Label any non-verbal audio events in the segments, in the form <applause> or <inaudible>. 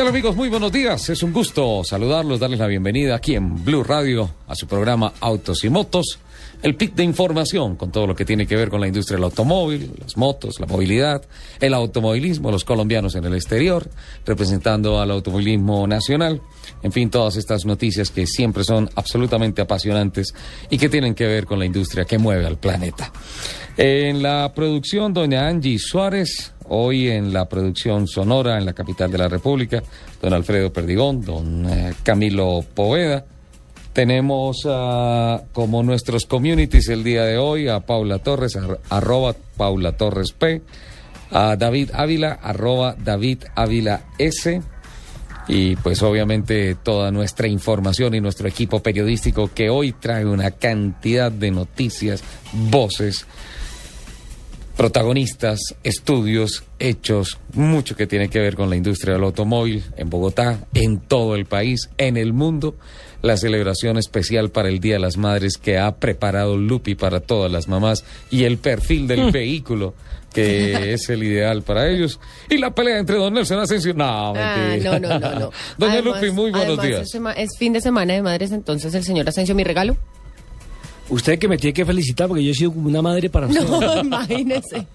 Tal amigos? Muy buenos días. Es un gusto saludarlos, darles la bienvenida aquí en Blue Radio a su programa Autos y Motos. El pic de información con todo lo que tiene que ver con la industria del automóvil, las motos, la movilidad, el automovilismo, los colombianos en el exterior, representando al automovilismo nacional. En fin, todas estas noticias que siempre son absolutamente apasionantes y que tienen que ver con la industria que mueve al planeta. En la producción, doña Angie Suárez, hoy en la producción sonora en la capital de la República, don Alfredo Perdigón, don eh, Camilo Poveda. Tenemos como nuestros communities el día de hoy a Paula Torres, ar- arroba Paula Torres P, a David Ávila, arroba David Ávila S, y pues obviamente toda nuestra información y nuestro equipo periodístico que hoy trae una cantidad de noticias, voces, protagonistas, estudios, hechos, mucho que tiene que ver con la industria del automóvil en Bogotá, en todo el país, en el mundo. La celebración especial para el Día de las Madres que ha preparado Lupi para todas las mamás y el perfil del vehículo que <laughs> es el ideal para ellos. Y la pelea entre Don Nelson Asensio. No, Ah, no, no, no, no. <laughs> Doña Además- Lupi, muy buenos días. Es, es fin de semana de madres, entonces el señor Asensio, mi regalo. Usted que me tiene que felicitar porque yo he sido como una madre para usted. No, <laughs> imagínese.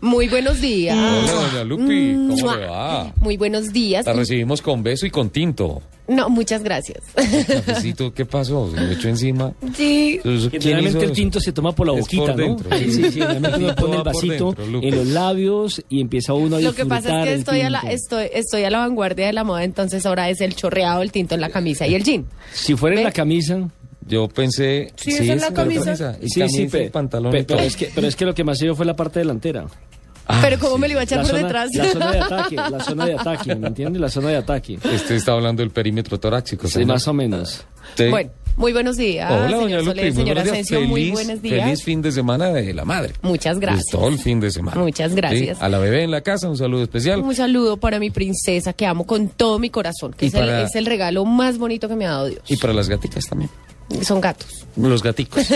Muy buenos días. Hola, doña Lupi, ¿cómo Mua. le va? Muy buenos días. La recibimos con beso y con tinto. No, muchas gracias. Cafecito, ¿qué pasó? ¿Se le echó encima? Sí. ¿Quién hizo Generalmente el tinto se toma por la Es boquita, por ¿no? dentro. Sí, sí, sí. Generalmente uno pone el vasito dentro, en los labios y empieza uno a Lo que pasa es que estoy a, la, estoy, estoy a la vanguardia de la moda, entonces ahora es el chorreado, el tinto en la camisa y el jean. Si fuera en ¿Ve? la camisa... Yo pensé... Sí, esa es la la camisa. Y Sí, camisa sí, y pe- pantalón pe- y todo. pero, es que, pero es que lo que más se dio fue la parte delantera. Ah, Pero ¿cómo sí. me lo iba a echar La por zona, detrás? la zona de <laughs> ataque, la zona de ataque, ¿me entiende? La zona de ataque. Este está hablando del perímetro torácico. Sí, más o menos. Sí. Bueno, muy buenos días. Hola, señor doña Lupi. Soler, muy señor. Asensio, muy Feliz- buenos días. Feliz fin de semana de la madre. Muchas gracias. Pues todo el fin de semana. Muchas gracias. Sí, A la bebé en la casa, un saludo especial. Un saludo para mi princesa que amo con todo mi corazón, que Y es, el, para- es el regalo más bonito que me ha dado Dios. Y para las gaticas también. Son gatos. Los gaticos. <laughs> Sí,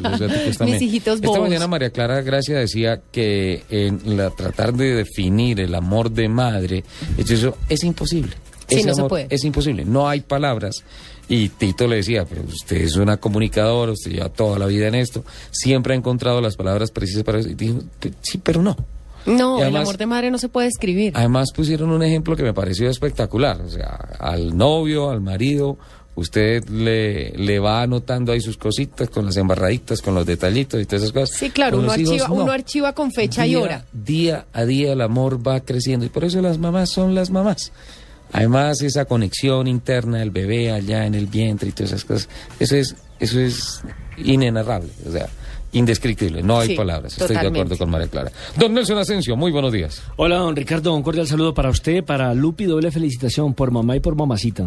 los gaticos también. hijitos Esta bobos. mañana María Clara Gracia decía que en la, tratar de definir el amor de madre, es eso es imposible. Sí, Ese no se amor puede. Es imposible. No hay palabras. Y Tito le decía, pero usted es una comunicadora, usted lleva toda la vida en esto, siempre ha encontrado las palabras precisas para eso. Y dijo, "Pe- sí, pero no. No, además- el amor de madre no se puede escribir. Además pusieron un ejemplo que me pareció espectacular. O sea, al novio, al marido, usted le, le va anotando ahí sus cositas con las embarraditas, con los detallitos y todas esas cosas. Sí, claro, uno hijos, archiva, no. uno archiva con fecha y hora. Día a día el amor va creciendo y por eso las mamás son las mamás. Además, esa conexión interna del bebé allá en el vientre y todas esas cosas, eso es, eso es inenarrable, o sea, indescriptible, no hay Sí, palabras. Estoy de acuerdo con María Clara. Don Nelson Asensio, muy buenos días. Hola, don Ricardo, un cordial saludo para usted, para Lupi, doble felicitación por mamá y por mamacita.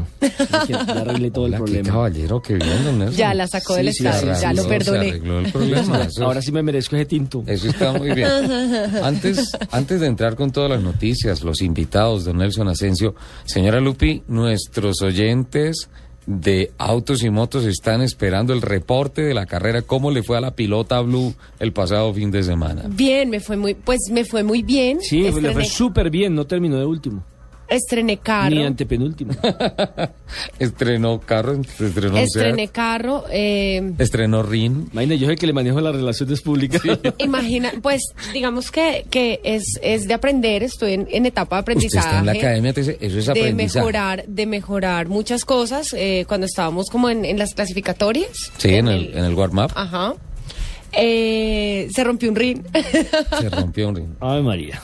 Ya arreglé todo el Hola, qué problema. caballero que bien, don Nelson. Ya la sacó del Sí, sí, ya lo perdoné. Se arregló el problema. Eso, Ahora sí me merezco ese tinto. eso está muy bien. <laughs> Antes, antes de entrar con todas las noticias, los invitados, don Nelson Asensio, señora Lupi, nuestros oyentes de autos y motos están esperando el reporte de la carrera. ¿Cómo le fue a la pilota Blue el pasado fin de semana? Bien, me fue muy, pues me fue muy bien. Sí, le fue súper bien, no terminó de último. Estrené carro. Ni antepenúltimo. <laughs> Estrenó carro, estrenó Estrené Seat, carro. Eh, estrenó RIN. Imagina, yo soy el que le manejo las relaciones públicas. <laughs> imagina, pues digamos que, que es, es de aprender, estoy en, en etapa de Usted aprendizaje. está en la academia, te dice, eso es de aprendizaje. mejorar, de mejorar muchas cosas. eh, cuando estábamos como en, en las clasificatorias. Sí, en el, en el warm-up Ajá. Eh, se rompió un ring. se rompió un RIN. Ay, María.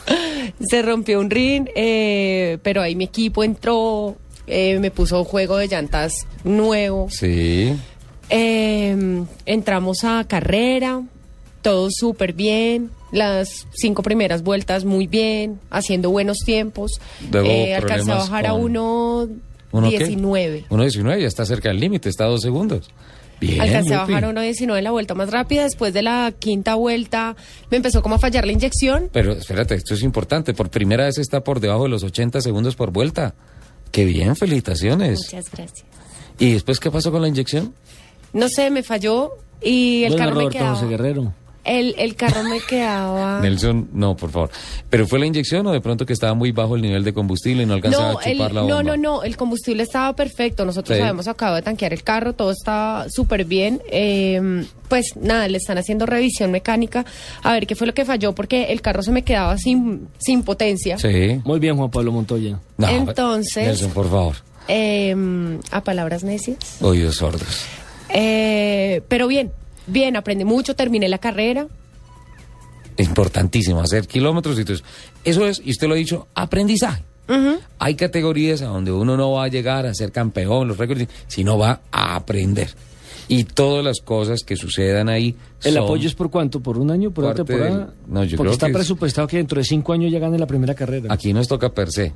se rompió un ring, eh, pero ahí mi equipo entró, eh, me puso juego de llantas nuevo. Sí. Eh, entramos a carrera, todo súper bien. Las cinco primeras vueltas muy bien, haciendo buenos tiempos. Eh, alcancé a bajar a uno ¿Uno qué? 19. 1.19, ya está cerca del límite, está a dos segundos. Bien, Alcancé a bajar a 1.19 en la vuelta más rápida. Después de la quinta vuelta me empezó como a fallar la inyección. Pero espérate, esto es importante. Por primera vez está por debajo de los 80 segundos por vuelta. Qué bien, felicitaciones. Muchas gracias. ¿Y después qué pasó con la inyección? No sé, me falló y el Bueno, carro me quedaba... José Guerrero. El, el carro me quedaba... Nelson, no, por favor. ¿Pero fue la inyección o de pronto que estaba muy bajo el nivel de combustible y no alcanzaba No, a chupar el- la bomba? no, no, no, el combustible estaba perfecto. Nosotros Sí. habíamos acabado de tanquear el carro, todo estaba súper bien. Eh, pues nada, le están haciendo revisión mecánica a ver qué fue lo que falló porque el carro se me quedaba sin, sin potencia. Sí. Muy bien, Juan Pablo Montoya. No, Entonces- Nelson, por favor. Eh, a palabras necias. Oídos sordos. Eh, pero bien, bien, aprendí mucho, terminé la carrera. Importantísimo, hacer kilómetros y todo eso. Eso es, y usted lo ha dicho, aprendizaje. Hay categorías a donde uno no va a llegar a ser campeón, los récords, sino va a aprender. Y todas las cosas que sucedan ahí. ¿El son apoyo es por cuánto? ¿por un año? ¿Por una temporada? del- no, yo Porque creo está que es- presupuestado que dentro de cinco años ya gane la primera carrera. Aquí nos toca per se.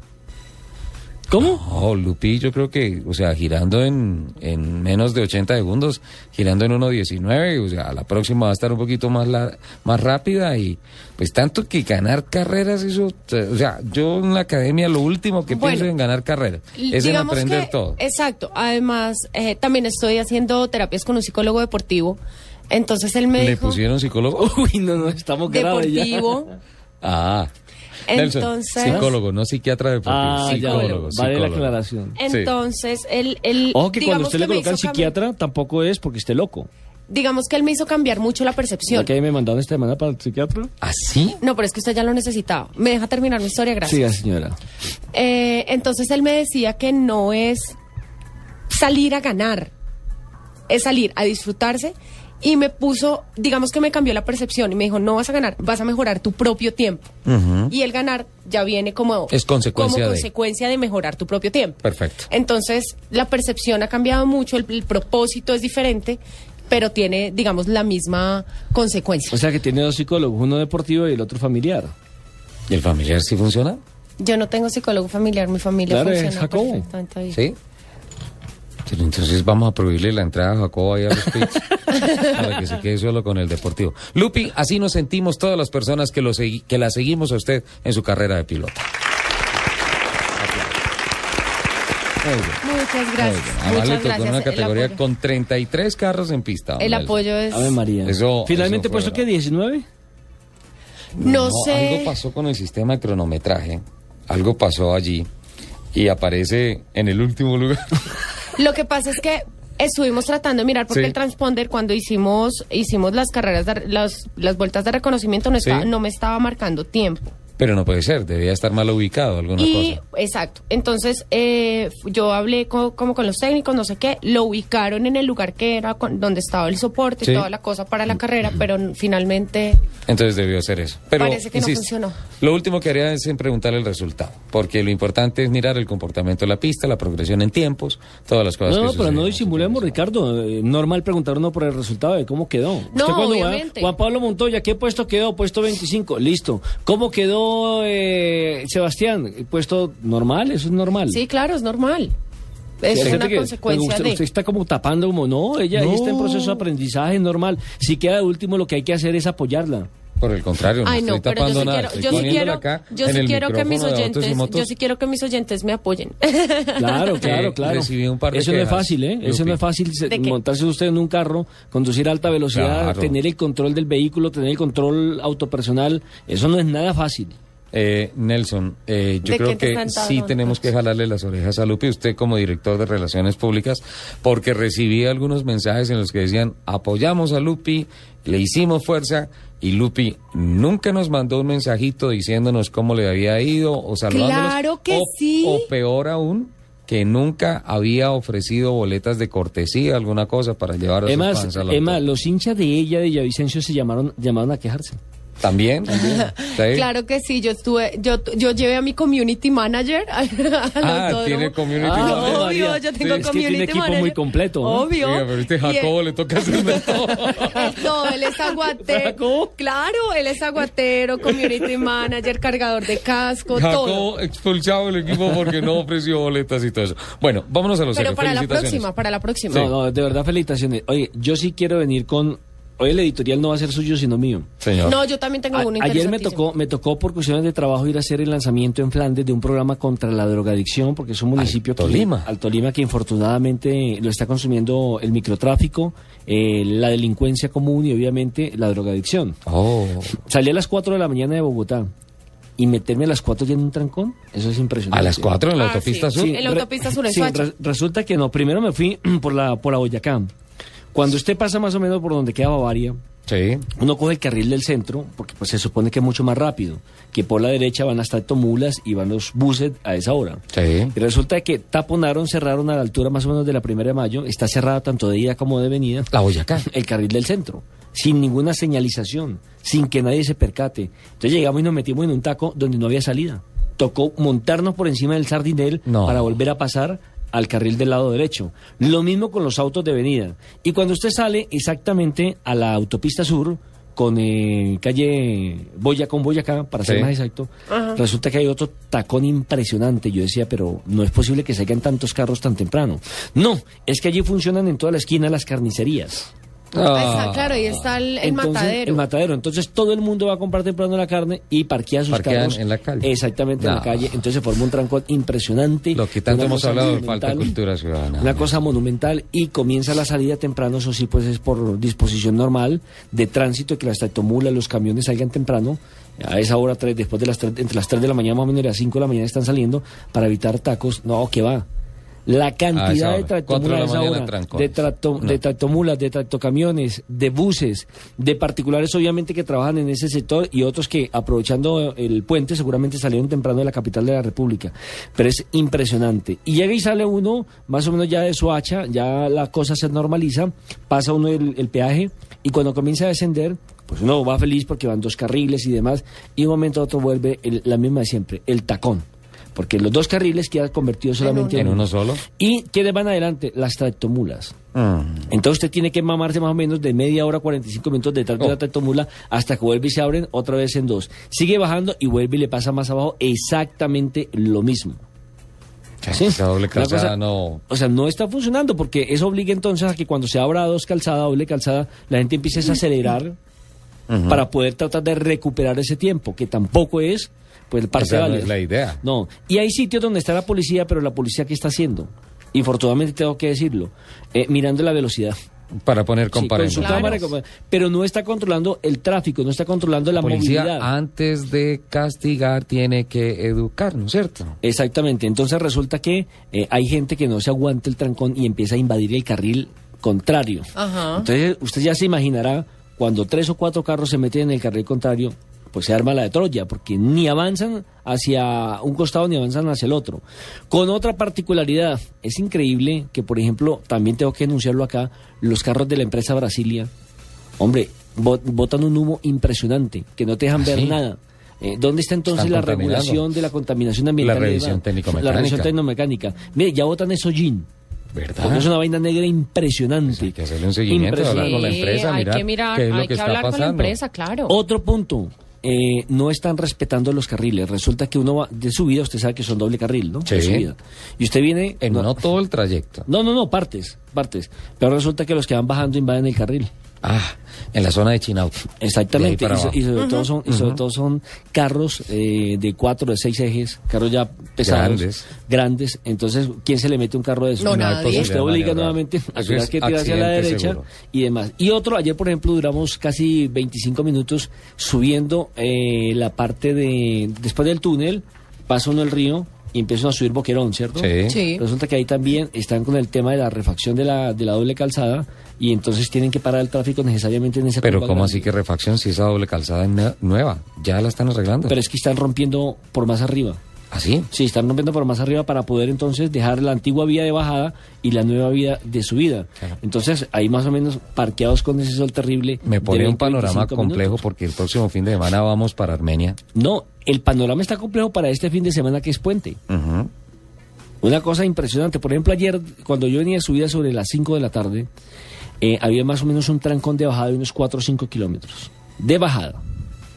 ¿Cómo? No, Lupi, yo creo que, o sea, girando en, en menos de 80 segundos, girando en 1.19, o sea, la próxima va a estar un poquito más, la, más rápida y pues tanto que ganar carreras, eso, o sea, yo en la academia lo último que Bueno, pienso en ganar carreras, es en aprender que- todo. Exacto. Además, eh, también estoy haciendo terapias con un psicólogo deportivo. Entonces él me ¿Le dijo... pusieron psicólogo? <laughs> Uy, no, no, estamos graves ya. Deportivo. Ah. Nelson, Entonces- psicólogo, no psiquiatra deportivo, Ah, psicólogo, bueno, vale la aclaración. Entonces, él, él Ojo que cuando usted le me colocan psiquiatra, tampoco es porque esté loco. digamos que él me hizo cambiar mucho la percepción. ¿Ya que me mandaron esta semana para el psiquiatra? ¿Así? No, pero es que usted ya lo necesitaba. Me deja terminar mi historia, gracias. Siga, señora. Eh, entonces él me decía que no es salir a ganar, es salir a disfrutarse y me puso, digamos que me cambió la percepción y me dijo, no vas a ganar, vas a mejorar tu propio tiempo. Y el ganar ya viene como, Es consecuencia como de- consecuencia de mejorar tu propio tiempo. Perfecto. Entonces la percepción ha cambiado mucho, el, el propósito es diferente, pero tiene, digamos, la misma consecuencia. O sea que tiene dos psicólogos, uno deportivo y el otro familiar. ¿Y el familiar sí funciona? Yo no tengo psicólogo familiar, mi familia Claro, funciona Jacobo. perfectamente bien. ¿Sí? Pero entonces vamos a prohibirle la entrada a Jacobo ahí a los pits para que se quede solo con el deportivo. Lupi, así nos sentimos todas las personas que, lo segui- que la seguimos a usted en su carrera de piloto. Muchas gracias. Le Muchas gracias. una El categoría apoyo. con 33 carros en pista. El Nelson. apoyo es. Ave María. Eso- Finalmente eso fue que bravo. 19. No, sé. Algo pasó con el sistema de cronometraje. Algo pasó allí. Y aparece en el último lugar. <laughs> Lo que pasa es que estuvimos tratando de mirar porque Sí. el transponder cuando hicimos hicimos las carreras de- las, las vueltas de reconocimiento no Sí. estaba, no me estaba marcando tiempo. Pero no puede ser, debía estar mal ubicado alguna y cosa. exacto. Entonces eh, yo hablé co- como con los técnicos, no sé qué, lo ubicaron en el lugar que era con- donde estaba el soporte Sí. y toda la cosa para la carrera, pero finalmente Entonces debió hacer eso. Pero, Parece que no funcionó. Lo último que haría es en preguntar el resultado, porque lo importante es mirar el comportamiento de la pista, la progresión en tiempos, todas las cosas No, que no, pero no disimulemos, Ricardo. Eh, normal preguntar uno por el resultado de cómo quedó. No, Usted va, obviamente. Juan Pablo Montoya, ¿qué puesto quedó? Puesto 25. Listo. ¿Cómo quedó eh, Sebastián? Puesto normal, eso es normal. sí, claro, es normal. Sí, Es gente una que- consecuencia usted, de usted está como tapando como no, ella, ella está en No. proceso de aprendizaje normal. Si queda de último, lo que hay que hacer es apoyarla. Por el contrario, no Ay, estoy no, yo tapando sí nada. quiero, estoy yo sí quiero, acá yo en sí el quiero que mis oyentes, yo sí quiero que mis oyentes me apoyen. <laughs> Claro, claro, claro. recibí un par de Eso no es fácil, ¿eh? Eso Lupi. no es fácil montarse usted en un carro, conducir a alta velocidad, Claro. tener el control del vehículo, tener el control autopersonal. Eso no es nada fácil. Eh, Nelson, eh, yo ¿De creo que sí tenemos que jalarle las orejas a Lupi, usted como director de Relaciones Públicas, porque recibí algunos mensajes en los que decían, apoyamos a Lupi, le hicimos fuerza, y Lupi nunca nos mandó un mensajito diciéndonos cómo le había ido o saludándonos. Claro que o, sí. O peor aún, que nunca había ofrecido boletas de cortesía, alguna cosa para llevar a Además, Emma, los hinchas de ella, de Villavicencio, se llamaron, llamaron a quejarse. ¿También? ¿Sí? Claro que sí, yo estuve, yo, yo llevé a mi community manager <laughs> al, al Ah, tiene community Ah, manager. obvio, yo Sí, tengo es que community tiene equipo manager. muy completo, ¿no? Obvio. Oiga, pero este Y él- Jacobo le toca hacerme <laughs> todo. No, él es aguatero. ¿Jacobo? Claro, él es aguatero, community manager, cargador de casco, todo. Jacobo expulsado del equipo porque no ofreció boletas y todo eso. Bueno, vámonos a los Pero serios. para la Felicitaciones. próxima, para la próxima. No, no, de verdad, felicitaciones. Oye, yo sí quiero venir con. Hoy el editorial no va a ser suyo, sino mío. Señor. No, yo también tengo uno ayer me tocó, me tocó por cuestiones de trabajo ir a hacer el lanzamiento en Flandes de un programa contra la drogadicción, porque es un municipio Alto que, Lima. Alto Lima que infortunadamente lo está consumiendo el microtráfico, eh, la delincuencia común y obviamente la drogadicción. Oh. Salí a las 4 de la mañana de Bogotá y meterme a las 4 ya en un trancón, eso es impresionante. A las 4 en la Ah, autopista sí. sur. Sí. En la autopista sur, en sí, re- resulta que no, primero me fui <clears throat> por la, por la Boyacá. Cuando usted pasa más o menos por donde queda Bavaria, Sí. uno coge el carril del centro, porque pues se supone que es mucho más rápido, que por la derecha van hasta Tomulas y van los buses a esa hora. Sí. Y resulta que taponaron, cerraron a la altura más o menos de la primera de mayo, está cerrada tanto de ida como de venida, La Boyacá. <laughs> el carril del centro, sin ninguna señalización, sin que nadie se percate. Entonces llegamos y nos metimos en un taco donde no había salida. Tocó montarnos por encima del sardinel No. para volver a pasar al carril del lado derecho. Lo mismo con los autos de venida. Y cuando usted sale exactamente a la autopista sur, con eh, calle Boya con Boyacá, para ser más exacto, resulta que hay otro tacón impresionante. Yo decía, pero no es posible que salgan tantos carros tan temprano. No, es que allí funcionan en toda la esquina las carnicerías. Está, claro, ahí está el, el Entonces, matadero. El matadero. Entonces todo el mundo va a comprar temprano la carne y parquea sus Parquean carros en la calle. Exactamente en la calle. Entonces se forma un trancón impresionante. Lo que tanto hemos hablado de falta de cultura ciudadana. Una cosa monumental y comienza la salida temprano, eso sí, pues es por disposición normal de tránsito, que las tractomulas, los camiones salgan temprano. A esa hora, tres, después de las tres, entre las 3 de la mañana más o menos y las 5 de la mañana están saliendo para evitar tacos. No, que va. La cantidad de de tractomulas hora, trancones. de, tracto- No. de tractomulas, de tractocamiones, de buses, de particulares obviamente que trabajan en ese sector y otros que aprovechando el puente seguramente salieron temprano de la capital de la República. Pero es impresionante. Y llega y sale uno, más o menos ya de su hacha, ya la cosa se normaliza, pasa uno el, el peaje y cuando comienza a descender, pues uno va feliz porque van dos carriles y demás, y de un momento a otro vuelve el- la misma de siempre, el tacón. Porque los dos carriles quedan convertidos solamente ¿En uno solo? ¿Y quiénes van adelante? Las tractomulas. Mm. Entonces usted tiene que mamarse más o menos de media hora, 45 minutos detrás de Oh. la tractomula hasta que vuelve y se abren otra vez en dos. Sigue bajando y vuelve y le pasa más abajo exactamente lo mismo. Sí. Esa doble Una calzada cosa- no... O sea, no está funcionando porque eso obliga entonces a que cuando se abra dos calzadas, doble calzada, la gente empiece a acelerar para poder tratar de recuperar ese tiempo, que tampoco es pues parte Esa no es la idea. No, y hay sitios donde está la policía, pero la policía ¿qué está haciendo? Infortunadamente tengo que decirlo, eh, mirando la velocidad. Para poner Sí, con comparendos. su Claro. cámara pero no está controlando el tráfico, no está controlando la policía movilidad. antes de castigar tiene que educar, ¿no es cierto? Exactamente, entonces resulta que eh, hay gente que no se aguanta el trancón y empieza a invadir el carril contrario. Ajá. Entonces usted ya se imaginará cuando tres o cuatro carros se meten en el carril contrario, pues se arma la de Troya, porque ni avanzan hacia un costado ni avanzan hacia el otro. Con otra particularidad, es increíble que, por ejemplo, también tengo que denunciarlo acá, los carros de la empresa Brasilia, hombre, bo- botan un humo impresionante, que no te dejan ¿Ah, ver sí? nada. Eh, ¿Dónde está entonces Están la regulación de la contaminación ambiental? La revisión técnico-mecánica. La revisión técnico-mecánica. Mire, ya botan eso gin. ¿Verdad? Porque es una vaina negra impresionante. Hay que hacerle un seguimiento, hablar con la Sí, empresa, hay mirar que mirar, qué es lo hay que que está hablar con la empresa, claro. Otro punto, eh, no están respetando los carriles. Resulta que uno va de subida, usted sabe que son doble carril, ¿no? De Sí. subida. Y usted viene... En no todo el trayecto. no, no, no, partes, partes. Pero resulta que los que van bajando invaden el carril. Ah, en la zona de Chinauta. Exactamente, De y, y sobre, todo son, y sobre todo son carros eh, de cuatro, de seis ejes, carros ya pesados, Grandes. grandes. Entonces, ¿quién se le mete un carro de esos? No, No nadie. Usted obliga nuevamente a tener que tirarse a la derecha seguro. y demás. Y otro, ayer por ejemplo duramos casi 25 minutos subiendo eh, la parte de, después del túnel, pasa uno el río y empiezan a subir Boquerón, ¿cierto? Sí. Sí. Resulta que ahí también están con el tema de la refacción de la, de la doble calzada y entonces tienen que parar el tráfico necesariamente en esa Pero ¿cómo grande. así que refacción si esa doble calzada es nue- nueva? Ya la están arreglando. Pero es que están rompiendo por más arriba. ¿Así? Sí, están rompiendo por más arriba para poder entonces dejar la antigua vía de bajada y la nueva vía de subida. Claro. Entonces, ahí más o menos parqueados con ese sol terrible. Me pone un 20, panorama 25 complejo minutos. porque el próximo fin de semana vamos para Armenia. No, el panorama está complejo para este fin de semana que es puente. Una cosa impresionante. Por ejemplo, ayer, cuando yo venía de subida sobre las 5 de la tarde, eh, había más o menos un trancón de bajada de unos 4 o 5 kilómetros. De bajada.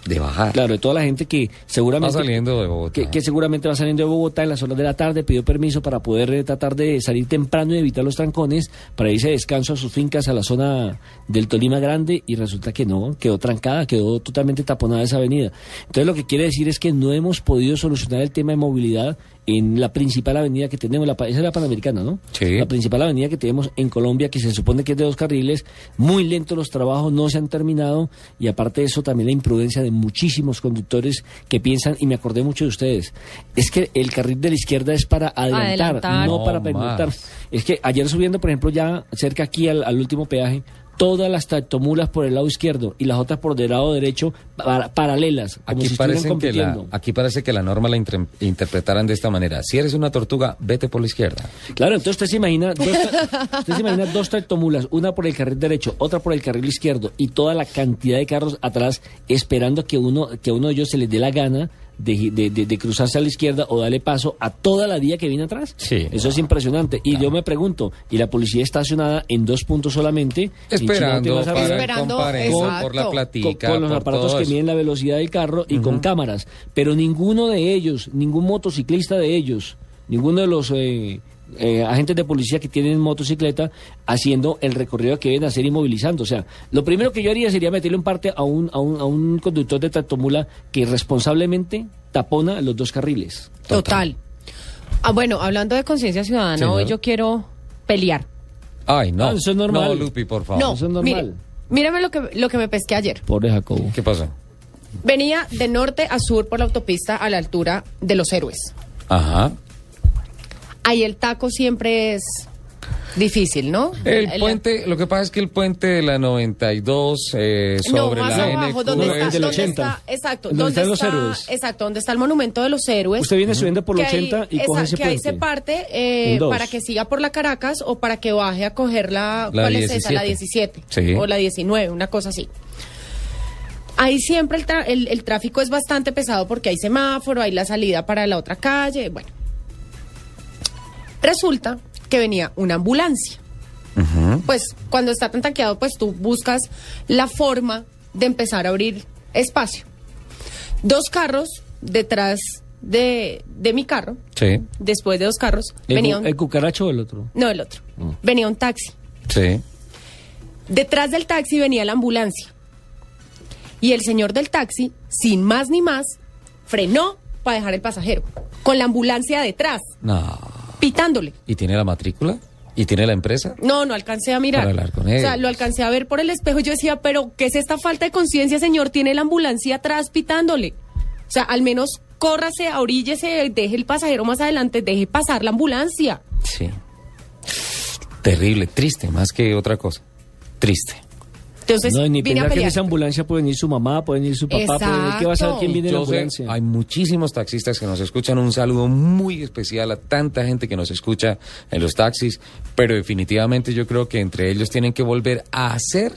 De bajar. Claro, de toda la gente que seguramente... Va saliendo de Bogotá. Que, que seguramente va saliendo de Bogotá en las horas de la tarde, pidió permiso para poder eh, tratar de salir temprano y evitar los trancones, para irse de descanso a sus fincas a la zona del Tolima Grande y resulta que no, quedó trancada, quedó totalmente taponada esa avenida. Entonces lo que quiere decir es que no hemos podido solucionar el tema de movilidad en la principal avenida que tenemos, la, pa- esa es la Panamericana, ¿no? Sí. La principal avenida que tenemos en Colombia, que se supone que es de dos carriles, muy lento los trabajos, no se han terminado, y aparte de eso también la imprudencia de muchísimos conductores que piensan, y me acordé mucho de ustedes, es que el carril de la izquierda es para adelantar, Adelantar. no No para pernotar. más. Es que ayer subiendo, por ejemplo, ya cerca aquí al, al último peaje, todas las tractomulas por el lado izquierdo y las otras por el lado derecho para- paralelas, como Aquí, si estuvieran parece que la, compitiendo. aquí parece que la norma la intre- interpretaran de esta manera. Si eres una tortuga, vete por la izquierda. Claro, entonces usted se imagina dos, usted se imagina dos tractomulas, una por el carril derecho, otra por el carril izquierdo y toda la cantidad de carros atrás esperando que uno que a uno de ellos se les dé la gana de, de- de- de cruzarse a la izquierda o darle paso a toda la vía que viene atrás. Sí. Eso es impresionante. Y yo me pregunto, ¿y la policía estacionada en dos puntos solamente? ¿Y Chino Esperando para Esperando, comparejo, por la platica, con, con los aparatos que miden la velocidad del carro y con cámaras. Pero ninguno de ellos, ningún motociclista de ellos, ninguno de los eh, eh, agentes de policía que tienen motocicleta haciendo el recorrido que deben hacer y movilizando. O sea, lo primero que yo haría sería meterle un parte a un, a un, a un conductor de tractomula que responsablemente tapona los dos carriles. Total. Ah, bueno, hablando de conciencia ciudadana, Señor. hoy yo quiero pelear. Ay, no. Ah, eso es normal. No, Lupi, por favor. No, eso es normal. mire, mírame lo que, lo que me pesqué ayer. Pobre Jacobo. ¿Qué pasó? Venía de norte a sur por la autopista a la altura de los héroes. Ajá. Ahí el taco siempre es difícil, ¿no? El puente, lo que pasa es que el puente de la 92 eh, No, sobre más la abajo, NQ No, está, el del donde 80. está- exacto, Donde donde están los está- héroes. exacto, donde está el monumento de los héroes. Usted viene subiendo por el que ahí- 80 y esa- coge ese que ahí puente. se parte eh, para que siga por la Caracas o para que baje a coger la, La ¿cuál es esa? La 17. 17 Sí. o la 19, una cosa así. Ahí siempre el, tra- el- el tráfico es bastante pesado porque hay semáforo, hay la salida para la otra calle, bueno. Resulta que venía una ambulancia. Pues cuando está tan tanqueado, pues tú buscas la forma de empezar a abrir espacio. Dos carros detrás de, de mi carro, Sí, después de dos carros, ¿El, venía un... el cucaracho o el otro? No, el otro. Venía un taxi. sí. Detrás del taxi venía la ambulancia. Y el señor del taxi, sin más ni más, frenó para dejar el pasajero. Con la ambulancia detrás, No. Pitándole. ¿Y tiene la matrícula? ¿Y tiene la empresa? No, no alcancé a mirar. Para hablar con O sea, lo alcancé a ver por el espejo y yo decía, pero ¿qué es esta falta de conciencia, señor? Tiene la ambulancia atrás pitándole. O sea, al menos córrase, oríllese, deje el pasajero más adelante, deje pasar la ambulancia. Sí. Terrible, triste, más que otra cosa. Triste. Entonces, no, ni vine a pensar que en esa ambulancia puede venir su mamá, puede venir su papá, puede venir, ¿qué va a saber quién viene en la sé, ambulancia? hay muchísimos taxistas que nos escuchan. Un saludo muy especial a tanta gente que nos escucha en los taxis. Pero definitivamente yo creo que entre ellos tienen que volver a hacer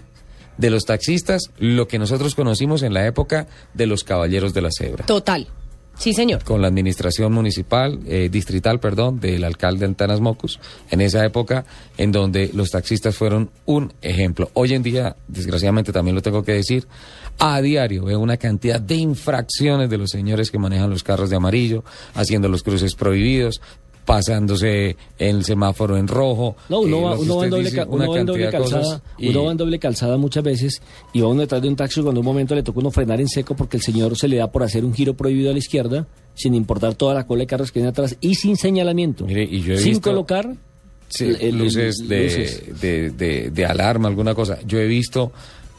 de los taxistas lo que nosotros conocimos en la época de los caballeros de la cebra. Total. Sí, señor. Con la administración municipal, eh, distrital, perdón, del alcalde Antanas Mocus, en esa época en donde los taxistas fueron un ejemplo. Hoy en día, desgraciadamente también lo tengo que decir, a diario veo una cantidad de infracciones de los señores que manejan los carros de amarillo, haciendo los cruces prohibidos, pasándose en el semáforo en rojo. No, uno eh, va, uno en doble, dice, ca- una uno va en doble calzada, y- uno va en doble calzada muchas veces y va uno detrás de un taxi cuando un momento le toca uno frenar en seco porque el señor se le da por hacer un giro prohibido a la izquierda sin importar toda la cola de carros que viene atrás y sin señalamiento. Mire, y yo he sin visto- colocar Sí, luces, de, luces. De, de- de alarma, alguna cosa. Yo he visto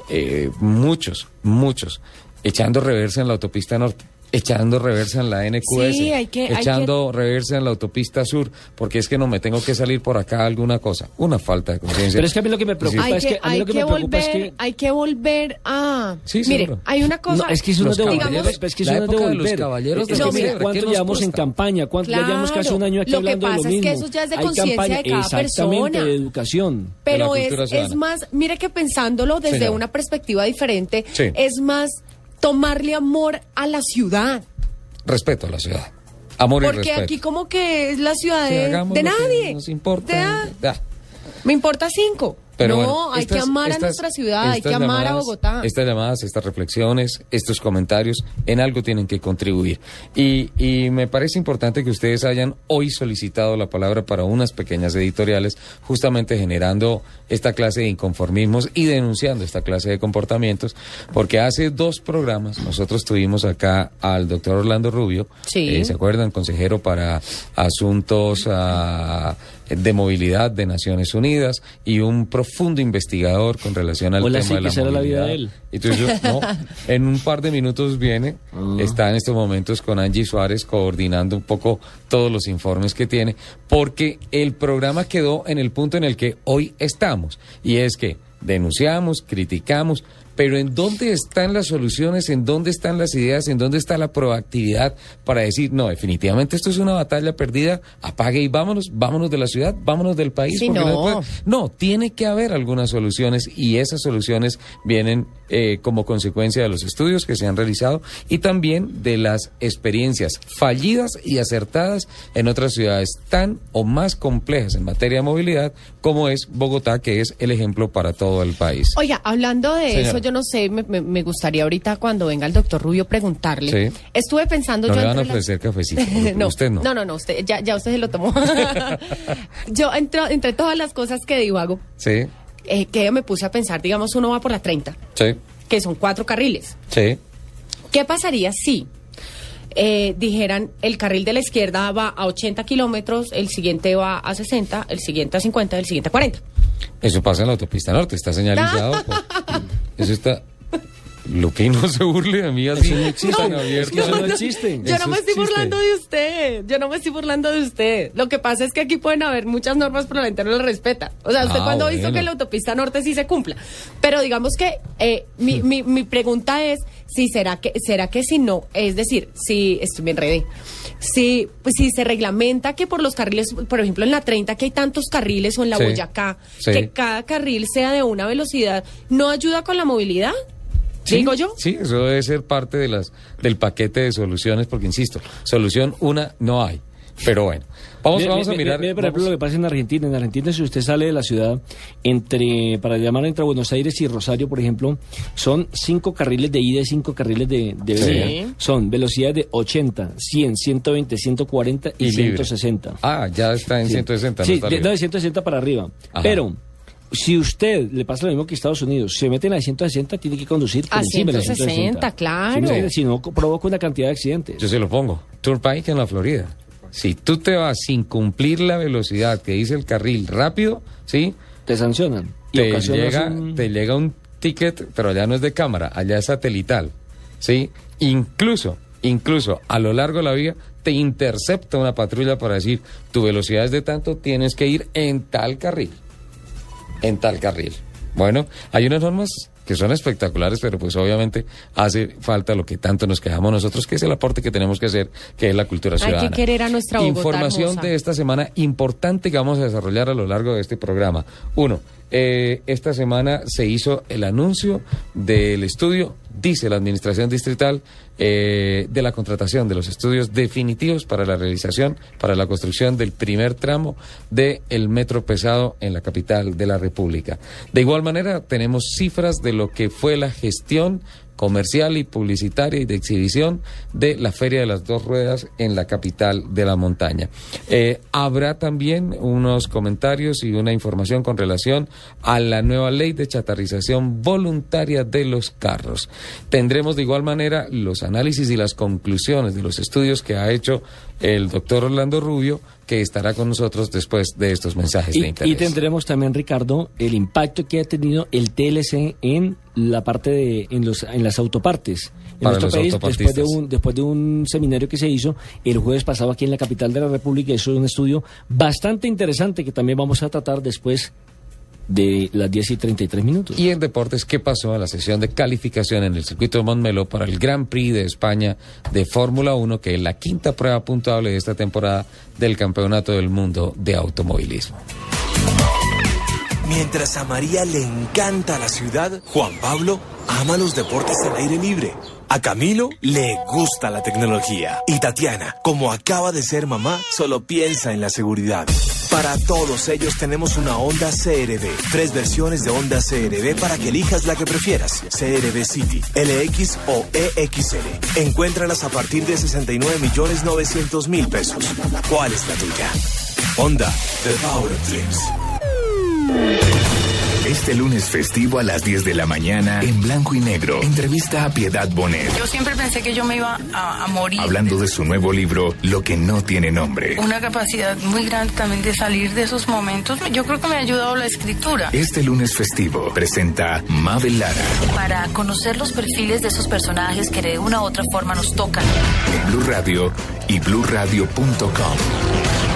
eh, muchos, muchos echando reversa en la autopista norte echando reversa en la NQS, Sí, hay que- hay echando reversa en la autopista sur, porque es que no me tengo que salir por acá alguna cosa. Una falta de conciencia. Pero es que a mí lo que me preocupa es que, que, hay lo que, que me preocupa volver, es que hay que volver a... Sí, Mire, seguro. hay una cosa... No, es que eso no es de caballeros, volver, es que eso la no es de época de los caballeros Es de que la mire, ¿cuánto ¿qué nos llevamos en campaña? ¿Cuánto ya llevamos casi un año aquí lo que hablando de lo pasa es que mismo? eso ya es de Hay conciencia campaña, de cada persona. de educación. Pero de la es, es más, mire que pensándolo desde Señora. una perspectiva diferente, Sí. es más tomarle amor a la ciudad. Respeto a la ciudad. Amor y Porque respeto. aquí como que es la ciudad de, nadie. Nos importa. Me importa cinco. Pero no, bueno, hay que estas- amar a nuestra ciudad, hay que amar a Bogotá. Estas llamadas, estas reflexiones, estos comentarios, en algo tienen que contribuir. Y, y me parece importante que ustedes hayan hoy solicitado la palabra para unas pequeñas editoriales, justamente generando esta clase de inconformismos y denunciando esta clase de comportamientos, porque hace dos programas nosotros tuvimos acá al doctor Orlando Rubio, Sí. eh, ¿se acuerdan? Consejero para asuntos ah, de movilidad de Naciones Unidas y un profundo investigador con relación al Hola, tema sí, de la que será la vida movilidad. de él. Entonces yo, no, <laughs> en un par de minutos viene, Ah. está en estos momentos con Angie Suárez coordinando un poco todos los informes que tiene, porque el programa quedó en el punto en el que hoy estamos, y es que denunciamos, criticamos, pero ¿en dónde están las soluciones? ¿En dónde están las ideas? ¿En dónde está la proactividad para decir, no, definitivamente esto es una batalla perdida, apague y vámonos, vámonos de la ciudad, vámonos del país? Sí, no. puede- no, tiene que haber algunas soluciones y esas soluciones vienen eh, como consecuencia de los estudios que se han realizado y también de las experiencias fallidas y acertadas en otras ciudades tan o más complejas en materia de movilidad como es Bogotá, que es el ejemplo para todo el país. Oiga, hablando de Señora. eso, yo no sé, me, gustaría ahorita cuando venga el doctor Rubio preguntarle. Sí. Estuve pensando No yo le van a las- ofrecer cafecito, <laughs> no, usted no. no, no, no, usted, ya, ya usted se lo tomó. <laughs> yo entre, entre todas las cosas que digo hago, Sí, eh, que me puse a pensar, digamos, uno va por la 30, sí, que son cuatro carriles. sí. ¿Qué pasaría si eh, dijeran el carril de la izquierda va a 80 kilómetros, el siguiente va a 60, el siguiente a 50, el siguiente a 40? Eso pasa en la autopista norte, está señalizado. por- <laughs> Eso está... Lupi, no se burle de mí así. Eso no existe. Es abierto. que eso no existe. Yo Eso no me estoy existe. burlando de usted. Yo no me estoy burlando de usted. Lo que pasa es que aquí pueden haber muchas normas, pero la gente no las respeta. O sea, usted Ah, cuando ha visto que la autopista norte sí se cumpla. Pero digamos que eh, mi, mi, mi pregunta es si será que será que si no, es decir, si estoy bien redé. Si, pues, si se reglamenta que por los carriles, por ejemplo en la 30 que hay tantos carriles o en la Sí, Boyacá, sí. que cada carril sea de una velocidad, ¿no ayuda con la movilidad? Sí, Digo yo. Sí, eso debe ser parte de las del paquete de soluciones, porque insisto, solución una no hay. Pero bueno, vamos, Mire, vamos a mirar. mire, por ejemplo, vamos- lo que pasa en Argentina. En Argentina, si usted sale de la ciudad, entre para llamar entre Buenos Aires y Rosario, por ejemplo, son cinco carriles de ida y cinco carriles de, de Sí. Son velocidades de 80, 100, 120, 140 y, Y libre. 160. Ah, ya está en Sí. 160. Sí, no está de, no, libre. de 160 para arriba. Ajá. Pero si usted le pasa lo mismo que Estados Unidos, se mete en la de 160, tiene que conducir por A encima de la 160, 160. claro. Sí, Si no, provoca una cantidad de accidentes. Yo se lo pongo. Turnpike en la Florida. Si tú te vas sin cumplir la velocidad que dice el carril rápido, ¿sí? Te sancionan. Te llega, un- te llega un ticket, pero allá no es de cámara, allá es satelital, ¿sí? Incluso, incluso a lo largo de la vía te intercepta una patrulla para decir, tu velocidad es de tanto, tienes que ir en tal carril, en tal carril. Bueno, hay unas normas que son espectaculares, pero pues obviamente hace falta lo que tanto nos quejamos nosotros, que es el aporte que tenemos que hacer, que es la cultura Hay que ciudadana. querer a nuestra Bogotá Información hermosa. de esta semana importante que vamos a desarrollar a lo largo de este programa. Uno, eh, esta semana se hizo el anuncio del estudio, dice la Administración Distrital, eh, de la contratación de los estudios definitivos para la realización, para la construcción del primer tramo del el metro pesado en la capital de la República. De igual manera, tenemos cifras de lo que fue la gestión comercial y publicitaria y de exhibición de la Feria de las Dos Ruedas en la capital de la montaña. Eh, habrá también unos comentarios y una información con relación a la nueva ley de chatarrización voluntaria de los carros. Tendremos de igual manera los análisis y las conclusiones de los estudios que ha hecho el doctor Orlando Rubio que estará con nosotros después de estos mensajes Y, de interés. y tendremos también, Ricardo, el impacto que ha tenido el TLC en la parte de en los en las autopartes. En Para nuestro país, después de un después de un seminario que se hizo el jueves pasado aquí en la capital de la República, eso es un estudio bastante interesante que también vamos a tratar después de las 10 y 33 minutos. Y en deportes, ¿qué pasó en la sesión de calificación en el circuito de Montmeló para el Gran Prix de España de Fórmula 1, que es la quinta prueba puntuable de esta temporada del Campeonato del Mundo de Automovilismo? Mientras a María le encanta la ciudad, Juan Pablo ama los deportes al aire libre. A Camilo le gusta la tecnología. Y Tatiana, como acaba de ser mamá, solo piensa en la seguridad. Para todos ellos tenemos una Honda CRV. Tres versiones de Honda CRV para que elijas la que prefieras. CRV City, LX o EXL. Encuéntralas a partir de 69 millones 900 mil pesos. ¿Cuál es la tuya? Honda, the power of dreams. Este lunes festivo a las 10 de la mañana en blanco y negro. Entrevista a Piedad Bonet. Yo siempre pensé que yo me iba a, a morir. Hablando de su nuevo libro, Lo que no tiene nombre. Una capacidad muy grande también de salir de esos momentos. Yo creo que me ha ayudado la escritura. Este lunes festivo presenta Mabel Lara para conocer los perfiles de esos personajes que de una u otra forma nos tocan. en Blue Radio y bluradio.com.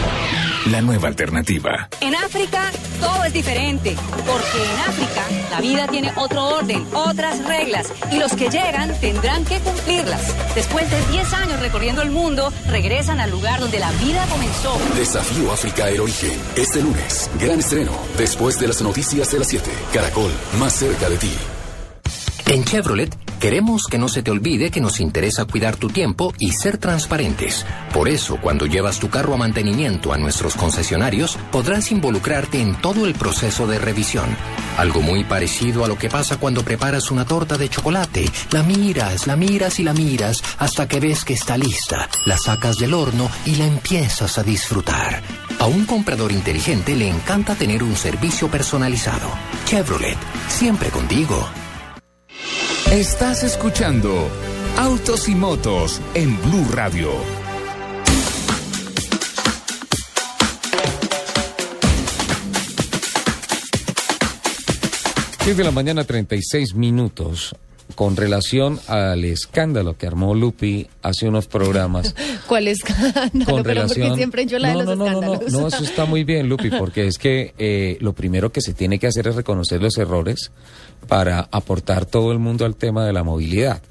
La nueva alternativa. En África todo es diferente, porque en África la vida tiene otro orden, otras reglas, y los que llegan tendrán que cumplirlas. Después de 10 años recorriendo el mundo, regresan al lugar donde la vida comenzó. Desafío África El Origen. Este lunes, gran estreno. Después de las noticias de las 7. Caracol, más cerca de ti. En Chevrolet queremos que no se te olvide que nos interesa cuidar tu tiempo y ser transparentes. Por eso, cuando llevas tu carro a mantenimiento a nuestros concesionarios, podrás involucrarte en todo el proceso de revisión. Algo muy parecido a lo que pasa cuando preparas una torta de chocolate. La miras, la miras y la miras hasta que ves que está lista. La sacas del horno y la empiezas a disfrutar. A un comprador inteligente le encanta tener un servicio personalizado. Chevrolet, siempre contigo. Estás escuchando Autos y Motos en Blue Radio. Diez de la mañana, 36 minutos. Con relación al escándalo que armó Lupi hace unos programas. <laughs> ¿Cuál escándalo? con Pero relación. porque siempre yo la no, de los no, no, no, no, escándalos. no, eso está muy bien, Lupi, porque es que eh, lo primero que se tiene que hacer es reconocer los errores para aportar todo el mundo al tema de la movilidad.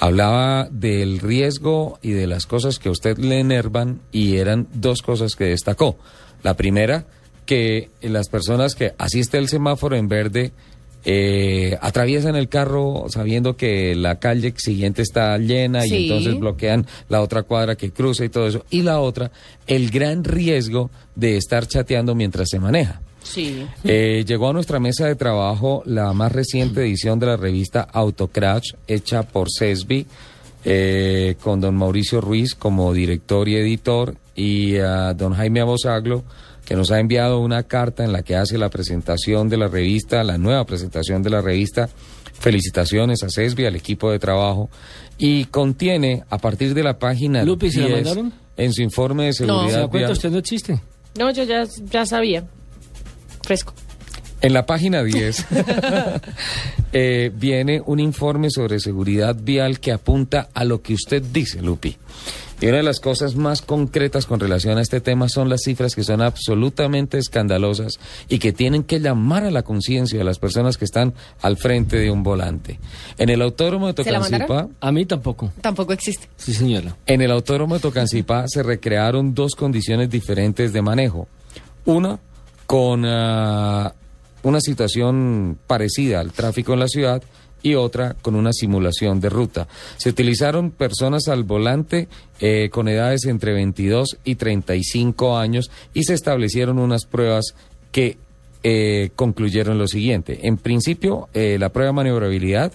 Hablaba del riesgo y de las cosas que a usted le enervan y eran dos cosas que destacó. La primera, que las personas que asiste el semáforo en verde eh, atraviesan el carro sabiendo que la calle siguiente está llena Sí. y entonces bloquean la otra cuadra que cruza y todo eso. Y la otra, el gran riesgo de estar chateando mientras se maneja. Sí. Eh, llegó a nuestra mesa de trabajo la más reciente edición de la revista Autocrash, hecha por CESBI, eh, con don Mauricio Ruiz como director y editor, y a don Jaime Abosaglo, que nos ha enviado una carta en la que hace la presentación de la revista, la nueva presentación de la revista. Felicitaciones a CESBI, al equipo de trabajo, y contiene, a partir de la página Lupi, ¿se la 10, mandaron? en su informe de ¿Se seguridad da cuenta? vial- Usted no existe. No, yo ya, ya sabía. Fresco. En la página 10 <laughs> eh, viene un informe sobre seguridad vial que apunta a lo que usted dice, Lupi. Y una de las cosas más concretas con relación a este tema son las cifras que son absolutamente escandalosas y que tienen que llamar a la conciencia de las personas que están al frente de un volante. En el autódromo de ¿Se la Tocancipá? A mí tampoco. Tampoco existe. Sí, señora. en el autódromo de Tocancipá se recrearon dos condiciones diferentes de manejo. Una con ah, una situación parecida al tráfico en la ciudad y otra con una simulación de ruta. Se utilizaron personas al volante eh, con edades entre 22 y 35 años y se establecieron unas pruebas que eh, concluyeron lo siguiente. En principio, eh, la prueba de maniobrabilidad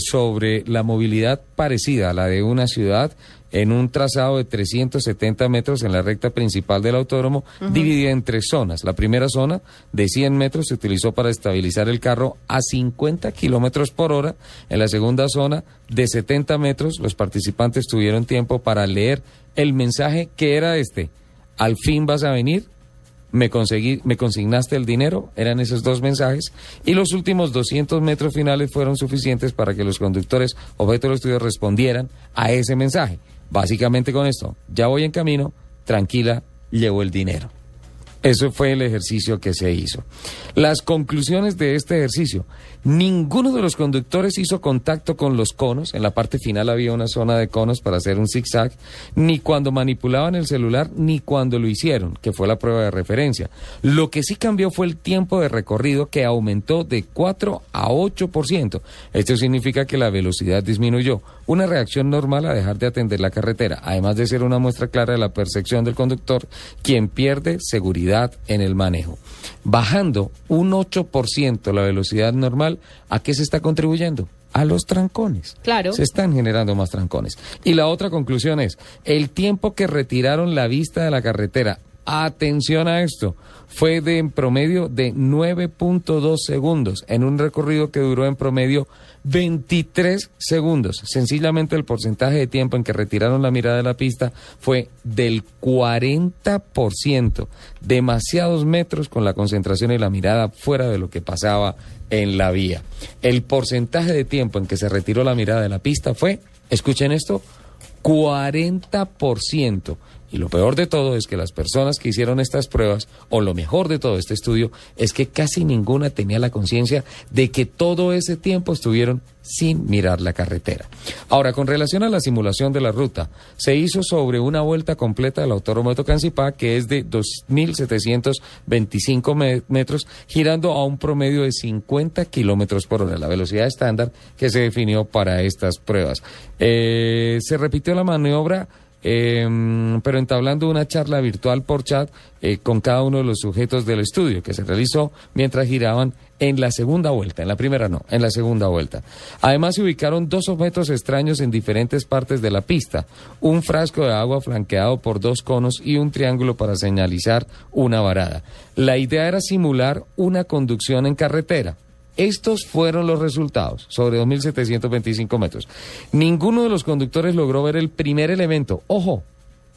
sobre la movilidad parecida a la de una ciudad en un trazado de 370 metros en la recta principal del autódromo, dividida en tres zonas. La primera zona, de 100 metros, se utilizó para estabilizar el carro a 50 kilómetros por hora. En la segunda zona, de 70 metros, los participantes tuvieron tiempo para leer el mensaje que era este. al fin vas a venir, me, conseguí, me consignaste el dinero, eran esos dos mensajes, y los últimos 200 metros finales fueron suficientes para que los conductores objeto del estudio respondieran a ese mensaje. Básicamente con esto, ya voy en camino, tranquila, llevo el dinero. Eso fue el ejercicio que se hizo. Las conclusiones de este ejercicio. Ninguno de los conductores hizo contacto con los conos. En la parte final había una zona de conos para hacer un zigzag. Ni cuando manipulaban el celular, ni cuando lo hicieron, que fue la prueba de referencia. Lo que sí cambió fue el tiempo de recorrido que aumentó de 4 a 8%. Esto significa que la velocidad disminuyó. Una reacción normal a dejar de atender la carretera, además de ser una muestra clara de la percepción del conductor, quien pierde seguridad en el manejo. Bajando un 8% la velocidad normal, ¿a qué se está contribuyendo? A los trancones. Claro. Se están generando más trancones. Y la otra conclusión es, el tiempo que retiraron la vista de la carretera, atención a esto, fue de en promedio de 9.2 segundos en un recorrido que duró en promedio 23 segundos. Sencillamente el porcentaje de tiempo en que retiraron la mirada de la pista fue del 40%. Demasiados metros con la concentración y la mirada fuera de lo que pasaba en la vía. El porcentaje de tiempo en que se retiró la mirada de la pista fue, escuchen esto, 40%. Y lo peor de todo es que las personas que hicieron estas pruebas, o lo mejor de todo este estudio, es que casi ninguna tenía la conciencia de que todo ese tiempo estuvieron sin mirar la carretera. Ahora, con relación a la simulación de la ruta, se hizo sobre una vuelta completa del autódromo de Tocancipá, que es de 2.725 metros, girando a un promedio de 50 kilómetros por hora, la velocidad estándar que se definió para estas pruebas. Eh, se repitió la maniobra eh, pero entablando una charla virtual por chat eh, con cada uno de los sujetos del estudio que se realizó mientras giraban en la segunda vuelta, en la primera no, en la segunda vuelta. Además se ubicaron dos objetos extraños en diferentes partes de la pista, un frasco de agua flanqueado por dos conos y un triángulo para señalizar una varada. La idea era simular una conducción en carretera. Estos fueron los resultados sobre 2.725 metros. Ninguno de los conductores logró ver el primer elemento. Ojo,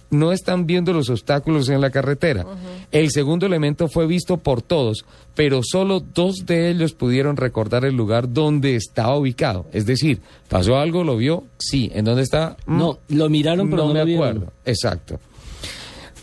no están viendo los obstáculos en la carretera. El segundo elemento fue visto por todos, pero solo dos de ellos pudieron recordar el lugar donde estaba ubicado. Es decir, ¿pasó algo? ¿Lo vio? Sí. ¿En dónde está? No, lo miraron, pero no, me lo vieron. acuerdo. Exacto.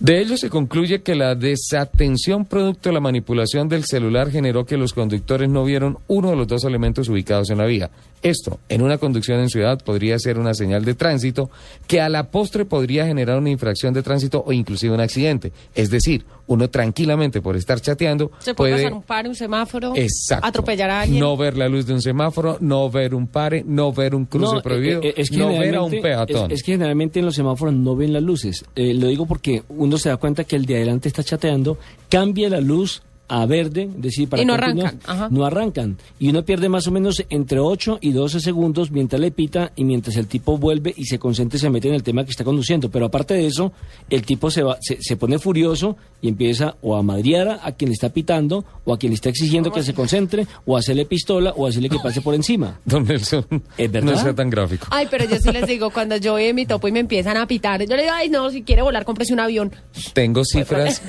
De ello se concluye que la desatención producto de la manipulación del celular generó que los conductores no vieron uno de los dos elementos ubicados en la vía. Esto, en una conducción en ciudad, podría ser una señal de tránsito que a la postre podría generar una infracción de tránsito o inclusive un accidente. Es decir, uno tranquilamente por estar chateando Se puede, puede pasar un par, un semáforo, Exacto. atropellar a alguien. no ver la luz de un semáforo, no ver un pare, no ver un cruce No, prohibido, eh, eh, es que no ver a un peatón. Es, es que generalmente en los semáforos no ven las luces. Eh, lo digo porque uno se da cuenta que el de adelante está chateando, cambia la luz a verde, es decir, para Y no continuar, arrancan, ajá. no arrancan. Y uno pierde más o menos entre 8 y 12 segundos mientras le pita y mientras el tipo vuelve y se concentra y se mete en el tema que está conduciendo. Pero aparte de eso, el tipo se, va, se, se pone furioso y empieza o a madrear a, quien le está pitando o a quien le está exigiendo que se concentre o a hacerle pistola o a hacerle que pase por encima. <laughs> Don Nelson, ¿Es verdad? no sea tan gráfico. Ay, pero yo sí les digo, <laughs> cuando yo voy en mi topo y me empiezan a pitar, yo le digo, ay, no, si quiere volar, cómprese un avión. Tengo cifras,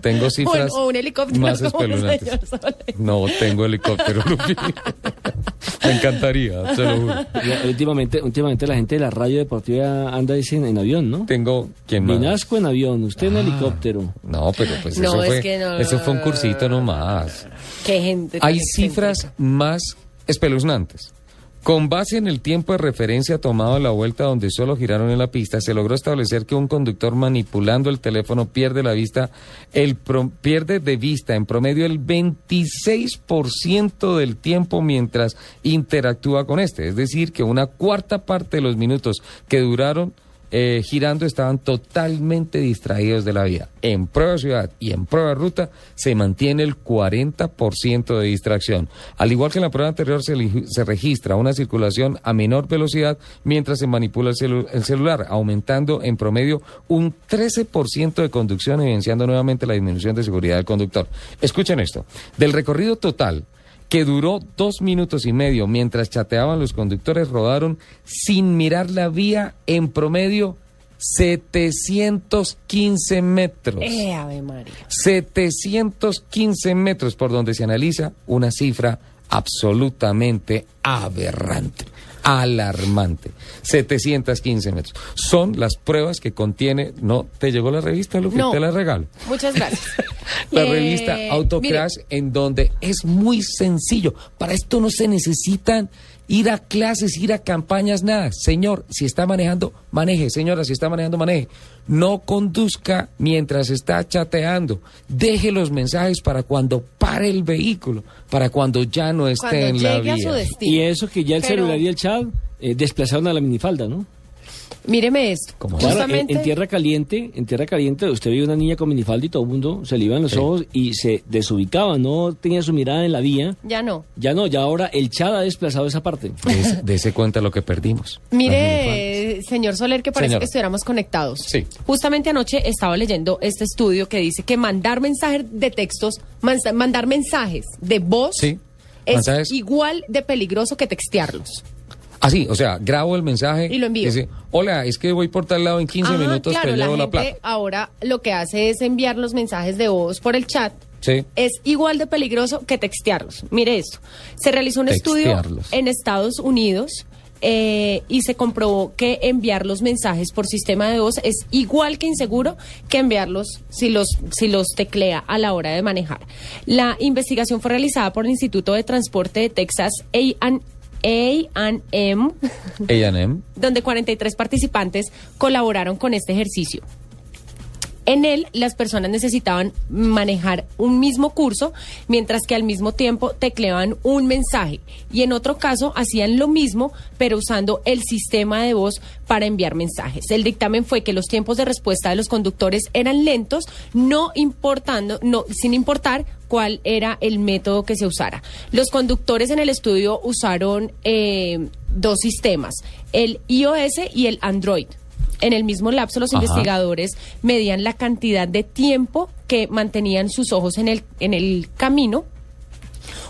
tengo cifras O, <laughs> o un helicóptero. más espeluznantes. <laughs> No tengo helicóptero, Lupi. <laughs> Me encantaría, se lo juro. Ya, últimamente, últimamente la gente de la radio deportiva anda dicen en avión, ¿no? Tengo quien más. Vinasco en avión, usted en helicóptero. No, pero pues No, eso es fue, que no, eso fue un cursito nomás. Qué gente. Hay cifras más espeluznantes. Con base en el tiempo de referencia tomado en la vuelta donde solo giraron en la pista, se logró establecer que un conductor manipulando el teléfono pierde la vista, el pro- pierde de vista en promedio el 26% del tiempo mientras interactúa con este. Es decir, que una cuarta parte de los minutos que duraron eh, girando estaban totalmente distraídos de la vida. En prueba ciudad y en prueba ruta se mantiene el 40% de distracción. Al igual que en la prueba anterior se, se registra una circulación a menor velocidad mientras se manipula el, el celular, aumentando en promedio un 13% de conducción, evidenciando nuevamente la disminución de seguridad del conductor. Escuchen esto. Del recorrido total, que duró dos minutos y medio mientras chateaban los conductores, rodaron sin mirar la vía en promedio 715 metros. Eh, Ave María. 715 metros por donde se analiza una cifra absolutamente aberrante, alarmante. 715 metros. Son las pruebas que contiene, ¿no? ¿Te llegó la revista, Lupi? No. Te la regalo. Muchas <laughs> gracias. La Eh, revista Autocrash, en donde es muy sencillo. Para esto no se necesitan ir a clases, ir a campañas, nada. Señor, si está manejando, maneje. Señora, si está manejando, maneje. No conduzca mientras está chateando. Deje los mensajes para cuando pare el vehículo, para cuando ya no esté Cuando en la llegue a su vía. destino. Y eso que ya el Pero- celular y el chat eh, desplazaron a la minifalda, ¿no? Míreme esto. Claro, en, Justamente. en tierra caliente, en tierra caliente, usted vio una niña con minifalda y todo el mundo se le iban los Sí. ojos y se desubicaba, no tenía su mirada en la vía. Ya no. Ya no, ya ahora el chat ha desplazado esa parte. Des- Dese cuenta lo que perdimos. Las señor Soler, que parece Señora. que estuviéramos conectados. Sí. Justamente anoche estaba leyendo este estudio que dice que mandar mensajes de textos, man- mandar mensajes de voz Sí, es mensajes. igual de peligroso que textearlos. Así, o sea, grabo el mensaje. Y lo envío. Dice, hola, es que voy por tal lado en 15 Ajá, minutos, claro, te la llevo la plata. ahora lo que hace es enviar los mensajes de voz por el chat. Sí. Es igual de peligroso que textearlos. Mire esto. Se realizó un estudio en Estados Unidos eh, y se comprobó que enviar los mensajes por sistema de voz es igual que inseguro que enviarlos si los, si los teclea a la hora de manejar. La investigación fue realizada por el Instituto de Transporte de Texas A&M A&M. <laughs> donde 43 participantes colaboraron con este ejercicio. En él, las personas necesitaban manejar un mismo curso, mientras que al mismo tiempo tecleaban un mensaje. Y en otro caso, hacían lo mismo, pero usando el sistema de voz para enviar mensajes. El dictamen fue que los tiempos de respuesta de los conductores eran lentos, no importando, no, sin importar cuál era el método que se usara. Los conductores en el estudio usaron eh, dos sistemas, el iOS y el Android. En el mismo lapso, los Ajá. investigadores medían la cantidad de tiempo que mantenían sus ojos en el, en el camino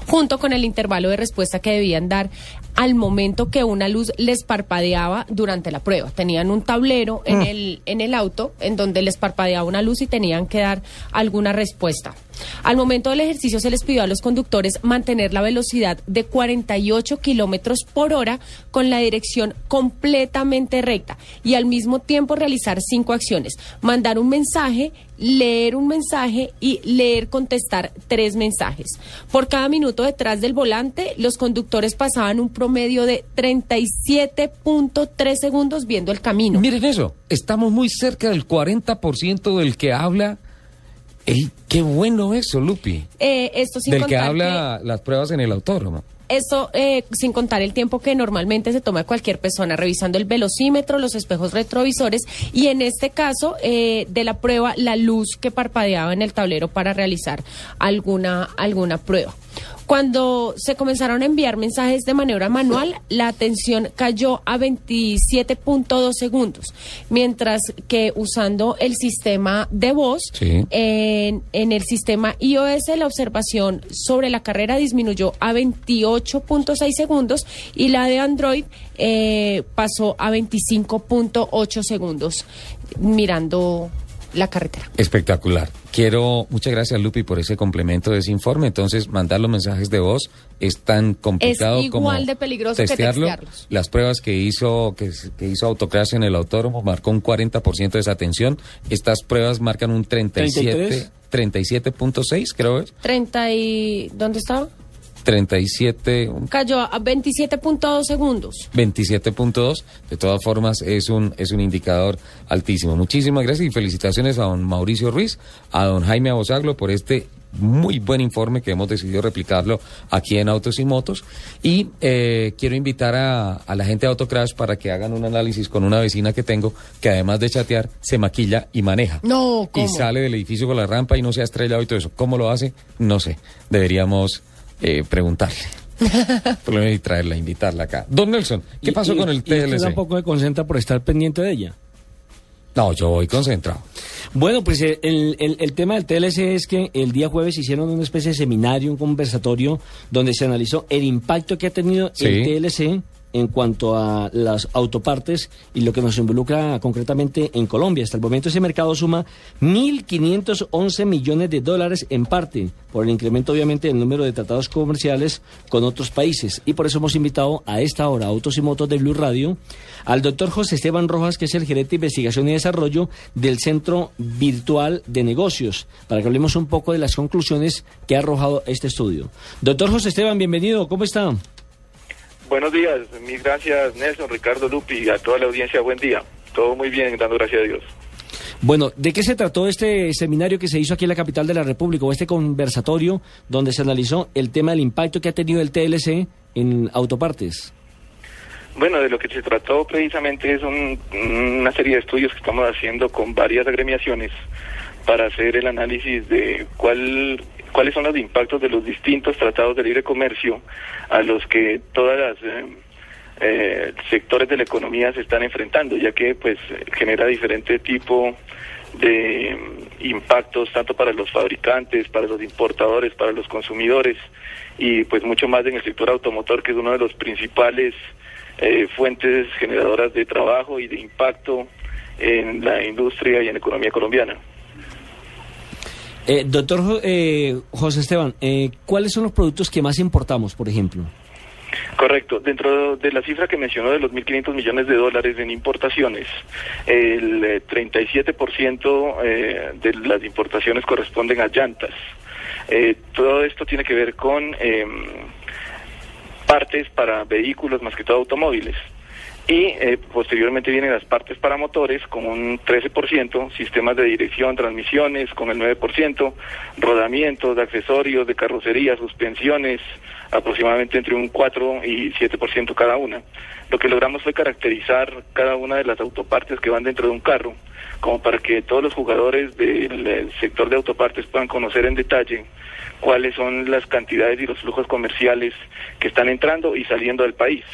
junto con el intervalo de respuesta que debían dar al momento que una luz les parpadeaba durante la prueba. Tenían un tablero en, el, en el auto en donde les parpadeaba una luz y tenían que dar alguna respuesta. Al momento del ejercicio se les pidió a los conductores mantener la velocidad de 48 kilómetros por hora con la dirección completamente recta y al mismo tiempo realizar cinco acciones: mandar un mensaje, leer un mensaje y leer contestar tres mensajes. Por cada minuto detrás del volante, los conductores pasaban un promedio de 37.3 segundos viendo el camino. Miren eso, estamos muy cerca del 40% del que habla. Ey, qué bueno eso, Lupi. Eh, esto sin Del que habla las pruebas en el autódromo. Esto eh, sin contar el tiempo que normalmente se toma cualquier persona revisando el velocímetro, los espejos retrovisores y en este caso eh, de la prueba la luz que parpadeaba en el tablero para realizar alguna alguna prueba. Cuando se comenzaron a enviar mensajes de manera manual, la atención cayó a 27.2 segundos, mientras que usando el sistema de voz, Sí. en, en el sistema iOS la observación sobre la carrera disminuyó a 28.6 segundos y la de Android eh, pasó a 25.8 segundos mirando la carretera. Espectacular. Quiero, muchas gracias Lupi por ese complemento de ese informe. Entonces, mandar los mensajes de voz es tan complicado Es como igual de peligroso que testearlo. textearlos. Las pruebas que hizo que, que hizo Autocrash en el autódromo marcó un 40% de desatención. Estas pruebas marcan un 37 37.6, creo es. 30 y ¿dónde estaba? 37 un Cayó a 27.2 segundos. 27.2. De todas formas, es un, es un indicador altísimo. Muchísimas gracias y felicitaciones a don Mauricio Ruiz, a don Jaime Abosaglo por este muy buen informe que hemos decidido replicarlo aquí en Autos y Motos. Y eh, quiero invitar a, a la gente de Autocrash para que hagan un análisis con una vecina que tengo que además de chatear, se maquilla y maneja. No, ¿cómo? Y sale del edificio con la rampa y no se ha estrellado y todo eso. ¿Cómo lo hace? No sé. Deberíamos eh, preguntarle. <laughs> Y traerla, invitarla acá. Don Nelson, ¿qué pasó y- con el y usted TLC? tampoco se concentra por estar pendiente de ella. No, yo voy concentrado. Bueno, pues eh, el, el- el tema del TLC es que el día jueves hicieron una especie de seminario, un conversatorio, donde se analizó el impacto que ha tenido Sí. el TLC en cuanto a las autopartes y lo que nos involucra concretamente en Colombia. Hasta el momento ese mercado suma 1.511 millones de dólares en parte por el incremento obviamente del número de tratados comerciales con otros países. Y por eso hemos invitado a esta hora, Autos y Motos de Blue Radio, al doctor José Esteban Rojas, que es el gerente de investigación y desarrollo del Centro Virtual de Negocios, para que hablemos un poco de las conclusiones que ha arrojado este estudio. Doctor José Esteban, bienvenido, ¿cómo está? Buenos días, mil gracias Nelson, Ricardo Lupi y a toda la audiencia, buen día. Todo muy bien, dando gracias a Dios. Bueno, ¿de qué se trató este seminario que se hizo aquí en la capital de la República o este conversatorio donde se analizó el tema del impacto que ha tenido el TLC en autopartes? Bueno, de lo que se trató precisamente es una serie de estudios que estamos haciendo con varias agremiaciones para hacer el análisis de cuál cuáles son los impactos de los distintos tratados de libre comercio a los que todas las eh, eh, sectores de la economía se están enfrentando, ya que pues genera diferente tipo de mm, impactos tanto para los fabricantes, para los importadores, para los consumidores y pues mucho más en el sector automotor que es uno de los principales eh, fuentes generadoras de trabajo y de impacto en la industria y en la economía colombiana. Eh, doctor eh, José Esteban, ¿cuáles son los productos que más importamos, por ejemplo? Correcto. Dentro de la cifra que mencionó de los 1.500 millones de dólares en importaciones, el 37% eh, eh, de las importaciones corresponden a llantas. Eh, todo esto tiene que ver con em, partes para vehículos, más que todo automóviles y eh, posteriormente vienen las partes para motores con un 13%, sistemas de dirección, transmisiones con el 9%, rodamientos, de accesorios, de carrocería, suspensiones, aproximadamente entre un 4 y 7% cada una. Lo que logramos fue caracterizar cada una de las autopartes que van dentro de un carro, como para que todos los jugadores del sector de autopartes puedan conocer en detalle cuáles son las cantidades y los flujos comerciales que están entrando y saliendo del país.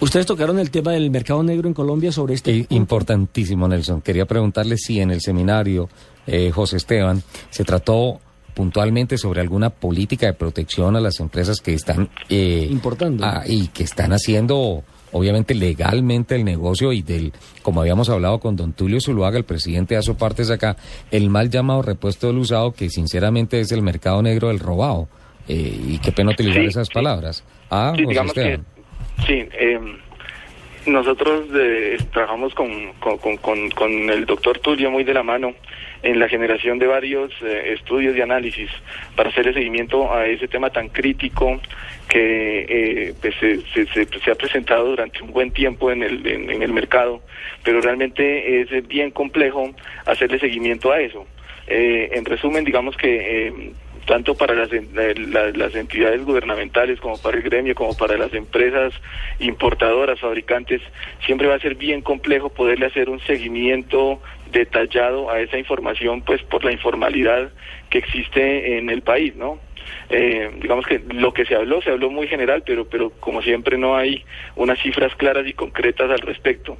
Ustedes tocaron el tema del mercado negro en Colombia sobre este. Importantísimo, Nelson. Quería preguntarle si en el seminario, eh, José Esteban, se trató puntualmente sobre alguna política de protección a las empresas que están eh, importando ah, y que están haciendo obviamente legalmente el negocio y del, como habíamos hablado con don Tulio Zuluaga, el presidente de Asopartes acá, el mal llamado repuesto del usado, que sinceramente es el mercado negro del robado. Eh, y qué pena utilizar esas palabras. Ah, José Esteban. Sí, em, nosotros eh, trabajamos con, con, el doctor Tulio muy de la mano en la generación de varios eh, estudios y análisis para hacer seguimiento a ese tema tan crítico que eh, pues, se, ha presentado durante un buen tiempo en el, en el mercado, pero realmente es bien complejo hacerle seguimiento a eso. en resumen, digamos que tanto para las, entidades gubernamentales como para el gremio, como para las empresas importadoras, fabricantes, siempre va a ser bien complejo poderle hacer un seguimiento detallado a esa información, pues por la informalidad que existe en el país, ¿no? Eh, digamos que lo que se habló, se habló muy general, pero, pero como siempre no hay unas cifras claras y concretas al respecto.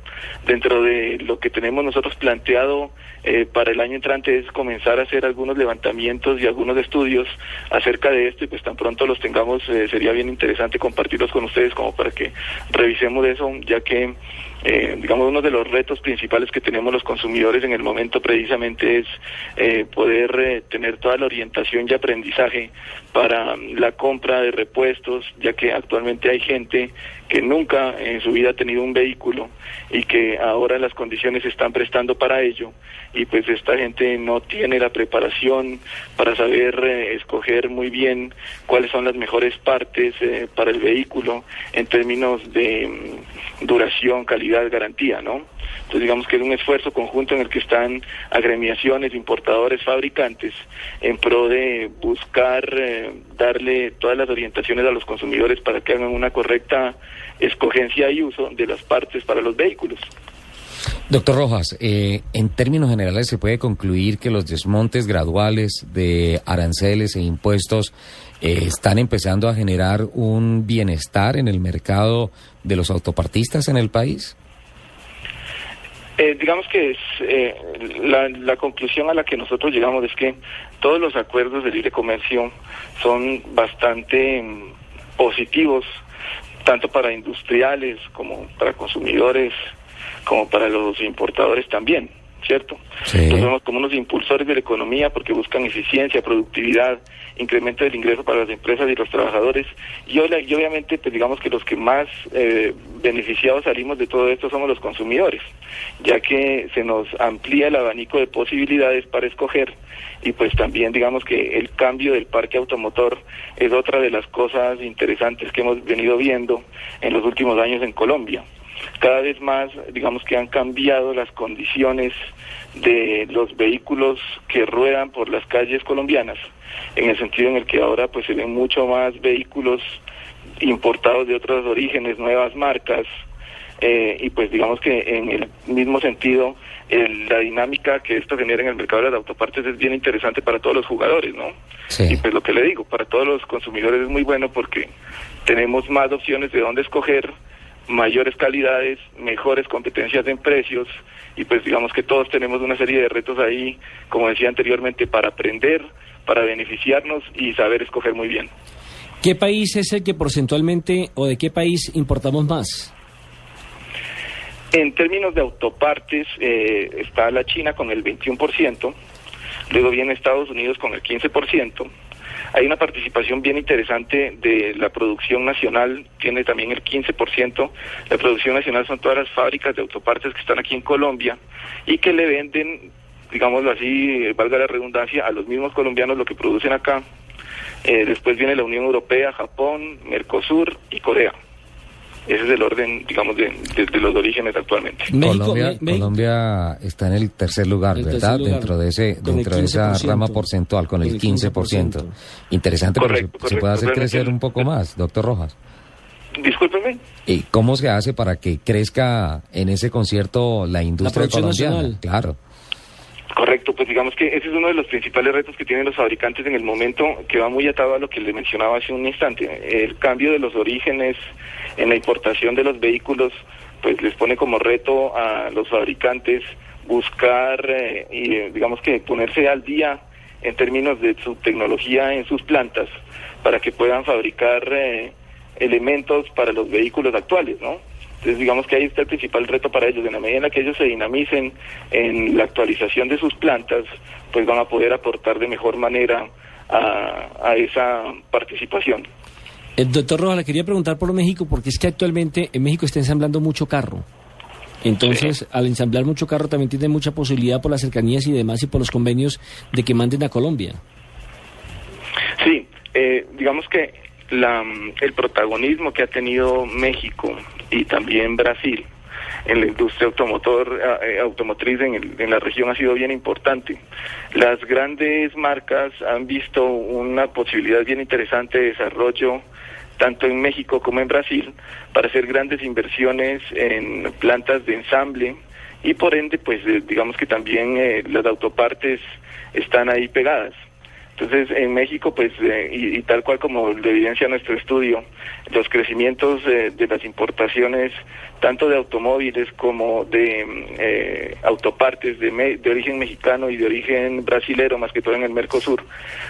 Dentro de lo que tenemos nosotros planteado eh, para el año entrante es comenzar a hacer algunos levantamientos y algunos estudios acerca de esto y pues tan pronto los tengamos eh, sería bien interesante compartirlos con ustedes como para que revisemos eso, ya que eh, digamos, uno de los retos principales que tenemos los consumidores en el momento precisamente es eh, poder eh, tener toda la orientación y aprendizaje para la compra de repuestos, ya que actualmente hay gente que nunca en su vida ha tenido un vehículo y que ahora las condiciones se están prestando para ello y pues esta gente no tiene la preparación para saber escoger muy bien cuáles son las mejores partes para el vehículo en términos de mm, duración, calidad garantía, ¿no? Entonces digamos que es un esfuerzo conjunto en el que están agremiaciones, importadores, fabricantes, en pro de buscar eh, darle todas las orientaciones a los consumidores para que hagan una correcta escogencia y uso de las partes para los vehículos. Doctor Rojas, eh, en términos generales se puede concluir que los desmontes graduales de aranceles e impuestos eh, están empezando a generar un bienestar en el mercado de los autopartistas en el país. Eh, digamos que es, eh, la, conclusión a la que nosotros llegamos es que todos los acuerdos de libre comercio son bastante mm, positivos tanto para industriales como para consumidores, como para los importadores también. ¿Cierto? Nos vemos como unos impulsores de la economía porque buscan eficiencia, productividad, incremento del ingreso para las empresas y los trabajadores. Y, obviamente, pues digamos que los que más eh, beneficiados salimos de todo esto somos los consumidores, ya que se nos amplía el abanico de posibilidades para escoger y pues también digamos que el cambio del parque automotor es otra de las cosas interesantes que hemos venido viendo en los últimos años en Colombia cada vez más, digamos que han cambiado las condiciones de los vehículos que ruedan por las calles colombianas, en el sentido en el que ahora pues se ven mucho más vehículos importados de otros orígenes, nuevas marcas, eh, y pues digamos que en el mismo sentido la dinámica que esto genera en el mercado de las autopartes es bien interesante para todos los jugadores, ¿no? Y pues lo que le digo, para todos los consumidores es muy bueno porque tenemos más opciones de dónde escoger, mayores calidades, mejores competencias en precios y pues digamos que todos tenemos una serie de retos ahí, como decía anteriormente, para aprender, para beneficiarnos y saber escoger muy bien. ¿Qué país es el que porcentualmente o de qué país importamos más? En términos de autopartes eh, está la China con el 21%, luego viene Estados Unidos con el 15%, hay una participación bien interesante de la producción nacional, tiene también el 15%. La producción nacional son todas las fábricas de autopartes que están aquí en Colombia y que le venden, digámoslo así, valga la redundancia, a los mismos colombianos lo que producen acá. Eh, después viene la Unión Europea, Japón, Mercosur y Corea. Ese es el orden, digamos, de, los orígenes actualmente. Colombia, está en el tercer lugar, ¿verdad? Dentro de ese, dentro de esa rama porcentual, con, el 15%. Interesante, pero se, puede hacer crecer un poco más, doctor Rojas. Discúlpeme. ¿Y cómo se hace para que crezca en ese concierto la industria colombiana? Claro. Correcto, digamos que ese es uno de los principales retos que tienen los fabricantes en el momento, que va muy atado a lo que le mencionaba hace un instante. El cambio de los orígenes en la importación de los vehículos, pues les pone como reto a los fabricantes buscar eh, y digamos que ponerse al día en términos de su tecnología en sus plantas para que puedan fabricar eh, elementos para los vehículos actuales, ¿no? Entonces, digamos que ahí está el principal reto para ellos. En la medida en la que ellos se dinamicen en la actualización de sus plantas, pues van a poder aportar de mejor manera a, esa participación. El eh, doctor Rojas, le quería preguntar por México, porque es que actualmente en México está ensamblando mucho carro. Entonces, al ensamblar mucho carro también tiene mucha posibilidad por las cercanías y demás y por los convenios de que manden a Colombia. Sí, eh, digamos que la, el protagonismo que ha tenido México y también Brasil en la industria automotor, eh, automotriz en, en, la región ha sido bien importante. Las grandes marcas han visto una posibilidad bien interesante de desarrollo tanto en México como en Brasil para hacer grandes inversiones en plantas de ensamble y por ende pues eh, digamos que también eh, las autopartes están ahí pegadas. Entonces, en México, pues, eh, y, tal cual como lo evidencia nuestro estudio, los crecimientos eh, de las importaciones, tanto de automóviles como de eh, autopartes de, de, origen mexicano y de origen brasilero, más que todo en el Mercosur,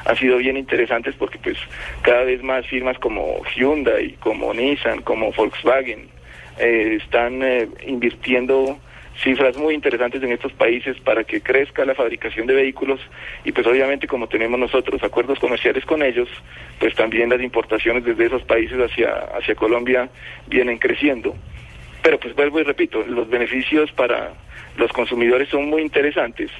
han sido bien interesantes porque, pues, cada vez más firmas como Hyundai, como Nissan, como Volkswagen, están invirtiendo cifras muy interesantes en estos países para que crezca la fabricación de vehículos y pues obviamente como tenemos nosotros acuerdos comerciales con ellos, pues también las importaciones desde esos países hacia, hacia Colombia vienen creciendo. Pero pues vuelvo y repito, los beneficios para los consumidores son muy interesantes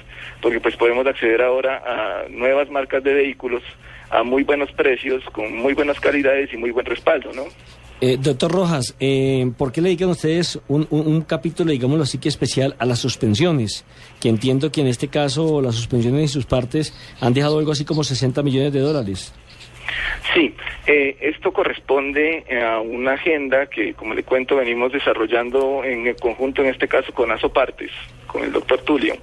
porque pues podemos acceder ahora a nuevas marcas de vehículos a muy buenos precios, con muy buenas calidades y muy buen respaldo, ¿no? Eh, doctor Rojas, eh, ¿por qué le dedican ustedes un, un, capítulo, digámoslo así, que especial a las suspensiones? Que entiendo que en este caso las suspensiones y sus partes han dejado algo así como 60 millones de dólares. Sí, eh, esto corresponde a una agenda que, como le cuento, venimos desarrollando en el conjunto, en este caso con Asopartes, con el doctor Tulio,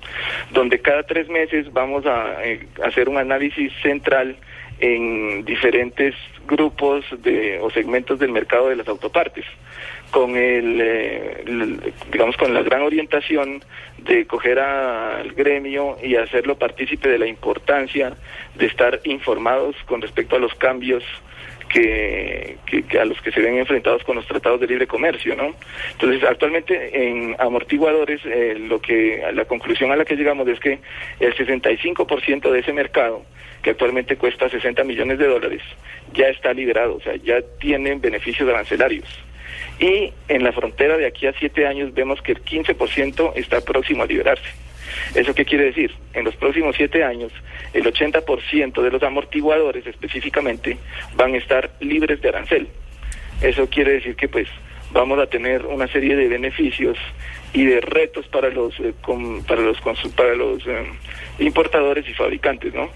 donde cada tres meses vamos a hacer un análisis central en diferentes grupos de, o segmentos del mercado de las autopartes, con el, eh, digamos con la gran orientación de coger al gremio y hacerlo partícipe de la importancia de estar informados con respecto a los cambios que, que, a los que se ven enfrentados con los tratados de libre comercio, ¿no? Entonces, actualmente en amortiguadores, eh, lo que la conclusión a la que llegamos es que el 65% de ese mercado, que actualmente cuesta 60 millones de dólares, ya está liberado, o sea, ya tienen beneficios arancelarios. Y en la frontera de aquí a siete años vemos que el 15% está próximo a liberarse. ¿Eso qué quiere decir? En los próximos siete años, el 80% de los amortiguadores específicamente van a estar libres de arancel. Eso quiere decir que pues vamos a tener una serie de beneficios y de retos para los eh, para los para los eh, importadores y fabricantes, ¿no?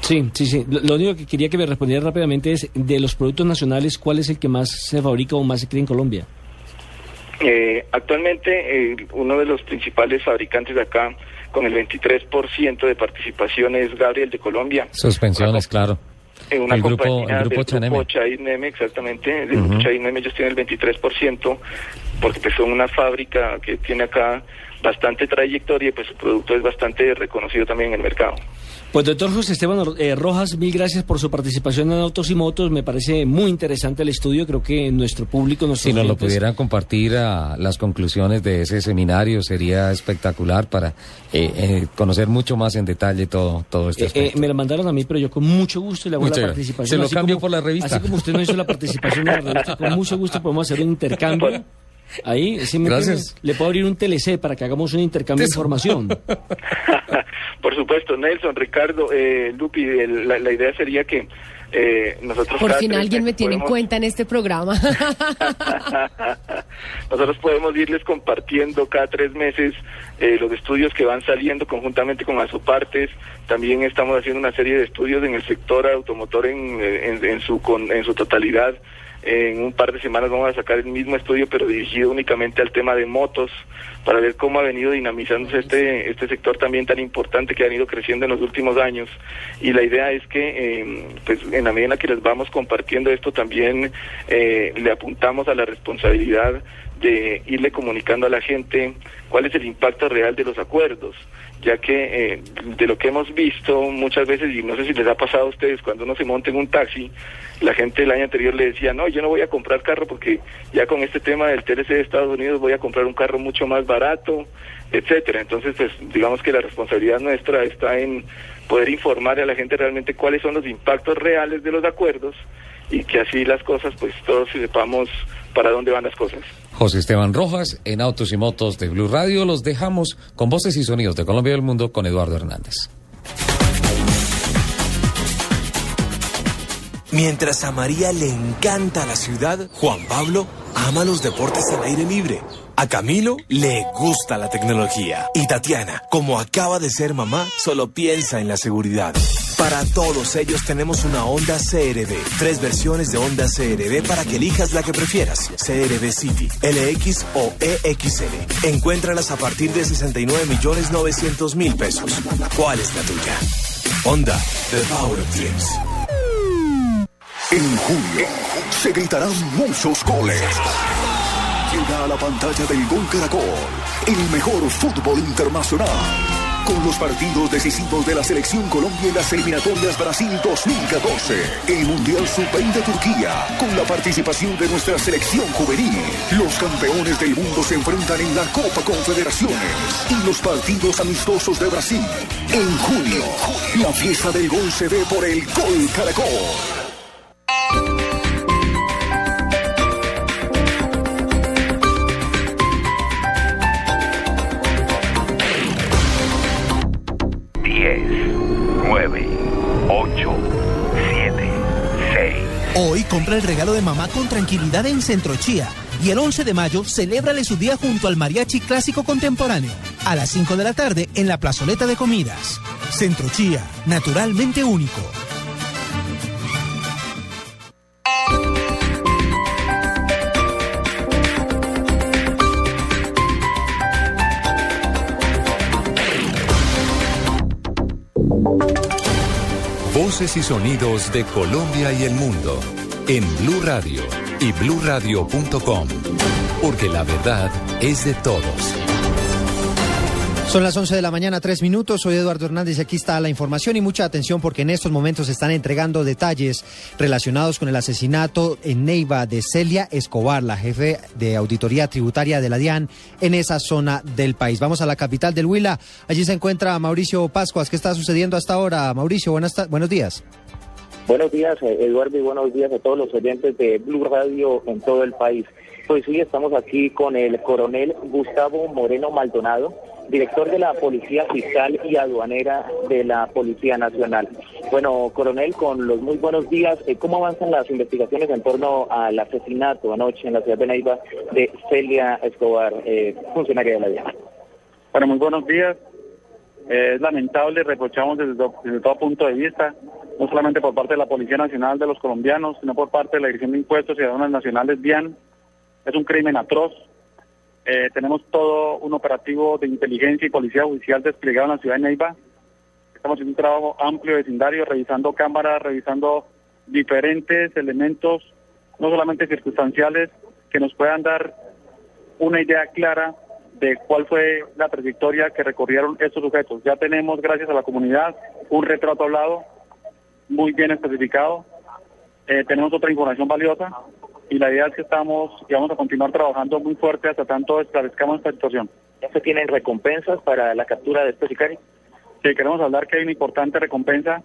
Sí, sí, sí. Lo, único que quería que me respondiera rápidamente es de los productos nacionales, ¿cuál es el que más se fabrica o más se crea en Colombia? Eh, actualmente, eh, uno de los principales fabricantes de acá, con el 23% de participación, es Gabriel de Colombia. Suspensiones, claro. una el grupo, el grupo Chaineme. exactamente. El grupo Chaineme, ellos tienen el 23%, porque pues, son una fábrica que tiene acá bastante trayectoria y pues su producto es bastante reconocido también en el mercado. Pues doctor José Esteban eh, Rojas, mil gracias por su participación en Autos y Motos. Me parece muy interesante el estudio. Creo que nuestro público, nos Si nos lo pudieran compartir a las conclusiones de ese seminario, sería espectacular para eh, eh, conocer mucho más en detalle todo, todo este Me lo mandaron a mí, pero yo con mucho gusto le hago la participación. Se lo cambio por la revista. Así como usted no hizo la participación en la revista, con mucho gusto podemos hacer un intercambio. Ahí, sí me Gracias. le puedo abrir un TLC para que hagamos un intercambio de información. <laughs> Por supuesto, Nelson, Ricardo, eh, Lupi, la, idea sería que eh, nosotros... Por fin alguien me tiene en cuenta en este programa. <laughs> nosotros podemos irles compartiendo cada tres meses eh, los estudios que van saliendo conjuntamente con Asopartes. También estamos haciendo una serie de estudios en el sector automotor en, en, su, en su totalidad. En un par de semanas vamos a sacar el mismo estudio, pero dirigido únicamente al tema de motos, para ver cómo ha venido dinamizándose este, este sector también tan importante que ha ido creciendo en los últimos años. Y la idea es que, em, pues, en la medida en que les vamos compartiendo esto, también eh, le apuntamos a la responsabilidad de irle comunicando a la gente cuál es el impacto real de los acuerdos ya que eh, de lo que hemos visto muchas veces, y no sé si les ha pasado a ustedes, cuando uno se monta en un taxi, la gente el año anterior le decía, no, yo no voy a comprar carro porque ya con este tema del TLC de Estados Unidos voy a comprar un carro mucho más barato, etcétera. Entonces, pues digamos que la responsabilidad nuestra está en poder informar a la gente realmente cuáles son los impactos reales de los acuerdos y que así las cosas, pues todos sepamos para dónde van las cosas. José Esteban Rojas, en Autos y Motos de Blue Radio, los dejamos con voces y sonidos de Colombia y del mundo con Eduardo Hernández. Mientras a María le encanta la ciudad, Juan Pablo ama los deportes al aire libre. A Camilo le gusta la tecnología. Y Tatiana, como acaba de ser mamá, solo piensa en la seguridad. Para todos ellos tenemos una Honda CRV. Tres versiones de Honda CRV para que elijas la que prefieras. CRV City, LX o EXL. Encuéntralas a partir de 69 millones 900 mil pesos. ¿Cuál es la tuya? Honda, The Power of Dreams. En julio se gritarán muchos goles. Llega a la pantalla del Gol Caracol el mejor fútbol internacional con los partidos decisivos de la selección Colombia en las eliminatorias Brasil 2014, el Mundial Sub-20 de Turquía, con la participación de nuestra selección juvenil. Los campeones del mundo se enfrentan en la Copa Confederaciones y los partidos amistosos de Brasil. En junio, la fiesta del gol se ve por el Gol Caracol. Compra el regalo de mamá con tranquilidad en Centrochía. Y el 11 de mayo, celébrale su día junto al Mariachi Clásico Contemporáneo. A las 5 de la tarde en la plazoleta de comidas. Centrochía, naturalmente único. Voces y sonidos de Colombia y el mundo en Blue Radio y bluradio.com, porque la verdad es de todos. Son las 11 de la mañana, tres minutos. Soy Eduardo Hernández y aquí está la información y mucha atención porque en estos momentos se están entregando detalles relacionados con el asesinato en Neiva de Celia Escobar, la jefe de auditoría tributaria de la DIAN en esa zona del país. Vamos a la capital del Huila. Allí se encuentra Mauricio Pascuas. ¿Qué está sucediendo hasta ahora? Mauricio, buenos días. Buenos días, eh, Eduardo, y buenos días a todos los oyentes de Blue Radio en todo el país. Pues sí, estamos aquí con el coronel Gustavo Moreno Maldonado director de la Policía Fiscal y Aduanera de la Policía Nacional. Bueno, coronel, con los muy buenos días, eh, ¿cómo avanzan las investigaciones en torno al asesinato anoche en la ciudad de Neiva de Celia Escobar, eh, funcionaria de la DIAN? Bueno, muy buenos días. Es lamentable, reprochamos desde, todo punto de vista, no solamente por parte de la Policía Nacional de los colombianos, sino por parte de la Dirección de Impuestos y Aduanas Nacionales DIAN. Es un crimen atroz, eh, tenemos todo un operativo de inteligencia y policía judicial desplegado en la ciudad de Neiva. Estamos haciendo un trabajo amplio de vecindario, revisando cámaras, revisando diferentes elementos, no solamente circunstanciales, que nos puedan dar una idea clara de cuál fue la trayectoria que recorrieron estos sujetos. Ya tenemos, gracias a la comunidad, un retrato hablado muy bien especificado. Eh, tenemos otra información valiosa y la idea es que estamos y vamos a continuar trabajando muy fuerte hasta tanto esclarezcamos esta situación. ¿Ya se tienen recompensas para la captura de este sicario? Sí, queremos hablar que hay una importante recompensa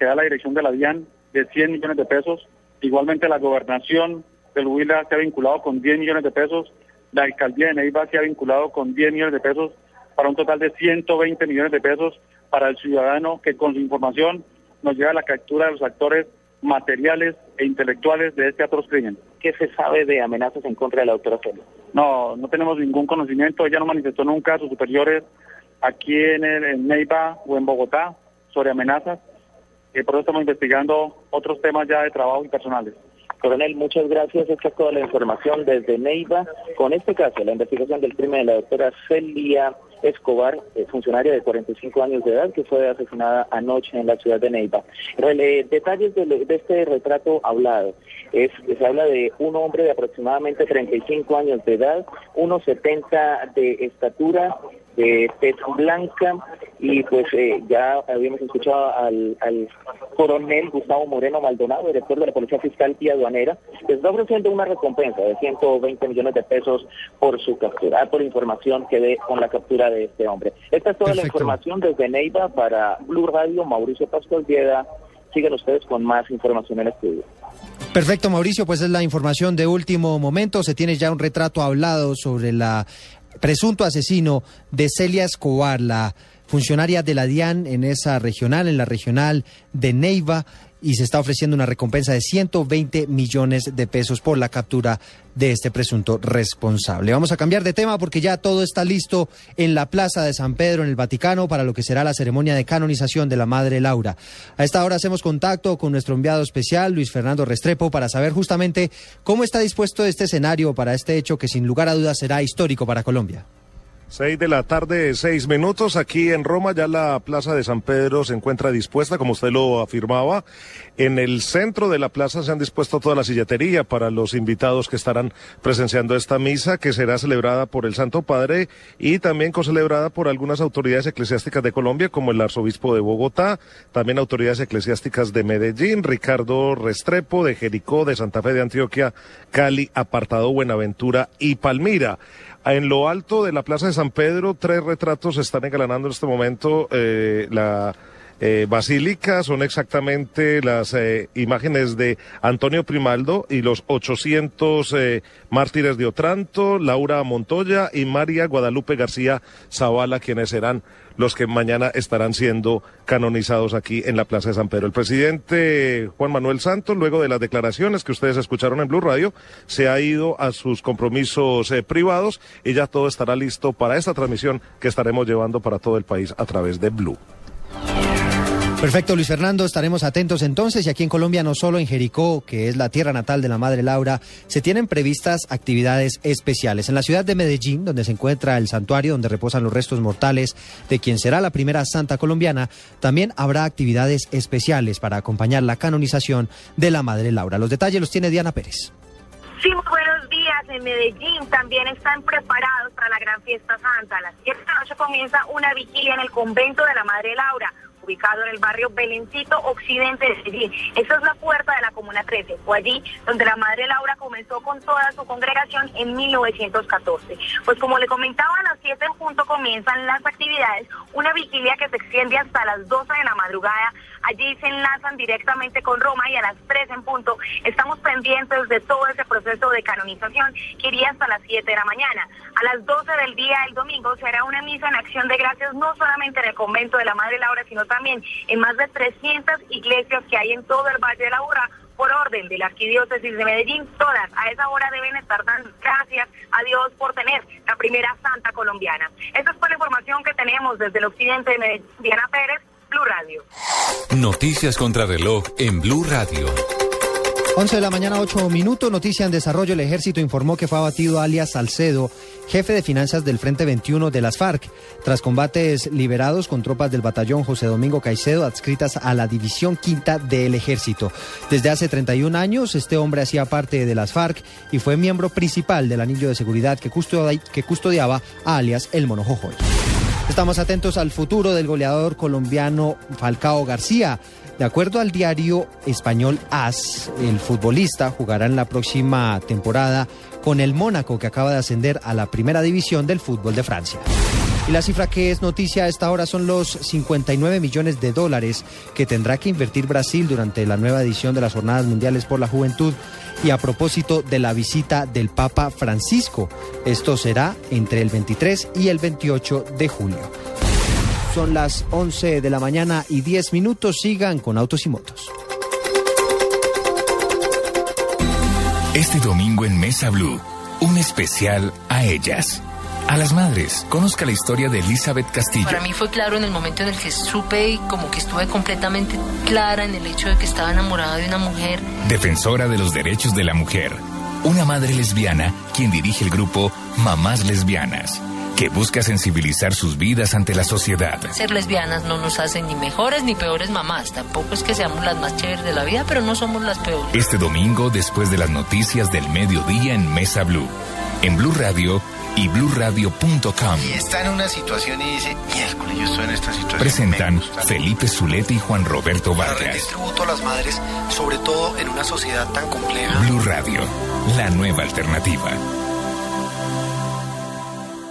que da la dirección de la DIAN de 100 millones de pesos. Igualmente la gobernación del Huila se ha vinculado con 10 millones de pesos, la alcaldía de Neiva se ha vinculado con 10 millones de pesos, para un total de 120 millones de pesos para el ciudadano que con su información nos lleva a la captura de los actores materiales e intelectuales de este atroz crimen. ¿Qué se sabe de amenazas en contra de la doctora Celia? No, no tenemos ningún conocimiento. Ella no manifestó nunca a sus superiores aquí en, el, Neiva o en Bogotá sobre amenazas. Y por eso estamos investigando otros temas ya de trabajo y personales. Coronel, muchas gracias. Esta es toda la información desde Neiva con este caso, la investigación del crimen de la doctora Celia Escobar, eh, funcionaria de 45 años de edad, que fue asesinada anoche en la ciudad de Neiva. detalles de, este retrato hablado. Es, se habla de un hombre de aproximadamente 35 años de edad, 1,70 de estatura, de blanca y pues eh, ya habíamos escuchado al, coronel Gustavo Moreno Maldonado, director de la Policía Fiscal y Aduanera, que está ofreciendo una recompensa de 120 millones de pesos por su captura, por información que dé con la captura de este hombre. Esta es toda la información desde Neiva para Blue Radio, Mauricio Pascual Vieda. Sigan ustedes con más información en estudio. Perfecto, Mauricio, pues es la información de último momento. Se tiene ya un retrato hablado sobre la presunto asesino de Celia Escobar, la funcionaria de la DIAN en esa regional, en la regional de Neiva, y se está ofreciendo una recompensa de 120 millones de pesos por la captura de este presunto responsable. Vamos a cambiar de tema porque ya todo está listo en la Plaza de San Pedro, en el Vaticano, para lo que será la ceremonia de canonización de la Madre Laura. A esta hora hacemos contacto con nuestro enviado especial, Luis Fernando Restrepo, para saber justamente cómo está dispuesto este escenario para este hecho que sin lugar a dudas será histórico para Colombia. Seis de la tarde, seis minutos. Aquí en Roma ya la Plaza de San Pedro se encuentra dispuesta, como usted lo afirmaba. En el centro de la plaza se han dispuesto toda la silletería para los invitados que estarán presenciando esta misa, que será celebrada por el Santo Padre y también celebrada por algunas autoridades eclesiásticas de Colombia, como el arzobispo de Bogotá, también autoridades eclesiásticas de Medellín, Ricardo Restrepo, de Jericó, de Santa Fe de Antioquia, Cali, Apartado, Buenaventura y Palmira. En lo alto de la Plaza de San Pedro, tres retratos están engalanando en este momento eh, la eh, basílica. Son exactamente las eh, imágenes de Antonio Primaldo y los 800 mártires de Otranto, Laura Montoya y María Guadalupe García Zavala, quienes serán los que mañana estarán siendo canonizados aquí en la Plaza de San Pedro. El presidente Juan Manuel Santos, luego de las declaraciones que ustedes escucharon en Blue Radio, se ha ido a sus compromisos eh, privados y ya todo estará listo para esta transmisión que estaremos llevando para todo el país a través de Blue. Perfecto, Luis Fernando, estaremos atentos entonces. Y aquí en Colombia, no solo en Jericó, que es la tierra natal de la Madre Laura, se tienen previstas actividades especiales. En la ciudad de Medellín, donde se encuentra el santuario donde reposan los restos mortales de quien será la primera santa colombiana, también habrá actividades especiales para acompañar la canonización de la Madre Laura. Los detalles los tiene Diana Pérez. Sí, buenos días en Medellín también están preparados para la gran fiesta santa. A las 7 de la noche comienza una vigilia en el convento de la Madre Laura ubicado en el barrio Belencito Occidente de Medellín. Esa es la puerta de la Comuna 13. Fue allí donde la Madre Laura comenzó con toda su congregación en 1914. Pues como le comentaba, a las 7 en punto comienzan las actividades, una vigilia que se extiende hasta las 12 de la madrugada. Allí se enlazan directamente con Roma y a las 3 en punto estamos pendientes de todo ese proceso de canonización que iría hasta las 7 de la mañana. A las 12 del día el domingo será una misa en acción de gracias no solamente en el convento de la Madre Laura, sino también en más de 300 iglesias que hay en todo el Valle de la Burra por orden de la Arquidiócesis de Medellín, todas a esa hora deben estar dando gracias a Dios por tener la primera santa colombiana. Esa es la información que tenemos desde el occidente de Medellín. Diana Pérez, Blue Radio. Noticias contra reloj en Blue Radio. 11 de la mañana, 8 minutos. Noticia en desarrollo. El ejército informó que fue abatido alias Salcedo, jefe de finanzas del Frente 21 de las FARC, tras combates liberados con tropas del batallón José Domingo Caicedo adscritas a la División Quinta del Ejército. Desde hace 31 años, este hombre hacía parte de las FARC y fue miembro principal del anillo de seguridad que, custodiaba a alias El Monojojoy. Estamos atentos al futuro del goleador colombiano Falcao García. De acuerdo al diario español AS, el futbolista jugará en la próxima temporada con el Mónaco que acaba de ascender a la primera división del fútbol de Francia. Y la cifra que es noticia a esta hora son los 59 millones de dólares que tendrá que invertir Brasil durante la nueva edición de las Jornadas Mundiales por la Juventud. Y a propósito de la visita del Papa Francisco, esto será entre el 23 y el 28 de julio. Son las 11 de la mañana y 10 minutos. Sigan con Autos y Motos. Este domingo en Mesa Blue, un especial a ellas. A las madres, conozca la historia de Elizabeth Castillo. Para mí fue claro en el momento en el que supe y como que estuve completamente clara en el hecho de que estaba enamorada de una mujer. Defensora de los derechos de la mujer. Una madre lesbiana quien dirige el grupo Mamás Lesbianas que busca sensibilizar sus vidas ante la sociedad. Ser lesbianas no nos hace ni mejores ni peores mamás. Tampoco es que seamos las más chéveres de la vida, pero no somos las peores. Este domingo, después de las noticias del mediodía en Mesa Blue, en Blue Radio y bluradio.com. Y está en una situación y dice, miércoles, yo estoy en esta situación. Presentan Felipe Zuleta y Juan Roberto Vargas. tributo a las madres, sobre todo en una sociedad tan compleja. Blue Radio, la nueva alternativa.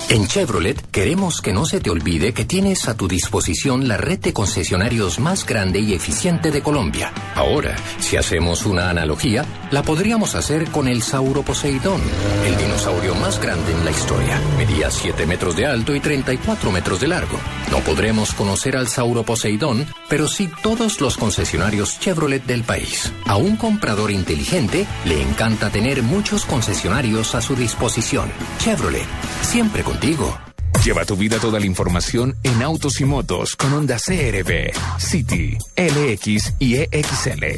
En Chevrolet queremos que no se te olvide que tienes a tu disposición la red de concesionarios más grande y eficiente de Colombia. Ahora, si hacemos una analogía, la podríamos hacer con el Sauro Poseidón, el dinosaurio más grande en la historia. Medía 7 metros de alto y 34 metros de largo. No podremos conocer al Sauro Poseidón, pero sí todos los concesionarios Chevrolet del país. A un comprador inteligente le encanta tener muchos concesionarios a su disposición. Chevrolet, siempre con Lleva tu vida toda la información en autos y motos con Honda CRV, City, LX y EXL.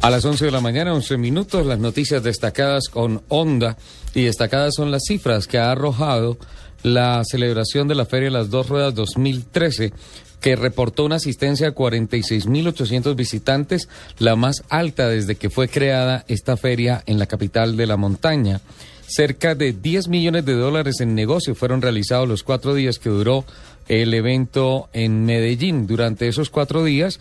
A las 11 de la mañana, 11 minutos, las noticias destacadas con Honda y destacadas son las cifras que ha arrojado la celebración de la Feria de las Dos Ruedas 2013 que reportó una asistencia a 46.800 visitantes, la más alta desde que fue creada esta feria en la capital de la montaña. Cerca de 10 millones de dólares en negocio fueron realizados los cuatro días que duró el evento en Medellín. Durante esos cuatro días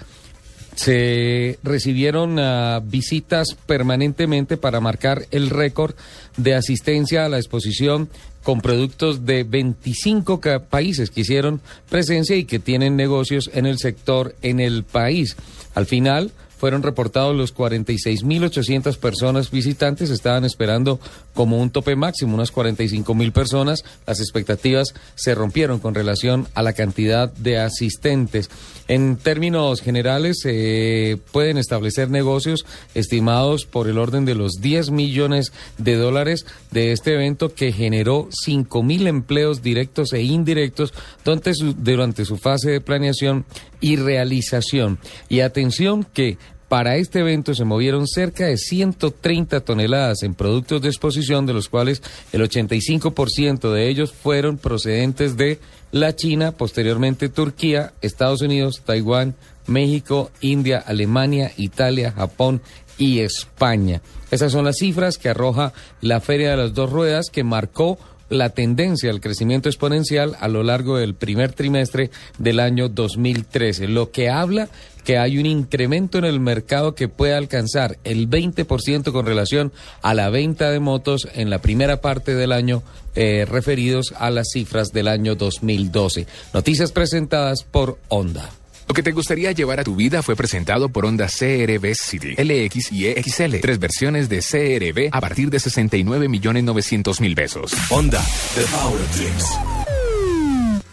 se recibieron ah, visitas permanentemente para marcar el récord de asistencia a la exposición con productos de 25 países que hicieron presencia y que tienen negocios en el sector en el país. Al final, fueron reportados los 46.800 personas visitantes, estaban esperando como un tope máximo, unas 45.000 personas. Las expectativas se rompieron con relación a la cantidad de asistentes. En términos generales, se pueden establecer negocios estimados por el orden de los 10 millones de dólares de este evento que generó 5.000 empleos directos e indirectos durante su, durante su fase de planeación y realización. Y atención que para este evento se movieron cerca de 130 toneladas en productos de exposición, de los cuales el 85% de ellos fueron procedentes de la China, posteriormente Turquía, Estados Unidos, Taiwán, México, India, Alemania, Italia, Japón y España. Esas son las cifras que arroja la Feria de las Dos Ruedas que marcó la tendencia al crecimiento exponencial a lo largo del primer trimestre del año 2013, lo que habla que hay un incremento en el mercado que puede alcanzar el 20% con relación a la venta de motos en la primera parte del año eh, referidos a las cifras del año 2012. Noticias presentadas por Honda. Lo que te gustaría llevar a tu vida fue presentado por Honda CRV City, LX y EXL. Tres versiones de CRV a partir de 69 millones 900 mil pesos. Honda, The Power Dreams.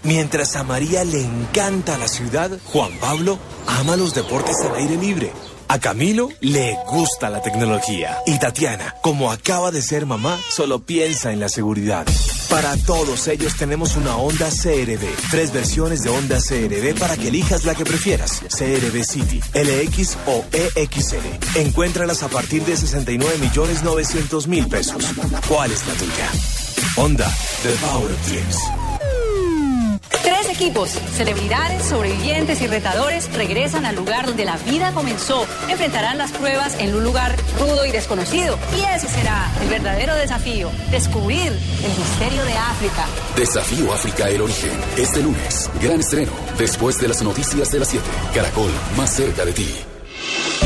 Mientras a María le encanta la ciudad, Juan Pablo ama los deportes al aire libre. A Camilo le gusta la tecnología. Y Tatiana, como acaba de ser mamá, solo piensa en la seguridad. Para todos ellos tenemos una Honda CRV. Tres versiones de Honda CRV para que elijas la que prefieras. CRV City, LX o EXL. Encuéntralas a partir de 69 millones 900 mil pesos. ¿Cuál es la tuya? Honda, The Power Dreams. Equipos, celebridades, sobrevivientes y retadores regresan al lugar donde la vida comenzó. Enfrentarán las pruebas en un lugar rudo y desconocido. Y ese será el verdadero desafío, descubrir el misterio de África. Desafío África el origen. Este lunes, gran estreno. Después de las noticias de las 7. Caracol, más cerca de ti.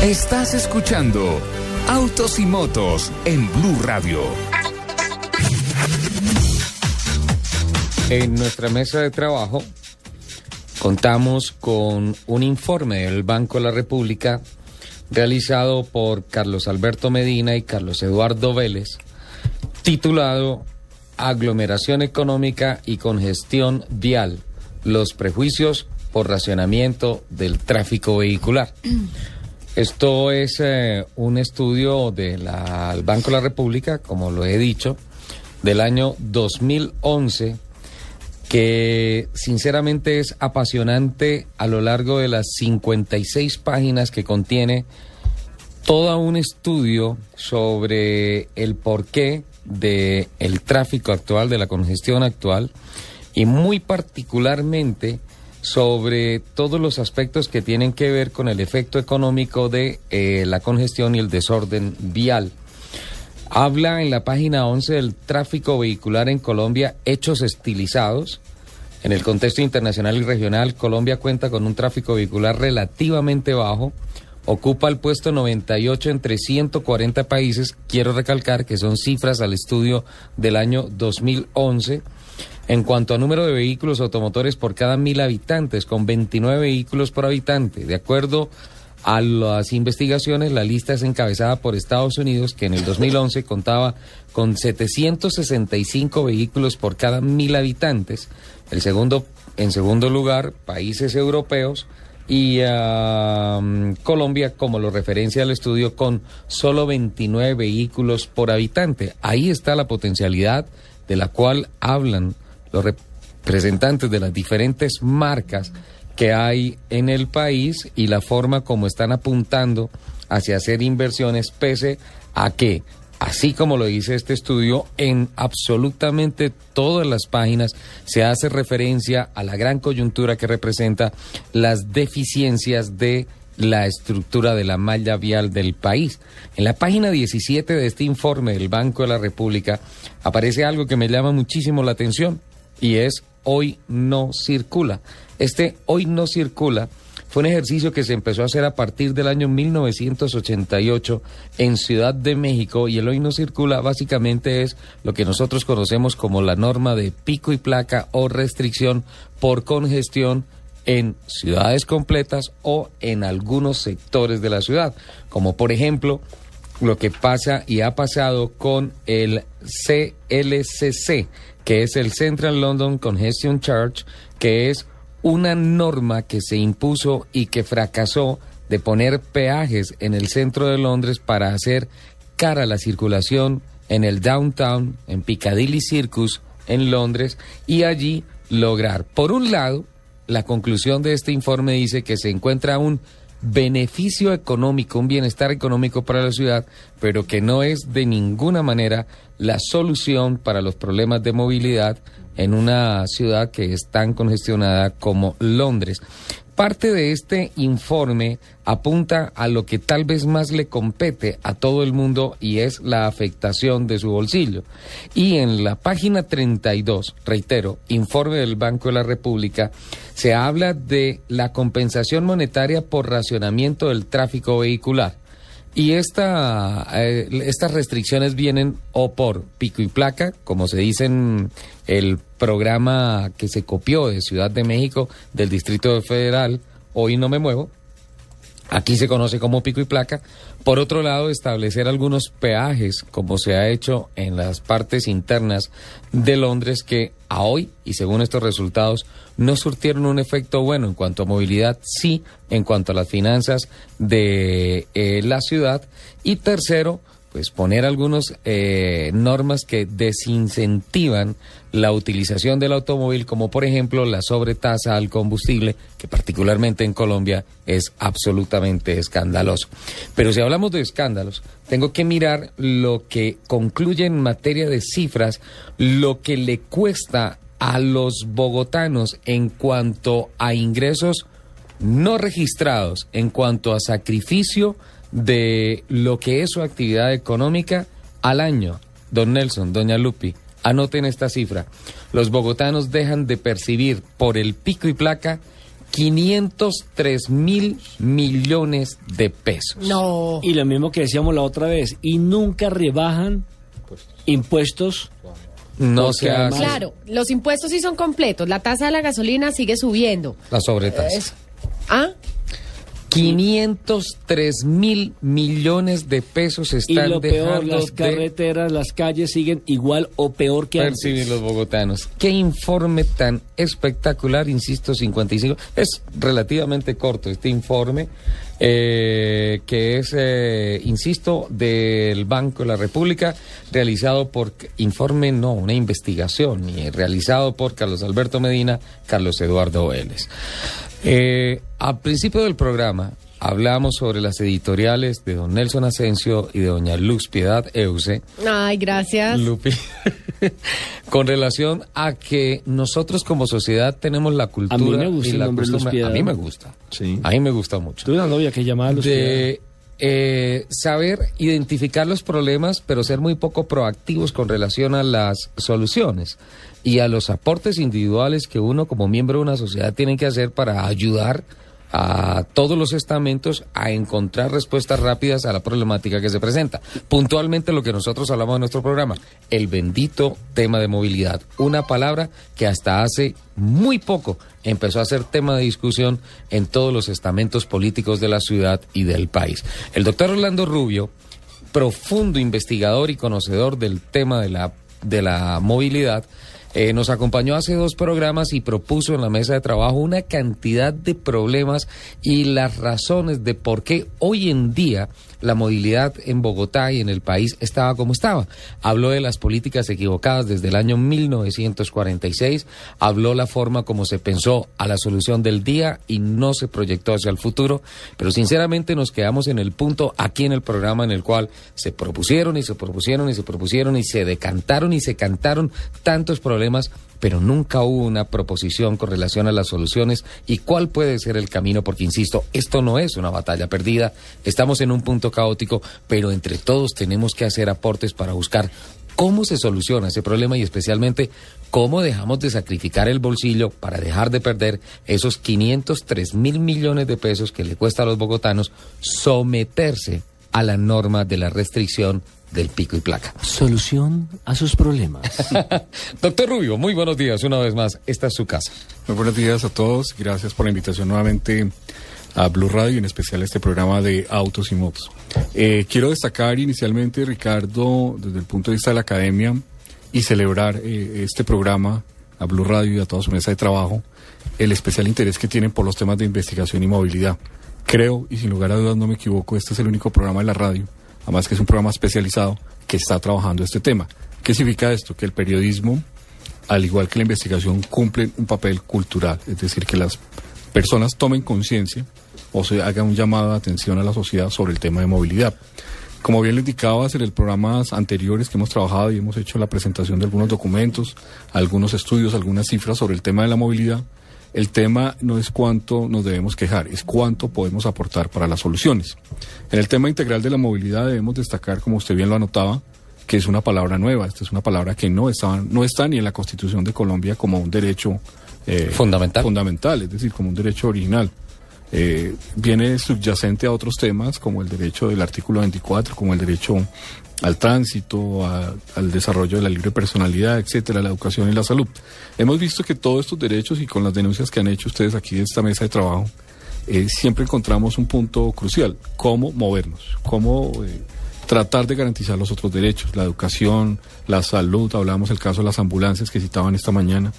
Estás escuchando Autos y Motos en Blue Radio. En nuestra mesa de trabajo contamos con un informe del Banco de la República realizado por Carlos Alberto Medina y Carlos Eduardo Vélez, titulado Aglomeración económica y congestión vial, los prejuicios por racionamiento del tráfico vehicular. <clears throat> Esto es eh, un estudio del Banco de la República, como lo he dicho, del año 2011 que sinceramente es apasionante a lo largo de las 56 páginas que contiene todo un estudio sobre el porqué del el tráfico actual, de la congestión actual y muy particularmente sobre todos los aspectos que tienen que ver con el efecto económico de eh, la congestión y el desorden vial. Habla en la página 11 del tráfico vehicular en Colombia, hechos estilizados. En el contexto internacional y regional, Colombia cuenta con un tráfico vehicular relativamente bajo. Ocupa el puesto 98 entre 140 países. Quiero recalcar que son cifras al estudio del año 2011. En cuanto a número de vehículos automotores por cada mil habitantes, con 29 vehículos por habitante. De acuerdo a las investigaciones, la lista es encabezada por Estados Unidos, que en el 2011 contaba con 765 vehículos por cada mil habitantes. El segundo, en segundo lugar, países europeos y Colombia, como lo referencia el estudio, con solo 29 vehículos por habitante. Ahí está la potencialidad de la cual hablan los representantes de las diferentes marcas que hay en el país y la forma como están apuntando hacia hacer inversiones pese a que, así como lo dice este estudio, en absolutamente todas las páginas se hace referencia a la gran coyuntura que representa las deficiencias de la estructura de la malla vial del país. En la página 17 de este informe del Banco de la República aparece algo que me llama muchísimo la atención y es hoy no circula. Este hoy no circula fue un ejercicio que se empezó a hacer a partir del año 1988 en Ciudad de México y el hoy no circula básicamente es lo que nosotros conocemos como la norma de pico y placa o restricción por congestión en ciudades completas o en algunos sectores de la ciudad, como por ejemplo lo que pasa y ha pasado con el CLCC, que es el Central London Congestion Charge, que es una norma que se impuso y que fracasó de poner peajes en el centro de Londres para hacer cara la circulación en el downtown, en Piccadilly Circus, en Londres, y allí lograr, por un lado, la conclusión de este informe dice que se encuentra un beneficio económico, un bienestar económico para la ciudad, pero que no es de ninguna manera la solución para los problemas de movilidad en una ciudad que es tan congestionada como Londres. parte de este informe apunta a lo que tal vez más le compete a todo el mundo y es la afectación de su bolsillo. Y en la página 32, reitero, informe del Banco de la República, se habla de la compensación monetaria por racionamiento del tráfico vehicular. Y esta, eh, estas restricciones vienen o por pico y placa, como se dice en el programa que se copió de Ciudad de México del Distrito Federal, Hoy no me muevo, aquí se conoce como pico y placa. Por otro lado, establecer algunos peajes, como se ha hecho en las partes internas de Londres, que a hoy, y según estos resultados, no surtieron un efecto bueno en cuanto a movilidad, sí en cuanto a las finanzas de eh, la ciudad. Y tercero, pues poner algunas eh, normas que desincentivan la utilización del automóvil, como por ejemplo la sobretasa al combustible, que particularmente en Colombia es absolutamente escandaloso. Pero si hablamos de escándalos, tengo que mirar lo que concluye en materia de cifras, lo que le cuesta a los bogotanos en cuanto a ingresos no registrados, en cuanto a sacrificio de lo que es su actividad económica al año. Don Nelson, doña Lupi, anoten esta cifra. Los bogotanos dejan de percibir por el pico y placa 503 mil millones de pesos. No. Y lo mismo que decíamos la otra vez, y nunca rebajan impuestos. No se hace. Claro, los impuestos sí son completos. La tasa de la gasolina sigue subiendo. La sobretasa. ¿Ah? 503 mil millones de pesos Y están lo peor, dejando las de carreteras, las calles siguen igual o peor que antes. percibir los bogotanos. Qué informe tan espectacular, insisto, 55. Es relativamente corto este informe, eh, que es, eh, insisto, del Banco de la República, realizado por, informe no, una investigación, y realizado por Carlos Alberto Medina, Carlos Eduardo Vélez. Eh, al principio del programa hablamos sobre las editoriales de don Nelson Asensio y de doña Luz Piedad Euse. Ay, gracias. Lupi, <laughs> con relación a que nosotros como sociedad tenemos la cultura A mí me gusta y el la nombre Luz costumbre- Piedad. A mí me gusta. Sí. A mí me gusta mucho. Tuve una novia que llamaba Luz de eh, saber identificar los problemas, pero ser muy poco proactivos con relación a las soluciones y a los aportes individuales que uno como miembro de una sociedad tiene que hacer para ayudar a todos los estamentos a encontrar respuestas rápidas a la problemática que se presenta. Puntualmente lo que nosotros hablamos en nuestro programa, el bendito tema de movilidad, una palabra que hasta hace muy poco empezó a ser tema de discusión en todos los estamentos políticos de la ciudad y del país. El doctor Orlando Rubio, profundo investigador y conocedor del tema de la, de la movilidad, eh, nos acompañó hace dos programas y propuso en la mesa de trabajo una cantidad de problemas y las razones de por qué hoy en día la movilidad en Bogotá y en el país estaba como estaba. Habló de las políticas equivocadas desde el año 1946, habló la forma como se pensó a la solución del día y no se proyectó hacia el futuro, pero sinceramente nos quedamos en el punto aquí en el programa en el cual se propusieron y se propusieron y se propusieron y se decantaron y se cantaron tantos problemas pero nunca hubo una proposición con relación a las soluciones y cuál puede ser el camino, porque insisto, esto no es una batalla perdida, estamos en un punto caótico, pero entre todos tenemos que hacer aportes para buscar cómo se soluciona ese problema y especialmente cómo dejamos de sacrificar el bolsillo para dejar de perder esos 503 mil millones de pesos que le cuesta a los bogotanos someterse a la norma de la restricción del pico y placa. Solución a sus problemas. <laughs> Doctor Rubio, muy buenos días una vez más. Esta es su casa. Muy buenos días a todos. Gracias por la invitación nuevamente a Blue Radio y en especial a este programa de Autos y Motos. Eh, quiero destacar inicialmente, Ricardo, desde el punto de vista de la academia y celebrar eh, este programa a Blue Radio y a toda su mesa de trabajo, el especial interés que tienen por los temas de investigación y movilidad. Creo, y sin lugar a dudas no me equivoco, este es el único programa de la radio, además que es un programa especializado que está trabajando este tema. ¿Qué significa esto? Que el periodismo, al igual que la investigación, cumplen un papel cultural, es decir, que las personas tomen conciencia o se haga un llamado de atención a la sociedad sobre el tema de movilidad. Como bien lo indicabas en los programas anteriores que hemos trabajado y hemos hecho la presentación de algunos documentos, algunos estudios, algunas cifras sobre el tema de la movilidad, El tema no es cuánto nos debemos quejar, es cuánto podemos aportar para las soluciones. En el tema integral de la movilidad debemos destacar, como usted bien lo anotaba, que es una palabra nueva. Esta es una palabra que no está, no está ni en la Constitución de Colombia como un derecho eh, fundamental. fundamental, es decir, como un derecho original. Eh, viene subyacente a otros temas como el derecho del artículo 24, como el derecho al tránsito, al desarrollo de la libre personalidad, etcétera, la educación y la salud. Hemos visto que todos estos derechos y con las denuncias que han hecho ustedes aquí de esta mesa de trabajo, eh, siempre encontramos un punto crucial, cómo movernos, cómo eh, tratar de garantizar los otros derechos, la educación, la salud, hablamos el caso de las ambulancias que citaban esta mañana.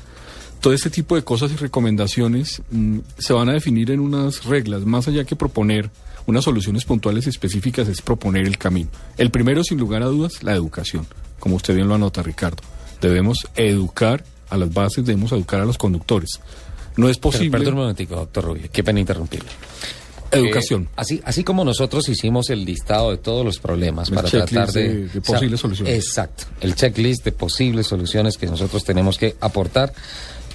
Todo este tipo de cosas y recomendaciones mm, se van a definir en unas reglas, más allá que proponer unas soluciones puntuales específicas, es proponer el camino. El primero, sin lugar a dudas, la educación, como usted bien lo anota, Ricardo. Debemos educar a las bases, debemos educar a los conductores. No es posible... perdón un momentico, doctor Rubio, qué pena interrumpirle. Educación. Eh, así, así como nosotros hicimos el listado de todos los problemas para tratar de, de, posibles soluciones. Exacto, el checklist de posibles soluciones que nosotros tenemos que aportar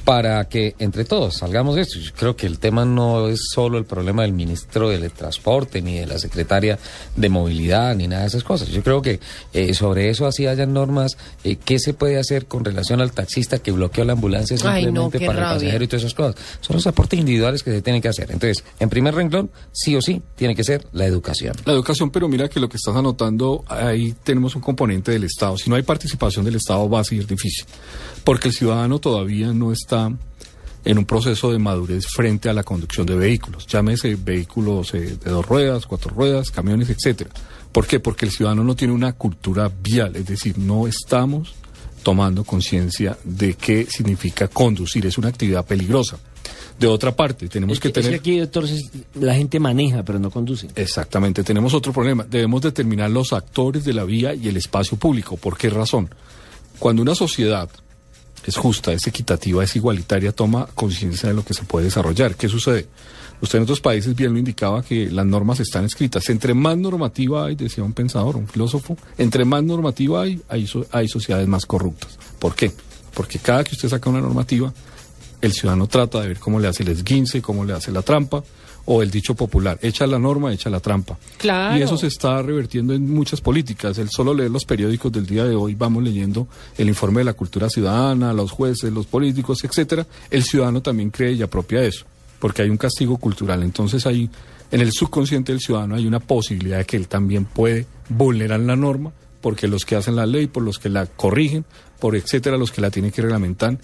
para que entre todos salgamos de esto. Yo creo que el tema no es solo el problema del ministro del Transporte, ni de la secretaria de Movilidad, ni nada de esas cosas. Yo creo que eh, sobre eso así hayan normas. Eh, ¿Qué se puede hacer con relación al taxista que bloqueó la ambulancia simplemente para el pasajero y todas esas cosas? Son los aportes individuales que se tienen que hacer. Entonces, en primer renglón, sí o sí, tiene que ser la educación. La educación, pero mira que lo que estás anotando, ahí tenemos un componente del Estado. Si no hay participación del Estado, va a ser difícil. Porque el ciudadano todavía no está en un proceso de madurez frente a la conducción de vehículos, llámese vehículos eh, de dos ruedas, cuatro ruedas, camiones, etcétera. ¿Por qué? Porque el ciudadano no tiene una cultura vial, es decir, no estamos tomando conciencia de qué significa conducir, es una actividad peligrosa. De otra parte, tenemos que, tener... aquí, doctor, la gente maneja, pero no conduce. Exactamente, tenemos otro problema. Debemos determinar los actores de la vía y el espacio público. ¿Por qué razón? Cuando una sociedad es justa, es equitativa, es igualitaria, toma conciencia de lo que se puede desarrollar. ¿Qué sucede? Usted en otros países bien lo indicaba que las normas están escritas. Entre más normativa hay, decía un pensador, un filósofo, entre más normativa hay, hay, hay sociedades más corruptas. ¿Por qué? Porque cada que usted saca una normativa, el ciudadano trata de ver cómo le hace el esguince, cómo le hace la trampa, o el dicho popular, echa la norma, echa la trampa. Claro. Y eso se está revertiendo en muchas políticas. El solo leer los periódicos del día de hoy, vamos leyendo el informe de la cultura ciudadana, los jueces, los políticos, etcétera. El ciudadano también cree y apropia eso, porque hay un castigo cultural. Entonces ahí, en el subconsciente del ciudadano hay una posibilidad de que él también puede vulnerar la norma, porque los que hacen la ley, por los que la corrigen, por etcétera, los que la tienen que reglamentar,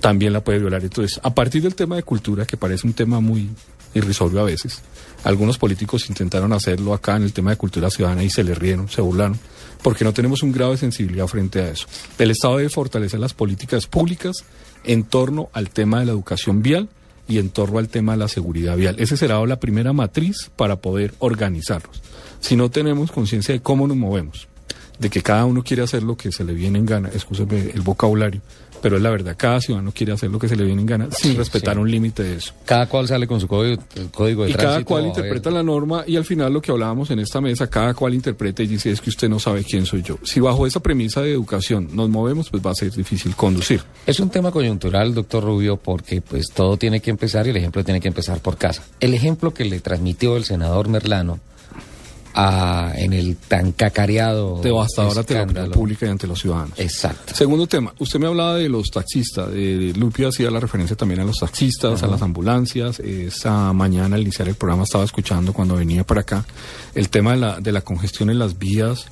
también la puede violar. Entonces, a partir del tema de cultura, que parece un tema muy irrisorio a veces. Algunos políticos intentaron hacerlo acá en el tema de cultura ciudadana y se le rieron, se burlaron, porque no tenemos un grado de sensibilidad frente a eso. El Estado debe fortalecer las políticas públicas en torno al tema de la educación vial y en torno al tema de la seguridad vial. Esa será la primera matriz para poder organizarnos. Si no tenemos conciencia de cómo nos movemos, de que cada uno quiere hacer lo que se le viene en gana, escúcheme el vocabulario, pero es la verdad, cada ciudadano quiere hacer lo que se le viene en gana sin respetar un límite de eso. Cada cual sale con su código, código de y cada cual interpreta la norma y al final lo que hablábamos en esta mesa, cada cual interpreta y dice es que usted no sabe quién soy yo. Si bajo esa premisa de educación nos movemos, pues va a ser difícil conducir. Es un tema coyuntural, doctor Rubio, porque pues todo tiene que empezar y el ejemplo tiene que empezar por casa. El ejemplo que le transmitió el senador Merlano en el tan cacareado devastadora ante la pública y ante los ciudadanos. Exacto. Segundo tema, usted me hablaba de los taxistas, de, Lupia hacía la referencia también a los taxistas, a las ambulancias. Esa mañana al iniciar el programa estaba escuchando cuando venía para acá el tema de la, de la congestión en las vías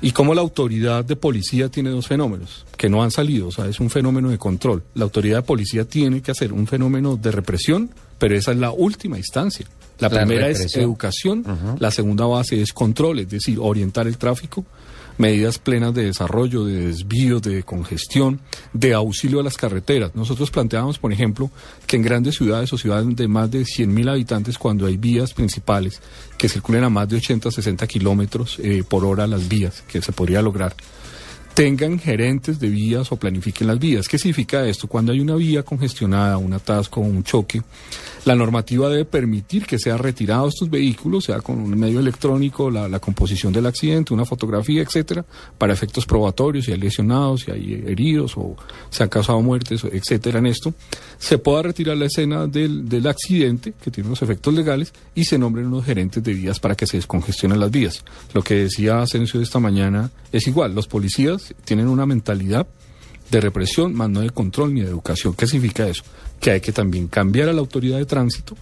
y cómo la autoridad de policía tiene dos fenómenos que no han salido, o sea, es un fenómeno de control. La autoridad de policía tiene que hacer un fenómeno de represión, pero esa es la última instancia. La, primera es educación, la segunda base es control, es decir, orientar el tráfico, medidas plenas de desarrollo, de desvío, de congestión, de auxilio a las carreteras. Nosotros planteábamos, por ejemplo, que en grandes ciudades o ciudades de más de 100.000 habitantes, cuando hay vías principales que circulen a más de 80, 60 kilómetros eh, por hora las vías, que se podría lograr, tengan gerentes de vías o planifiquen las vías. ¿Qué significa esto? Cuando hay una vía congestionada, un atasco, un choque, La normativa debe permitir que sea retirado estos vehículos, sea con un medio electrónico, la, composición del accidente, una fotografía, etcétera, para efectos probatorios, si hay lesionados, si hay heridos o se han causado muertes, etcétera, en esto, se pueda retirar la escena del, del accidente, que tiene unos efectos legales, y se nombren unos gerentes de vías para que se descongestionen las vías. Lo que decía Asensio esta mañana es igual, los policías tienen una mentalidad de represión, más no de control ni de educación. ¿Qué significa eso? Que hay que también cambiar a la autoridad de tránsito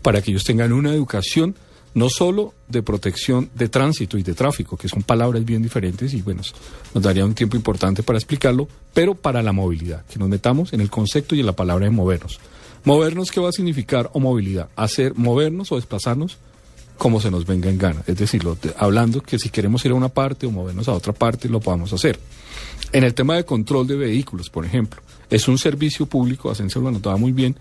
para que ellos tengan una educación no solo de protección de tránsito y de tráfico, que son palabras bien diferentes y bueno, nos daría un tiempo importante para explicarlo, pero para la movilidad, que nos metamos en el concepto y en la palabra de movernos. Movernos, ¿qué va a significar o movilidad? Hacer, movernos o desplazarnos como se nos venga en gana. Es decir, hablando que si queremos ir a una parte o movernos a otra parte, lo podamos hacer. En el tema de control de vehículos, por ejemplo, es un servicio público, Asensio lo anotaba muy bien,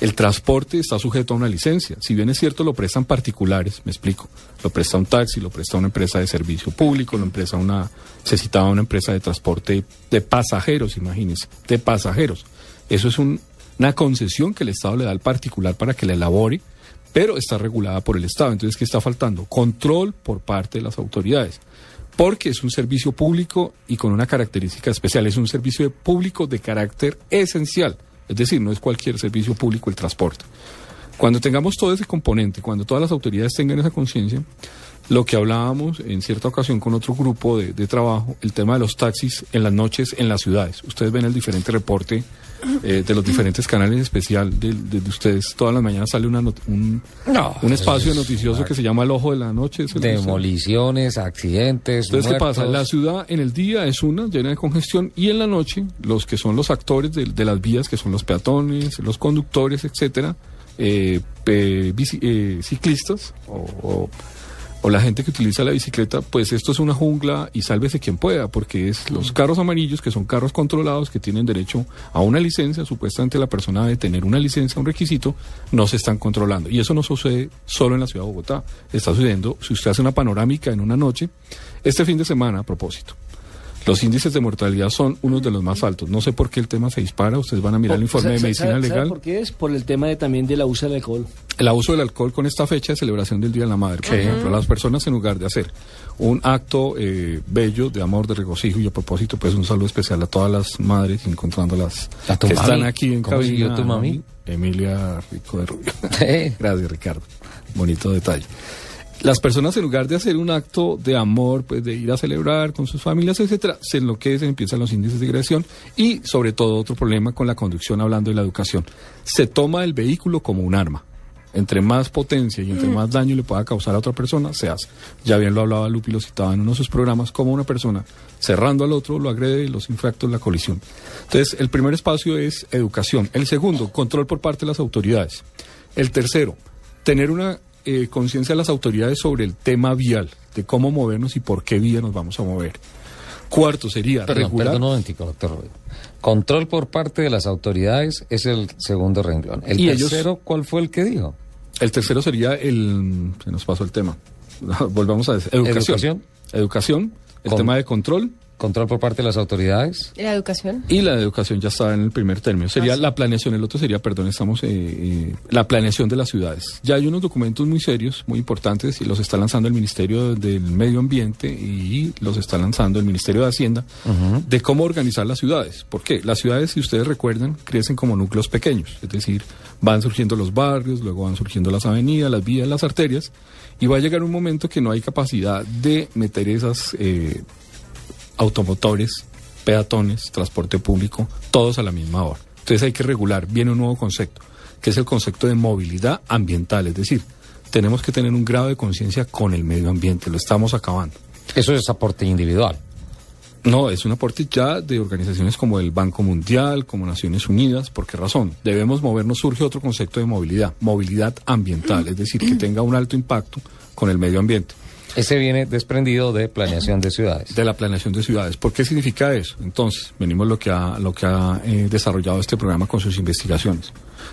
el transporte está sujeto a una licencia. Si bien es cierto, lo prestan particulares, me explico. Lo presta un taxi, lo presta una empresa de servicio público, lo empresa una, se citaba una empresa de transporte de pasajeros, imagínense, de pasajeros. Eso es una concesión que el Estado le da al particular para que la elabore, pero está regulada por el Estado. Entonces, ¿qué está faltando? Control por parte de las autoridades porque es un servicio público y con una característica especial, es un servicio público de carácter esencial, es decir, no es cualquier servicio público el transporte. Cuando tengamos todo ese componente, cuando todas las autoridades tengan esa conciencia, lo que hablábamos en cierta ocasión con otro grupo de, trabajo, el tema de los taxis en las noches en las ciudades. Ustedes ven el diferente reporte eh, de los diferentes canales especial de, ustedes. Todas las mañanas sale una un, un espacio noticioso que se llama El Ojo de la Noche. Demoliciones, accidentes. Entonces, ¿qué pasa? La ciudad en el día es una llena de congestión y en la noche los que son los actores de, las vías, que son los peatones, los conductores, etcétera, eh, eh, ciclistas o o la gente que utiliza la bicicleta, pues esto es una jungla y sálvese quien pueda, porque es los carros amarillos, que son carros controlados, que tienen derecho a una licencia, supuestamente la persona debe tener una licencia, un requisito, no se están controlando. Y eso no sucede solo en la ciudad de Bogotá, está sucediendo, si usted hace una panorámica en una noche, este fin de semana a propósito. Los índices de mortalidad son unos de los más altos. No sé por qué el tema se dispara. Ustedes van a mirar el informe de medicina legal. ¿Por qué es? Por el tema de, también del abuso del alcohol. El abuso del alcohol con esta fecha de celebración del Día de la Madre. Por ejemplo, las personas en lugar de hacer un acto eh, bello de amor, de regocijo y a propósito, pues un saludo especial a todas las madres, encontrándolas que están aquí en cabina. tu mami? Emilia Rico de Rubio. <laughs> Gracias, Ricardo. Bonito detalle las personas en lugar de hacer un acto de amor, pues de ir a celebrar con sus familias, etcétera, se enloquecen, empiezan los índices de agresión y sobre todo otro problema con la conducción hablando de la educación. Se toma el vehículo como un arma. Entre más potencia y entre mm. más daño le pueda causar a otra persona, se hace. Ya bien lo hablaba Lupi, lo citaba en uno de sus programas, como una persona cerrando al otro lo agrede y los infractos la colisión. Entonces, el primer espacio es educación. El segundo, control por parte de las autoridades. El tercero, tener una eh, conciencia de las autoridades sobre el tema vial, de cómo movernos y por qué vía nos vamos a mover. Cuarto sería regular. doctor. Control por parte de las autoridades es el segundo renglón. El tercero, ¿cuál fue el que dijo? El tercero sería el. Se nos pasó el tema. <laughs> Volvamos a decir. Educación. Educación. el tema de control Control por parte de las autoridades. ¿Y la educación? Y la educación ya está en el primer término. Sería ah, la planeación, el otro sería, perdón, estamos, eh, eh, la planeación de las ciudades. Ya hay unos documentos muy serios, muy importantes, y los está lanzando el Ministerio del Medio Ambiente y los está lanzando el Ministerio de Hacienda, de cómo organizar las ciudades. ¿Por qué? Las ciudades, si ustedes recuerdan, crecen como núcleos pequeños, es decir, van surgiendo los barrios, luego van surgiendo las avenidas, las vías, las arterias, y va a llegar un momento que no hay capacidad de meter esas... Eh, automotores, peatones, transporte público, todos a la misma hora. Entonces hay que regular, viene un nuevo concepto, que es el concepto de movilidad ambiental, es decir, tenemos que tener un grado de conciencia con el medio ambiente, lo estamos acabando. Eso es aporte individual. No, es un aporte ya de organizaciones como el Banco Mundial, como Naciones Unidas. ¿Por qué razón? Debemos movernos, surge otro concepto de movilidad, movilidad ambiental, es decir, que tenga un alto impacto con el medio ambiente. Ese viene desprendido de planeación de ciudades. De la planeación de ciudades. ¿Por qué significa eso? Entonces, venimos lo que ha, lo que ha eh, desarrollado este programa con sus investigaciones,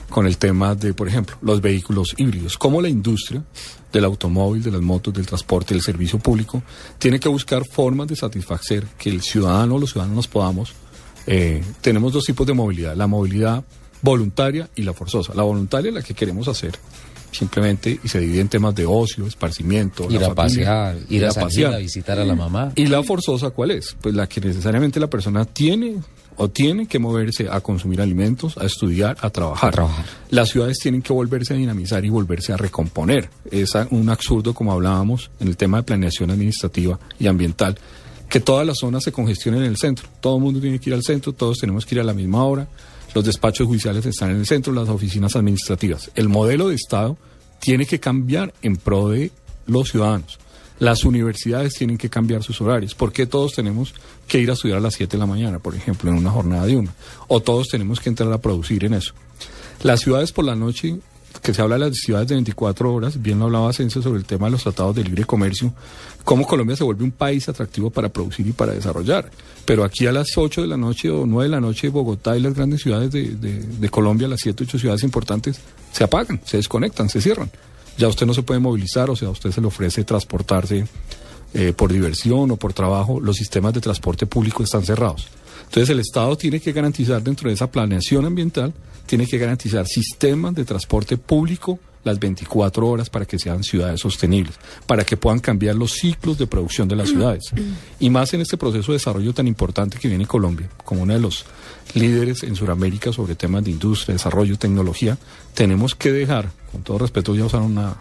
con el tema de, por ejemplo, los vehículos híbridos. Cómo la industria del automóvil, de las motos, del transporte, del servicio público, tiene que buscar formas de satisfacer que el ciudadano o los ciudadanos podamos. Eh, tenemos dos tipos de movilidad. La movilidad voluntaria y la forzosa. La voluntaria es la que queremos hacer simplemente y se divide en temas de ocio, esparcimiento, Ir la a pasear, ir a salir a visitar a la mamá. ¿Y la forzosa cuál es? Pues la que necesariamente la persona tiene o tiene que moverse a consumir alimentos, a estudiar, a trabajar. Las ciudades tienen que volverse a dinamizar y volverse a recomponer. Es a- un absurdo, como hablábamos, en el tema de planeación administrativa y ambiental, que todas las zonas se congestionen en el centro. Todo el mundo tiene que ir al centro, todos tenemos que ir a la misma hora. Los despachos judiciales están en el centro, las oficinas administrativas. El modelo de Estado tiene que cambiar en pro de los ciudadanos. Las universidades tienen que cambiar sus horarios. ¿Por qué todos tenemos que ir a estudiar a las 7 de la mañana, por ejemplo, en una jornada de una? O todos tenemos que entrar a producir en eso. Las ciudades por la noche, que se habla de las ciudades de 24 horas, bien lo hablaba Asensio sobre el tema de los tratados de libre comercio, cómo Colombia se vuelve un país atractivo para producir y para desarrollar. Pero aquí a las 8 de la noche o 9 de la noche, Bogotá y las grandes ciudades de, Colombia, las 7 8 ciudades importantes, se apagan, se desconectan, se cierran. Ya usted no se puede movilizar, o sea, a usted se le ofrece transportarse eh, por diversión o por trabajo, los sistemas de transporte público están cerrados. Entonces el Estado tiene que garantizar dentro de esa planeación ambiental, tiene que garantizar sistemas de transporte público las 24 horas para que sean ciudades sostenibles, para que puedan cambiar los ciclos de producción de las ciudades. Y más en este proceso de desarrollo tan importante que viene Colombia, como uno de los líderes en Sudamérica sobre temas de industria, desarrollo, tecnología, tenemos que dejar, con todo respeto, ya usar una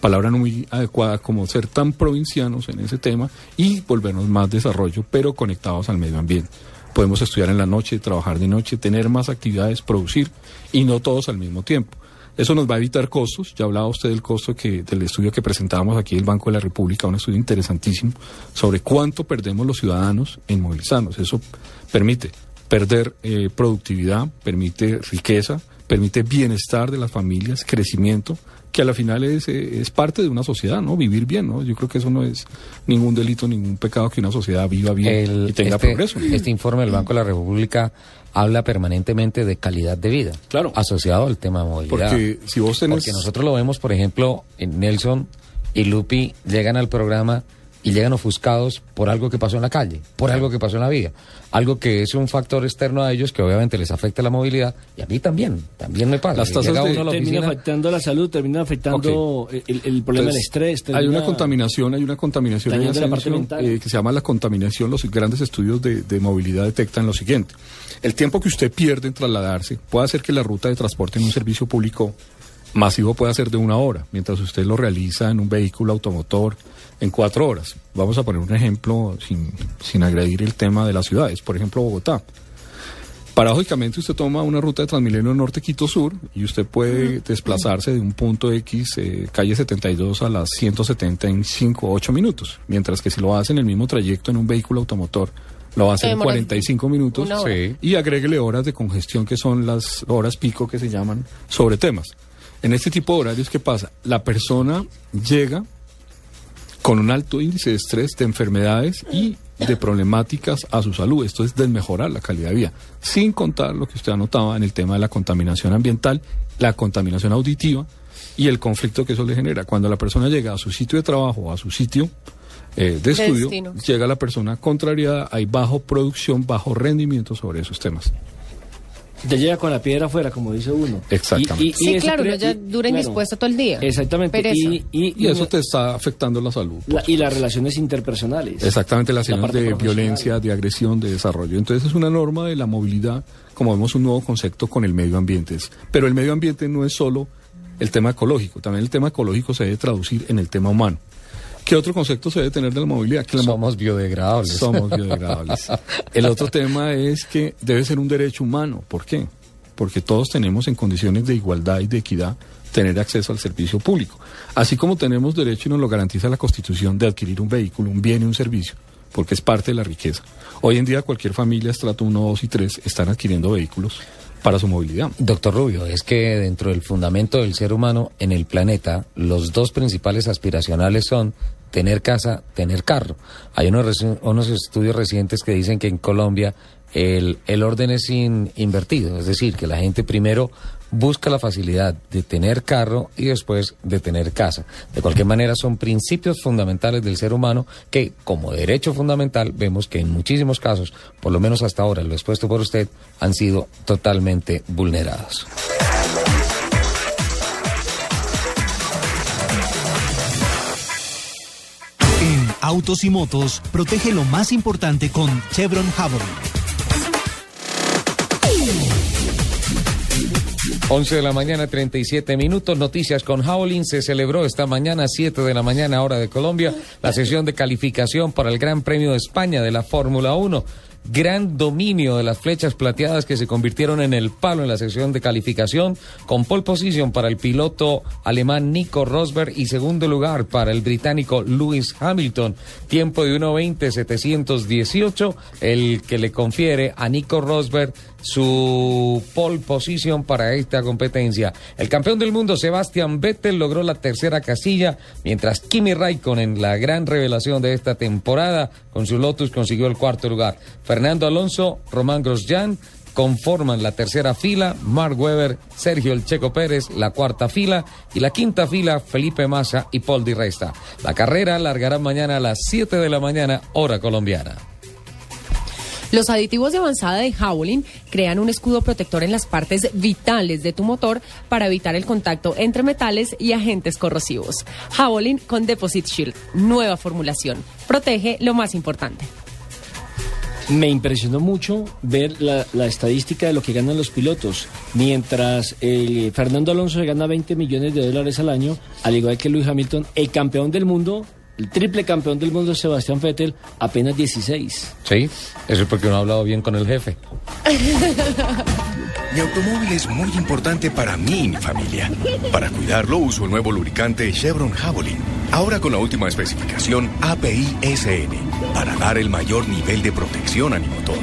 palabra no muy adecuada como ser tan provincianos en ese tema y volvernos más desarrollo, pero conectados al medio ambiente. Podemos estudiar en la noche, trabajar de noche, tener más actividades, producir y no todos al mismo tiempo. Eso nos va a evitar costos. Ya hablaba usted del costo que, del estudio que presentábamos aquí del Banco de la República, un estudio interesantísimo sobre cuánto perdemos los ciudadanos en movilizarnos. Eso permite perder eh, productividad, permite riqueza, permite bienestar de las familias, crecimiento, que a la final es, eh, es parte de una sociedad, ¿no? Vivir bien, ¿no? Yo creo que eso no es ningún delito, ningún pecado que una sociedad viva bien El- y tenga este, progreso. Este informe del Banco de la República habla permanentemente de calidad de vida. Claro. Asociado al tema de movilidad. Porque si vos tenés- Porque nosotros lo vemos, por ejemplo, en Nelson y Lupi llegan al programa y llegan ofuscados por algo que pasó en la calle, por algo que pasó en la vía. Algo que es un factor externo a ellos que obviamente les afecta la movilidad y a mí también, también me pasa. Las tasas de- la termina afectando la salud, termina afectando el, el problema del estrés. Hay una contaminación, hay una contaminación la eh, que se llama la contaminación. Los grandes estudios de, de movilidad detectan lo siguiente. El tiempo que usted pierde en trasladarse puede hacer que la ruta de transporte en un servicio público masivo pueda ser de una hora, mientras usted lo realiza en un vehículo automotor en cuatro horas. Vamos a poner un ejemplo sin, sin agredir el tema de las ciudades. Por ejemplo, Bogotá. Paradójicamente usted toma una ruta de Transmilenio Norte Quito Sur y usted puede desplazarse de un punto X, eh, calle 72 a las 170 en 5 o 8 minutos, mientras que si lo hace en el mismo trayecto en un vehículo automotor, lo va a hacer en Demora 45 minutos. Sí. y agréguele horas de congestión que son las horas pico que se llaman sobre temas. En este tipo de horarios, ¿qué pasa? La persona llega con un alto índice de estrés, de enfermedades y de problemáticas a su salud. Esto es desmejorar la calidad de vida, sin contar lo que usted anotaba en el tema de la contaminación ambiental, la contaminación auditiva y el conflicto que eso le genera. Cuando la persona llega a su sitio de trabajo o a su sitio eh, de estudio, Destino. llega la persona contrariada, hay bajo producción, bajo rendimiento sobre esos temas. Te llega con la piedra afuera, como dice uno. Exactamente. Y- y- y Sí, eso claro, uno ya dura claro. indispuesto todo el día. Exactamente. Pereza. Y, y- Y eso te está afectando la salud. la- y las relaciones interpersonales. Exactamente, las La de violencia, de agresión, de desarrollo. Entonces es una norma de la movilidad, como vemos un nuevo concepto con el medio ambiente. Es- Pero el medio ambiente no es solo el tema ecológico, también el tema ecológico se debe traducir en el tema humano. ¿Qué otro concepto se debe tener de la movilidad? Que la mo- Somos biodegradables. Somos biodegradables. <laughs> El otro tema es que debe ser un derecho humano. ¿Por qué? Porque todos tenemos en condiciones de igualdad y de equidad tener acceso al servicio público. Así como tenemos derecho y nos lo garantiza la Constitución de adquirir un vehículo, un bien y un servicio, porque es parte de la riqueza. Hoy en día cualquier familia, estrato 1, 2 y 3, están adquiriendo vehículos para su movilidad. Doctor Rubio, es que dentro del fundamento del ser humano en el planeta, los dos principales aspiracionales son tener casa, tener carro. Hay unos, unos estudios recientes que dicen que en Colombia el, el orden es in- invertido, es decir, que la gente primero busca la facilidad de tener carro y después de tener casa. De cualquier manera, son principios fundamentales del ser humano que, como derecho fundamental, vemos que en muchísimos casos, por lo menos hasta ahora, lo expuesto por usted, han sido totalmente vulnerados. En Autos y Motos, protege lo más importante con Chevron Javelin. 11 de la mañana, 37 minutos. Noticias con Howling. Se celebró esta mañana, 7 de la mañana, hora de Colombia, la sesión de calificación para el Gran Premio de España de la Fórmula 1 gran dominio de las flechas plateadas que se convirtieron en el palo en la sección de calificación, con pole position para el piloto alemán Nico Rosberg y segundo lugar para el británico Lewis Hamilton. Tiempo de 1.20.718, el que le confiere a Nico Rosberg su pole position para esta competencia. El campeón del mundo Sebastian Vettel logró la tercera casilla, mientras Kimi Raikkonen, la gran revelación de esta temporada, con su Lotus consiguió el cuarto lugar. Fernando Alonso, Román Grosjean conforman la tercera fila, Mark Webber, Sergio El Checo Pérez, la cuarta fila y la quinta fila, Felipe Massa y Paul Di Resta. La carrera largará mañana a las 7 de la mañana, hora colombiana. Los aditivos de avanzada de Howling crean un escudo protector en las partes vitales de tu motor para evitar el contacto entre metales y agentes corrosivos. Howling con Deposit Shield, nueva formulación. Protege lo más importante. Me impresionó mucho ver la, estadística de lo que ganan los pilotos. Mientras Fernando Alonso gana 20 millones de dólares al año, al igual que Luis Hamilton, el campeón del mundo, el triple campeón del mundo Sebastián Vettel, apenas 16. Sí, eso es porque no ha hablado bien con el jefe. <laughs> Mi automóvil es muy importante para mí y mi familia. Para cuidarlo uso el nuevo lubricante Chevron Javelin. Ahora con la última especificación API-SN para dar el mayor nivel de protección a mi motor.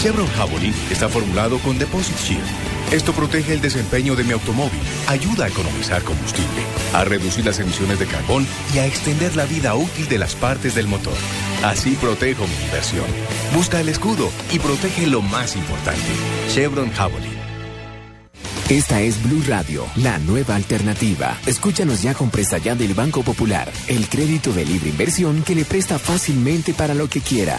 Chevron Javelin está formulado con Deposit Shield. Esto protege el desempeño de mi automóvil, ayuda a economizar combustible, a reducir las emisiones de carbón y a extender la vida útil de las partes del motor. Así protejo mi inversión. Busca el escudo y protege lo más importante. Chevron Javelin. Esta es Blue Radio, la nueva alternativa. Escúchanos ya con Presta Ya del Banco Popular, el crédito de libre inversión que le presta fácilmente para lo que quiera.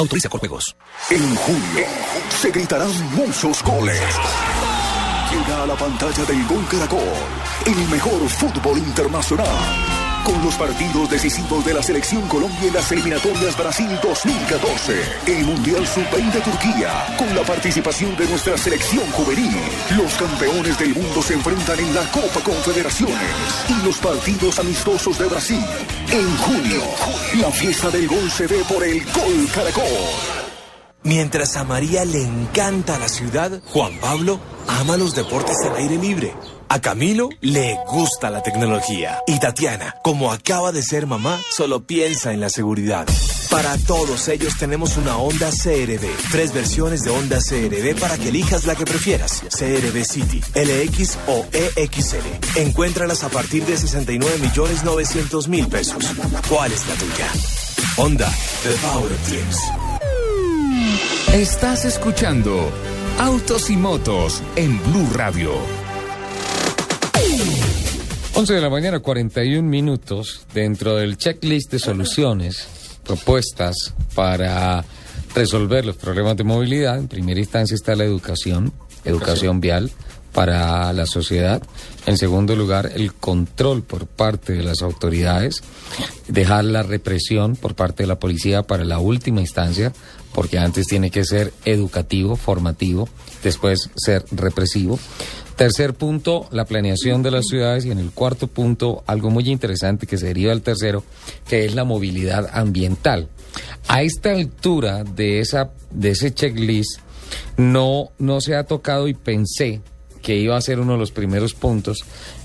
Autoriza con juegos. En julio se gritarán muchos goles. Llega a la pantalla del Gol Caracol el mejor fútbol internacional. Con los partidos decisivos de la Selección Colombia en las eliminatorias Brasil 2014, el Mundial Sub-20 de Turquía, con la participación de nuestra selección juvenil. Los campeones del mundo se enfrentan en la Copa Confederaciones y los partidos amistosos de Brasil. En junio, la fiesta del gol se ve por el Gol Caracol. Mientras a María le encanta la ciudad, Juan Pablo ama los deportes al aire libre. A Camilo le gusta la tecnología. Y Tatiana, como acaba de ser mamá, solo piensa en la seguridad. Para todos ellos tenemos una Honda CRV. Tres versiones de Honda CRV para que elijas la que prefieras. CRV City, LX o EXL. Encuéntralas a partir de 69 millones 900 mil pesos. ¿Cuál es la tuya? Honda, the power of dreams. Estás escuchando Autos y Motos en Blue Radio. 11 de la mañana, 41 minutos, dentro del checklist de soluciones propuestas para resolver los problemas de movilidad. En primera instancia está la educación, educación vial para la sociedad. En segundo lugar, el control por parte de las autoridades, dejar la represión por parte de la policía para la última instancia, porque antes tiene que ser educativo, formativo, después ser represivo. Tercer punto, la planeación de las ciudades y en el cuarto punto, algo muy interesante que se deriva del tercero, que es la movilidad ambiental. A esta altura de esa de ese checklist no no se ha tocado y pensé que iba a ser uno de los primeros puntos,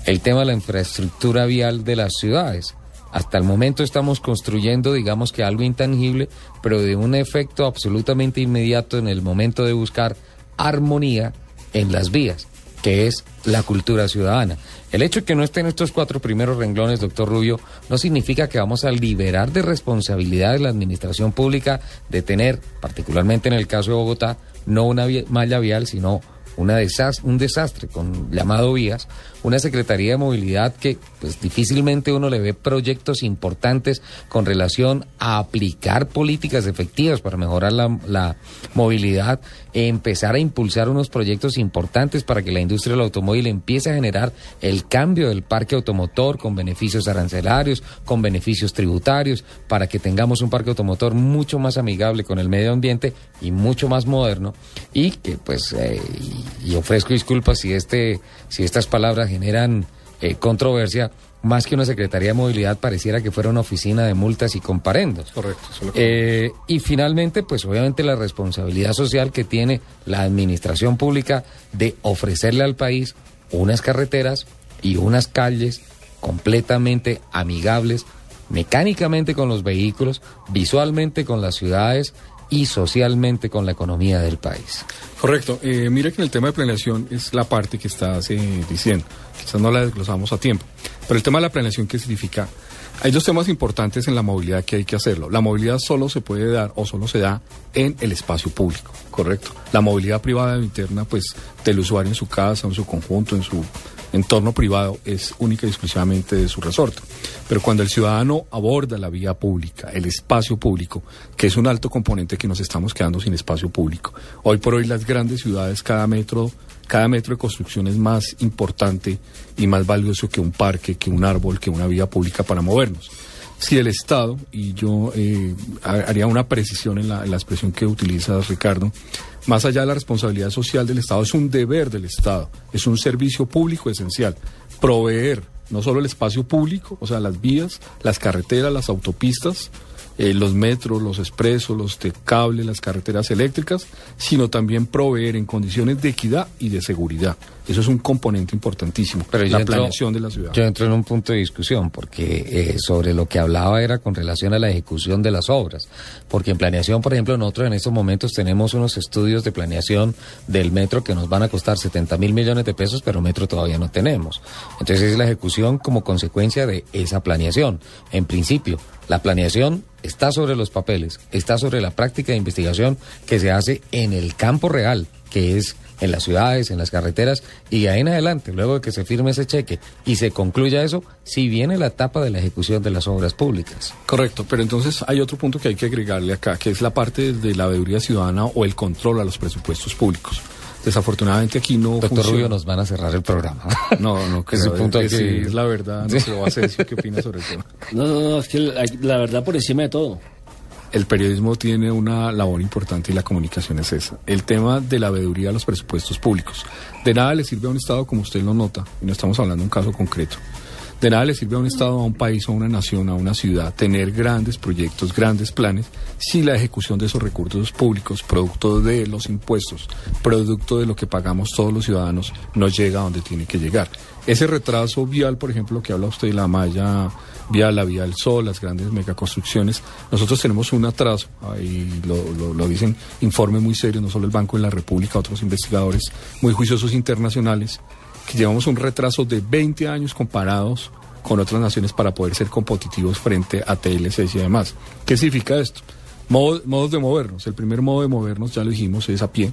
el tema de la infraestructura vial de las ciudades. Hasta el momento estamos construyendo, digamos que algo intangible, pero de un efecto absolutamente inmediato en el momento de buscar armonía en las vías, que es la cultura ciudadana. El hecho de que no estén estos cuatro primeros renglones, doctor Rubio, no significa que vamos a liberar de responsabilidad de la administración pública de tener, particularmente en el caso de Bogotá, no una malla vial, sino una un desastre con llamado vías, una Secretaría de Movilidad que pues difícilmente uno le ve proyectos importantes con relación a aplicar políticas efectivas para mejorar la, la movilidad, empezar a impulsar unos proyectos importantes para que la industria del automóvil empiece a generar el cambio del parque automotor con beneficios arancelarios, con beneficios tributarios, para que tengamos un parque automotor mucho más amigable con el medio ambiente y mucho más moderno y que pues eh, y, ofrezco disculpas si este si estas palabras generan eh, controversia más que una Secretaría de Movilidad pareciera que fuera una oficina de multas y comparendos. Correcto. Eh, y finalmente, pues obviamente la responsabilidad social que tiene la administración pública de ofrecerle al país unas carreteras y unas calles completamente amigables, mecánicamente con los vehículos, visualmente con las ciudades y socialmente con la economía del país. Correcto. Eh, mire que en el tema de planeación es la parte que estás eh, diciendo. Quizás no la desglosamos a tiempo. Pero el tema de la planeación, ¿qué significa? Hay dos temas importantes en la movilidad que hay que hacerlo. La movilidad solo se puede dar o solo se da en el espacio público, correcto. La movilidad privada interna, pues, del usuario en su casa, en su conjunto, en su entorno privado es única y exclusivamente de su resorte. Pero cuando el ciudadano aborda la vía pública, el espacio público, que es un alto componente que nos estamos quedando sin espacio público. Hoy por hoy las grandes ciudades, cada metro, cada metro de construcción es más importante y más valioso que un parque, que un árbol, que una vía pública para movernos si el Estado, y yo eh, haría una precisión en la, en la, expresión que utiliza Ricardo, más allá de la responsabilidad social del Estado, es un deber del Estado, es un servicio público esencial, proveer no solo el espacio público, o sea, las vías, las carreteras, las autopistas, eh, los metros, los expresos, los de cable, las carreteras eléctricas, sino también proveer en condiciones de equidad y de seguridad. Eso es un componente importantísimo, Pero la planeación de la ciudad. Yo entro en un punto de discusión, porque eh, sobre lo que hablaba era con relación a la ejecución de las obras. Porque en planeación, por ejemplo, nosotros en estos momentos tenemos unos estudios de planeación del metro que nos van a costar 70 mil millones de pesos, pero metro todavía no tenemos. Entonces es la ejecución como consecuencia de esa planeación. En principio, la planeación está sobre los papeles, está sobre la práctica de investigación que se hace en el campo real, que es en las ciudades, en las carreteras, y ahí en adelante, luego de que se firme ese cheque y se concluya eso, si viene la etapa de la ejecución de las obras públicas. Correcto, pero entonces hay otro punto que hay que agregarle acá, que es la parte de la veeduría ciudadana o el control a los presupuestos públicos. Desafortunadamente aquí no. Doctor Rubio, nos van a cerrar el programa. <laughs> No, no, que, <laughs> es, punto que, sí, es la verdad. No se lo va a hacer. ¿Qué opina sobre el <laughs> tema? No, no, no, es que la, verdad por encima de todo el periodismo tiene una labor importante y la comunicación es esa. El tema de la veeduría a los presupuestos públicos. De nada le sirve a un Estado, como usted lo nota, y no estamos hablando de un caso concreto, de nada le sirve a un Estado, a un país, a una nación, a una ciudad tener grandes proyectos, grandes planes, si la ejecución de esos recursos públicos, producto de los impuestos, producto de lo que pagamos todos los ciudadanos, no llega a donde tiene que llegar. Ese retraso vial, por ejemplo, que habla usted de la malla vial, la vía del sol, las grandes megaconstrucciones, nosotros tenemos un atraso, ahí lo, lo dicen informes muy serios, no solo el Banco de la República, otros investigadores muy juiciosos internacionales, que llevamos un retraso de 20 años comparados con otras naciones para poder ser competitivos frente a TLC y demás. ¿Qué significa esto? modos de movernos. El primer modo de movernos, ya lo dijimos, es a pie.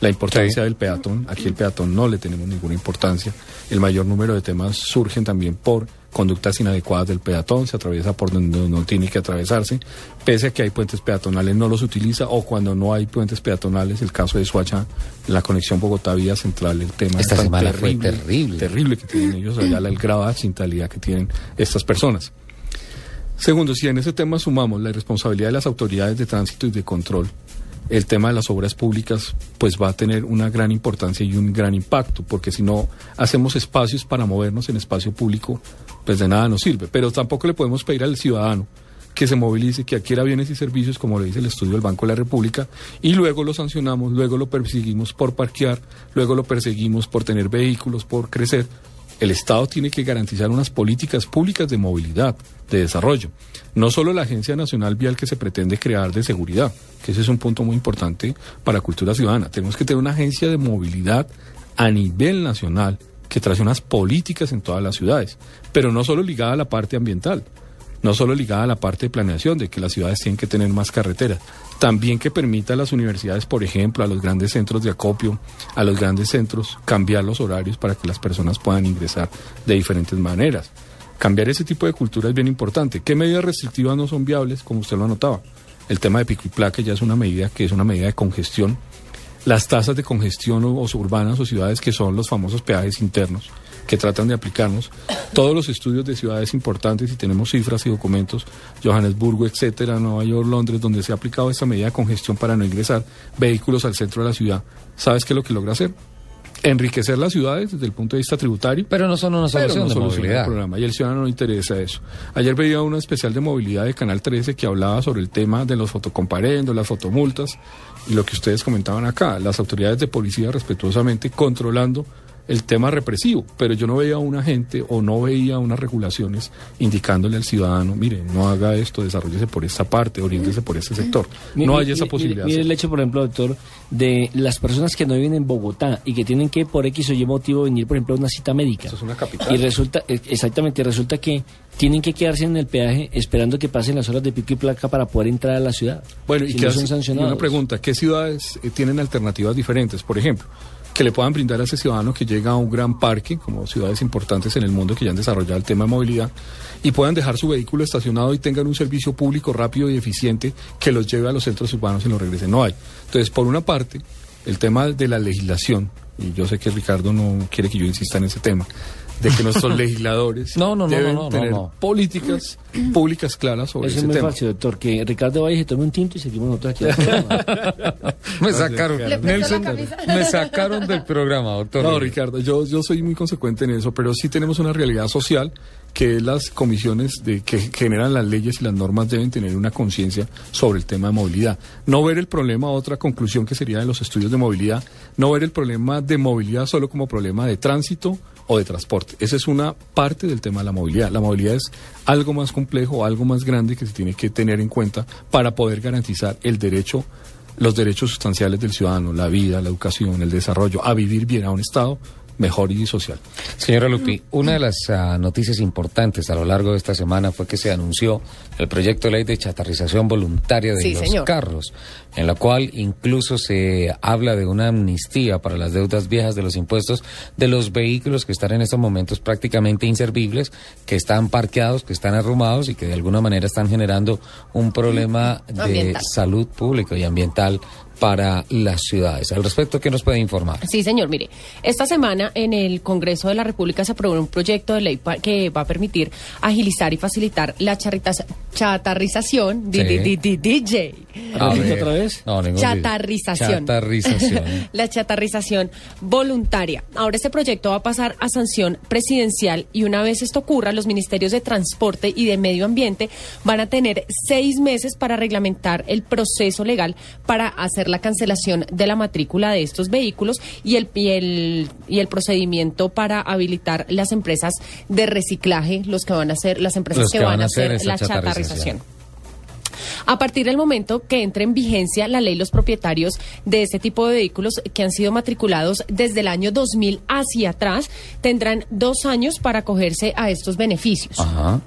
La importancia del peatón. Aquí el peatón no le tenemos ninguna importancia. El mayor número de temas surgen también por conductas inadecuadas del peatón, se atraviesa por donde no tiene que atravesarse, pese a que hay puentes peatonales no los utiliza o cuando no hay puentes peatonales, el caso de Suacha, la conexión Bogotá-Vía Central, el tema Esta semana terrible, fue terrible. Terrible que tienen ellos allá, el grado de accidentalidad que tienen estas personas. Segundo, si en ese tema sumamos la responsabilidad de las autoridades de tránsito y de control, el tema de las obras públicas pues va a tener una gran importancia y un gran impacto, porque si no hacemos espacios para movernos en espacio público, pues de nada nos sirve. Pero tampoco le podemos pedir al ciudadano que se movilice, que adquiera bienes y servicios, como le dice el estudio del Banco de la República, y luego lo sancionamos, luego lo perseguimos por parquear, luego lo perseguimos por tener vehículos, por crecer. El Estado tiene que garantizar unas políticas públicas de movilidad, de desarrollo. No solo la Agencia Nacional Vial que se pretende crear de seguridad, que ese es un punto muy importante para cultura ciudadana. Tenemos que tener una agencia de movilidad a nivel nacional que trae unas políticas en todas las ciudades, pero no solo ligada a la parte ambiental, no solo ligada a la parte de planeación, de que las ciudades tienen que tener más carreteras, también que permita a las universidades, por ejemplo, a los grandes centros de acopio, a los grandes centros, cambiar los horarios para que las personas puedan ingresar de diferentes maneras. Cambiar ese tipo de cultura es bien importante. ¿Qué medidas restrictivas no son viables, como usted lo anotaba? El tema de pico y placa ya es una medida que es una medida de congestión. Las tasas de congestión o, o urbanas o ciudades que son los famosos peajes internos que tratan de aplicarnos. Todos los estudios de ciudades importantes, y tenemos cifras y documentos, Johannesburgo, etcétera, Nueva York, Londres, donde se ha aplicado esta medida de congestión para no ingresar vehículos al centro de la ciudad. ¿Sabes qué es lo que logra hacer? Enriquecer las ciudades desde el punto de vista tributario. Pero no son una solución de movilidad. El programa, y el ciudadano no interesa eso. Ayer veía una especial de movilidad de Canal 13 que hablaba sobre el tema de los fotocomparendos, las fotomultas y lo que ustedes comentaban acá, las autoridades de policía respetuosamente controlando el tema represivo, pero yo no veía a una gente o no veía unas regulaciones indicándole al ciudadano, mire, no haga esto, desarrollese por esta parte, oriéntese por este sector. No hay esa posibilidad. Mire el hecho, por ejemplo, doctor, de las personas que no viven en Bogotá y que tienen que por X o Y motivo venir, por ejemplo, a una cita médica. Eso es una capital. Y resulta, eh, exactamente, resulta que tienen que quedarse en el peaje esperando que pasen las horas de pico y placa para poder entrar a la ciudad. Bueno, y, que no son sancionados. y una pregunta, ¿qué ciudades eh, tienen alternativas diferentes? Por ejemplo, que le puedan brindar a ese ciudadano que llega a un gran parque, como ciudades importantes en el mundo que ya han desarrollado el tema de movilidad, y puedan dejar su vehículo estacionado y tengan un servicio público rápido y eficiente que los lleve a los centros urbanos y los regrese. No hay. Entonces, por una parte, el tema de la legislación, y yo sé que Ricardo no quiere que yo insista en ese tema, de que nuestros <laughs> legisladores No, no, no, deben no, no, tener no. políticas públicas claras sobre Eso ese es muy tema. fácil, doctor, que Ricardo y se tome un tinto y seguimos nosotros aquí. <laughs> Me sacaron, Nelson, me sacaron del programa, doctor. No, Ricardo, yo, yo soy muy consecuente en eso, pero sí tenemos una realidad social que las comisiones de, que generan las leyes y las normas deben tener una conciencia sobre el tema de movilidad. No ver el problema, otra conclusión que sería de los estudios de movilidad, no ver el problema de movilidad solo como problema de tránsito o de transporte. Esa es una parte del tema de la movilidad. La movilidad es algo más complejo, algo más grande que se tiene que tener en cuenta para poder garantizar el derecho los derechos sustanciales del ciudadano, la vida, la educación, el desarrollo, a vivir bien a un Estado mejor y social. Señora Lupi, una de las ah, noticias importantes a lo largo de esta semana fue que se anunció el proyecto de ley de chatarrización voluntaria de Sí, los señor. carros, en la cual incluso se habla de una amnistía para las deudas viejas de los impuestos de los vehículos que están en estos momentos prácticamente inservibles, que están parqueados, que están arrumados y que de alguna manera están generando un problema de Ambiental. salud pública y ambiental para las ciudades. Al respecto, ¿qué nos puede informar? Sí, señor. Mire, esta semana en el Congreso de la República se aprobó un proyecto de ley que va a permitir agilizar y facilitar la chatarrización Sí. DJ. A ¿Repite ver. otra vez? No. Chatarrización. Chatarrización. <laughs> la chatarrización voluntaria. Ahora este proyecto va a pasar a sanción presidencial y una vez esto ocurra, los ministerios de Transporte y de Medio Ambiente van a tener seis meses para reglamentar el proceso legal para hacer la cancelación de la matrícula de estos vehículos y el, y el, y el procedimiento para habilitar las empresas de reciclaje, los que van a hacer, las empresas Los que, van a hacer, la chatarrización. A partir del momento que entre en vigencia la ley, los propietarios de este tipo de vehículos que han sido matriculados desde el año 2000 hacia atrás tendrán dos años para acogerse a estos beneficios. Ajá.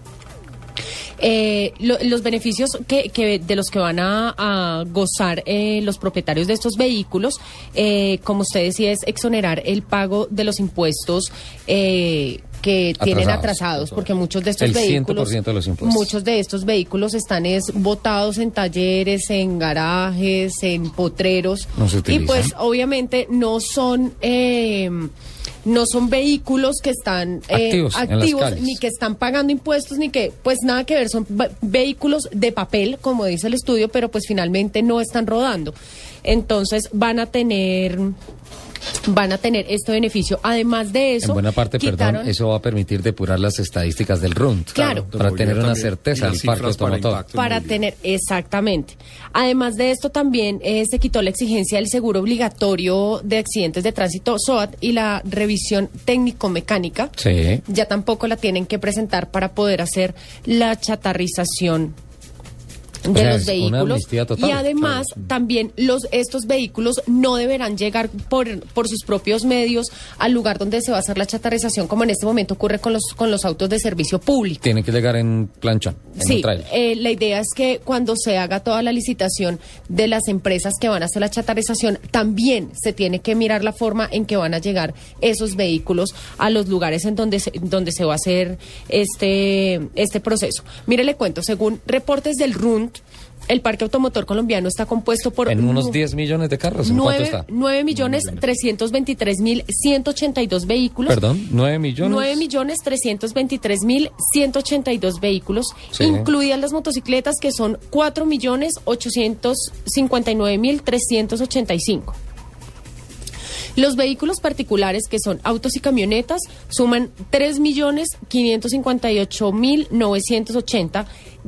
Eh, lo- los beneficios que, que de los que van a, a gozar eh, los propietarios de estos vehículos, eh, como usted decía, es exonerar el pago de los impuestos eh, que tienen Atrasados. porque muchos de estos El vehículos, 100% de los impuestos. muchos de estos vehículos están es botados en talleres, en garajes, en potreros, No se y pues obviamente no son eh, no son vehículos que están eh, Activos ni que están pagando impuestos ni que pues nada que ver. Son ve- vehículos de papel como dice el estudio pero pues finalmente no están rodando. Entonces van a tener van a tener este beneficio. Además de eso, en buena parte, quitaron- perdón, eso va a permitir depurar las estadísticas del RUNT. Claro. Para tener una certeza del parque automotor. para tener exactamente. Además de esto también eh, se quitó la exigencia del seguro obligatorio de accidentes de tránsito SOAT y la revisión técnico-mecánica. Sí. Ya tampoco la tienen que presentar para poder hacer la chatarrización O de sea, los es una vehículos total. y además también los estos vehículos no deberán llegar por, por sus propios medios al lugar donde se va a hacer la chatarrización como en este momento ocurre con los con los autos de servicio público. Tiene que llegar en plancha, en Sí, eh, la idea es que cuando se haga toda la licitación de las empresas que van a hacer la chatarrización, también se tiene que mirar la forma en que van a llegar esos vehículos a los lugares en donde se, donde se va a hacer este, este proceso. Mire, le cuento, según reportes del RUNT, el parque automotor colombiano está compuesto por... En unos nu- 10 millones de carros. ¿En cuánto 9, está? 9 millones 323 mil 182 vehículos. Perdón, 9 millones. 9 millones 323 mil 182 vehículos, Sí. incluidas las motocicletas que son 4 millones 859 mil 385. Los vehículos particulares, que son autos y camionetas, suman 3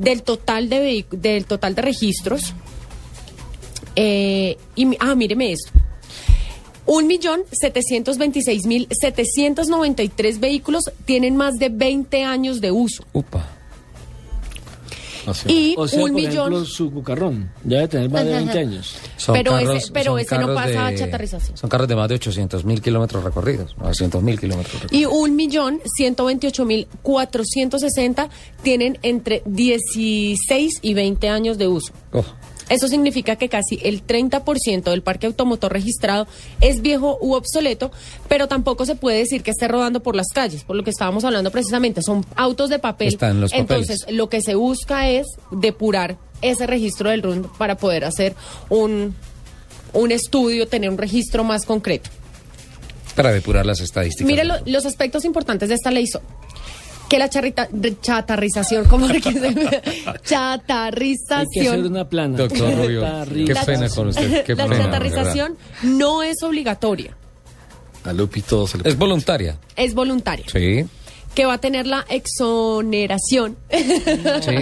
millones 558 mil 980 del total de del total de registros. Eh, y, ah, míreme esto. Un millón setecientos veintiséis mil setecientos noventa y tres vehículos tienen más de 20 años de uso. Upa. Y o sea, un por millón- ejemplo, su cucarrón debe tener más de 20 años. Son Pero ese- carros- pero son ese no pasa a de- chatarrización. Son carros de más de 800 mil kilómetros recorridos, 900 mil kilómetros recorridos. Y un millón ciento veintiocho mil cuatrocientos sesenta tienen entre 16 y 20 años de uso. Oh. Eso significa que casi el 30% del parque automotor registrado es viejo u obsoleto, pero tampoco se puede decir que esté rodando por las calles, por lo que estábamos hablando precisamente. Son autos de papel. Están los papeles. Entonces, lo que se busca es depurar ese registro del RUN para poder hacer un, un estudio, tener un registro más concreto. Para depurar las estadísticas. Mire, lo- los aspectos importantes de esta ley son que la charrita, chatarrización, como que se- <laughs> Hay que hacer chatarrización. una plana. Doctor Rubio, qué pena con usted. Qué la pena, chatarrización no es obligatoria, A Lupi todo se le Es voluntaria. es voluntaria. Sí. Que va a tener la exoneración. <laughs> Sí.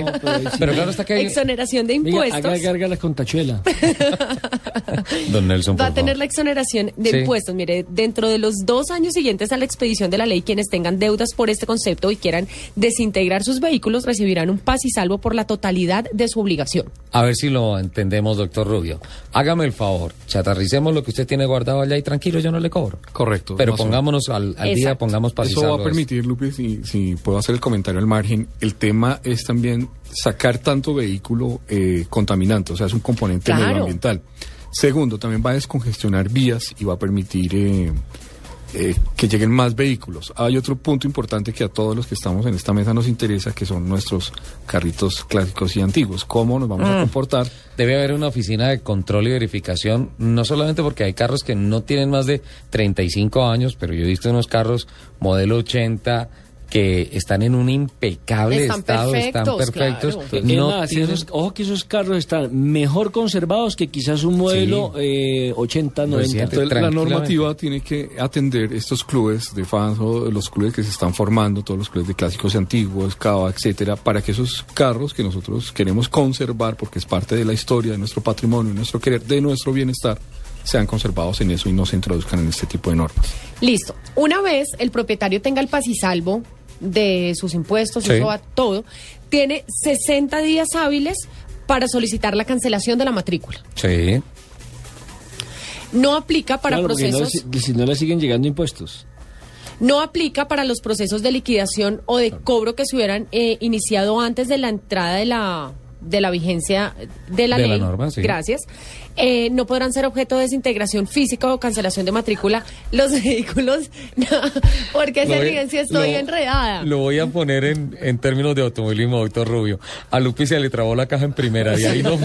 Pero claro está que hay... Exoneración de Mira, impuestos. haga gárgaras con tachuela. <laughs> Don Nelson, Va por a tener favor. la exoneración de Sí. impuestos. Mire, dentro de los dos años siguientes a la expedición de la ley, quienes tengan deudas por este concepto y quieran desintegrar sus vehículos recibirán un paz y salvo por la totalidad de su obligación. A ver si lo entendemos, doctor Rubio. Hágame el favor, chatarricemos lo que usted tiene guardado allá y tranquilo, yo no le cobro. Correcto. Pero pongámonos al, al día, pongamos para Eso va a permitir, Lupe, si, si puedo hacer el comentario al margen, el tema es también sacar tanto vehículo eh, contaminante, o sea, es un componente Claro. medioambiental. Segundo, también va a descongestionar vías y va a permitir eh, eh, que lleguen más vehículos. Hay otro punto importante que a todos los que estamos en esta mesa nos interesa, que son nuestros carritos clásicos y antiguos. ¿Cómo nos vamos a Mm. comportar? Debe haber una oficina de control y verificación, no solamente porque hay carros que no tienen más de 35 años, pero yo he visto unos carros modelo 80 que están en un impecable Están estado, están perfectos, claro. No tienen- esos- ojo que esos carros están mejor conservados que quizás un modelo eh, 80, 90. Reciente. Entonces, la normativa tiene que atender estos clubes de fans o los clubes que se están formando, todos los clubes de clásicos y antiguos, cava, etcétera, para que esos carros que nosotros queremos conservar, porque es parte de la historia, de nuestro patrimonio, de nuestro querer, de nuestro bienestar, sean conservados en eso y no se introduzcan en este tipo de normas. Listo. Una vez el propietario tenga el paz y salvo de sus impuestos, Sí. eso va todo, tiene 60 días hábiles para solicitar la cancelación de la matrícula. Sí. No aplica para Claro, no procesos, le- si no le siguen llegando impuestos. no aplica para los procesos de liquidación o de cobro que se hubieran eh, iniciado antes de la entrada de la de la vigencia de la De la ley. norma, sí. Gracias. Eh, no podrán ser objeto de desintegración física o cancelación de matrícula los <laughs> vehículos. No, porque se ríen si estoy lo- enredada. Lo voy a poner en, en términos de automovilismo, doctor Rubio. A Lupi se le trabó la caja en primera, de ahí no,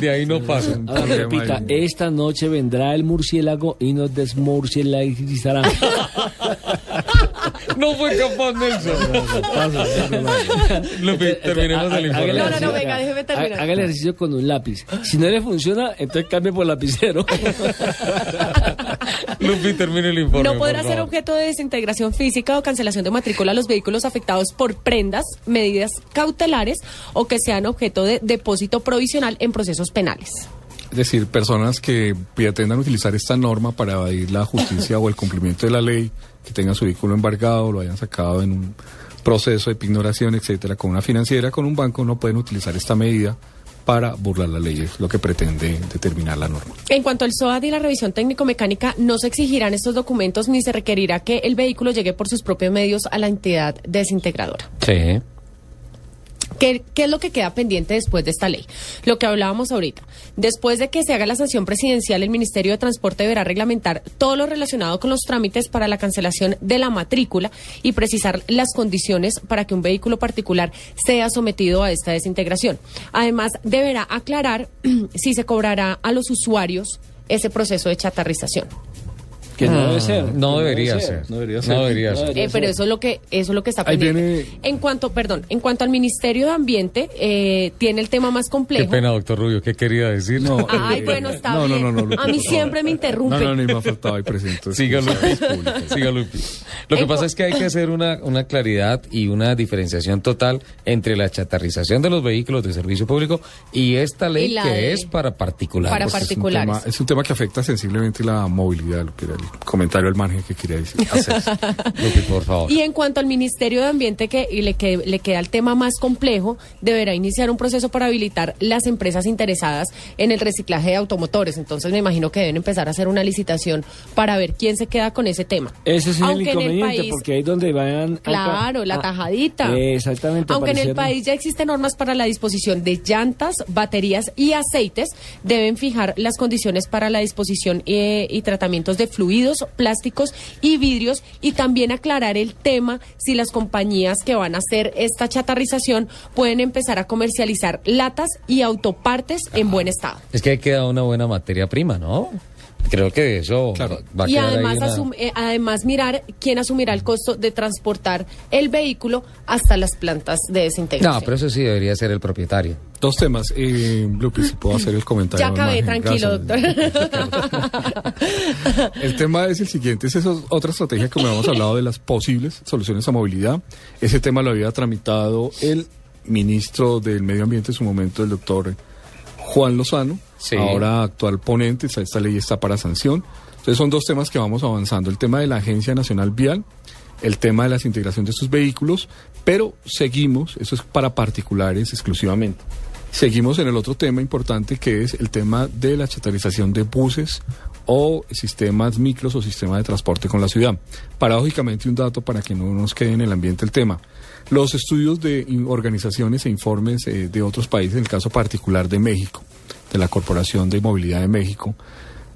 de ahí no pasa. Repita, esta noche vendrá el murciélago y nos desmurcielagizará. <laughs> No fue capaz, Nelson. Lupi, terminemos el informe. No, no, no, venga, déjeme terminar. Haga el ejercicio con un lápiz. Si no le funciona, entonces cambie por lapicero. <laughs> Lupi, termine el informe. No podrá ser objeto de desintegración física o cancelación de matrícula a los vehículos afectados por prendas, medidas cautelares o que sean objeto de depósito provisional en procesos penales. Es decir, personas que pretendan utilizar esta norma para evadir la justicia o el cumplimiento de la ley, que tengan su vehículo embargado, lo hayan sacado en un proceso de pignoración, etcétera, con una financiera, con un banco, no pueden utilizar esta medida para burlar la ley, es lo que pretende determinar la norma. En cuanto al SOAD y la revisión técnico-mecánica, no se exigirán estos documentos ni se requerirá que el vehículo llegue por sus propios medios a la entidad desintegradora. Sí. ¿Qué, es lo que queda pendiente después de esta ley? Lo que hablábamos ahorita. Después de que se haga la sanción presidencial, el Ministerio de Transporte deberá reglamentar todo lo relacionado con los trámites para la cancelación de la matrícula y precisar las condiciones para que un vehículo particular sea sometido a esta desintegración. Además, deberá aclarar <clears throat> si se cobrará a los usuarios ese proceso de chatarrización. Que no debe ser. Ah, No que debería debe ser. No debería No ser. debería No ser. debería Eh, pero ser. eso es lo que eso es lo que está Ahí pendiente. viene- En cuanto, perdón, en cuanto al Ministerio de Ambiente eh, tiene el tema más Qué complejo. pena, doctor Rubio, ¿qué quería decir? No, Ay, eh, bueno, está no, no, bien. no, no, Lupi, a mí siempre me interrumpe. No, no, ni me ha faltado ahí presente. <laughs> Siga Lupi, siga Lupi. Lo que pasa es que hay que hacer una, una claridad y una diferenciación total entre la chatarrización de los vehículos de servicio público y esta ley Y que de- es para particulares. Para Es un, particulares. tema, es un tema que afecta sensiblemente la movilidad, el comentario al margen que quería decir. hacer. <laughs> Lupi, por favor. Y en cuanto al Ministerio de Ambiente, que y le, que le queda el tema más complejo, deberá iniciar un proceso para habilitar las empresas interesadas en el reciclaje de automotores. Entonces me imagino que deben empezar a hacer una licitación para ver quién se queda con ese tema. Ese es el Aunque en el inconveniente, país- porque ahí donde vayan... Claro, la Ah, tajadita. exactamente. Aunque en el país ya existen normas para la disposición de llantas, baterías y aceites, deben fijar las condiciones para la disposición eh, y tratamientos de fluidos, plásticos y vidrios y también aclarar el tema si las compañías que van a hacer esta chatarrización pueden empezar a comercializar latas y autopartes en buen estado. Es que ahí queda una buena materia prima, ¿no? Creo que eso va a Y quedar ahí además, una- asum- eh, además mirar quién asumirá el costo de transportar el vehículo hasta las plantas de desintegración. No, pero eso sí debería ser el propietario. Dos temas. Eh, Lupi, si puedo hacer el comentario. Ya acabé, tranquilo, Gracias. doctor. <laughs> El tema es el siguiente, es esa otra estrategia como hemos hablado de las posibles soluciones a movilidad. Ese tema lo había tramitado el ministro del Medio Ambiente en su momento, el doctor Juan Lozano, Ahora actual ponente, esta- ley está para sanción. Entonces son dos temas que vamos avanzando, el tema de la Agencia Nacional Vial, el tema de la integración de sus vehículos, pero seguimos, eso es para particulares exclusivamente. Seguimos en el otro tema importante que es el tema de la chatarización de buses o sistemas micros o sistemas de transporte con la ciudad. Paradójicamente un dato para que no nos quede en el ambiente el tema. Los estudios de organizaciones e informes eh, de otros países, en el caso particular de México, de la Corporación de Movilidad de México,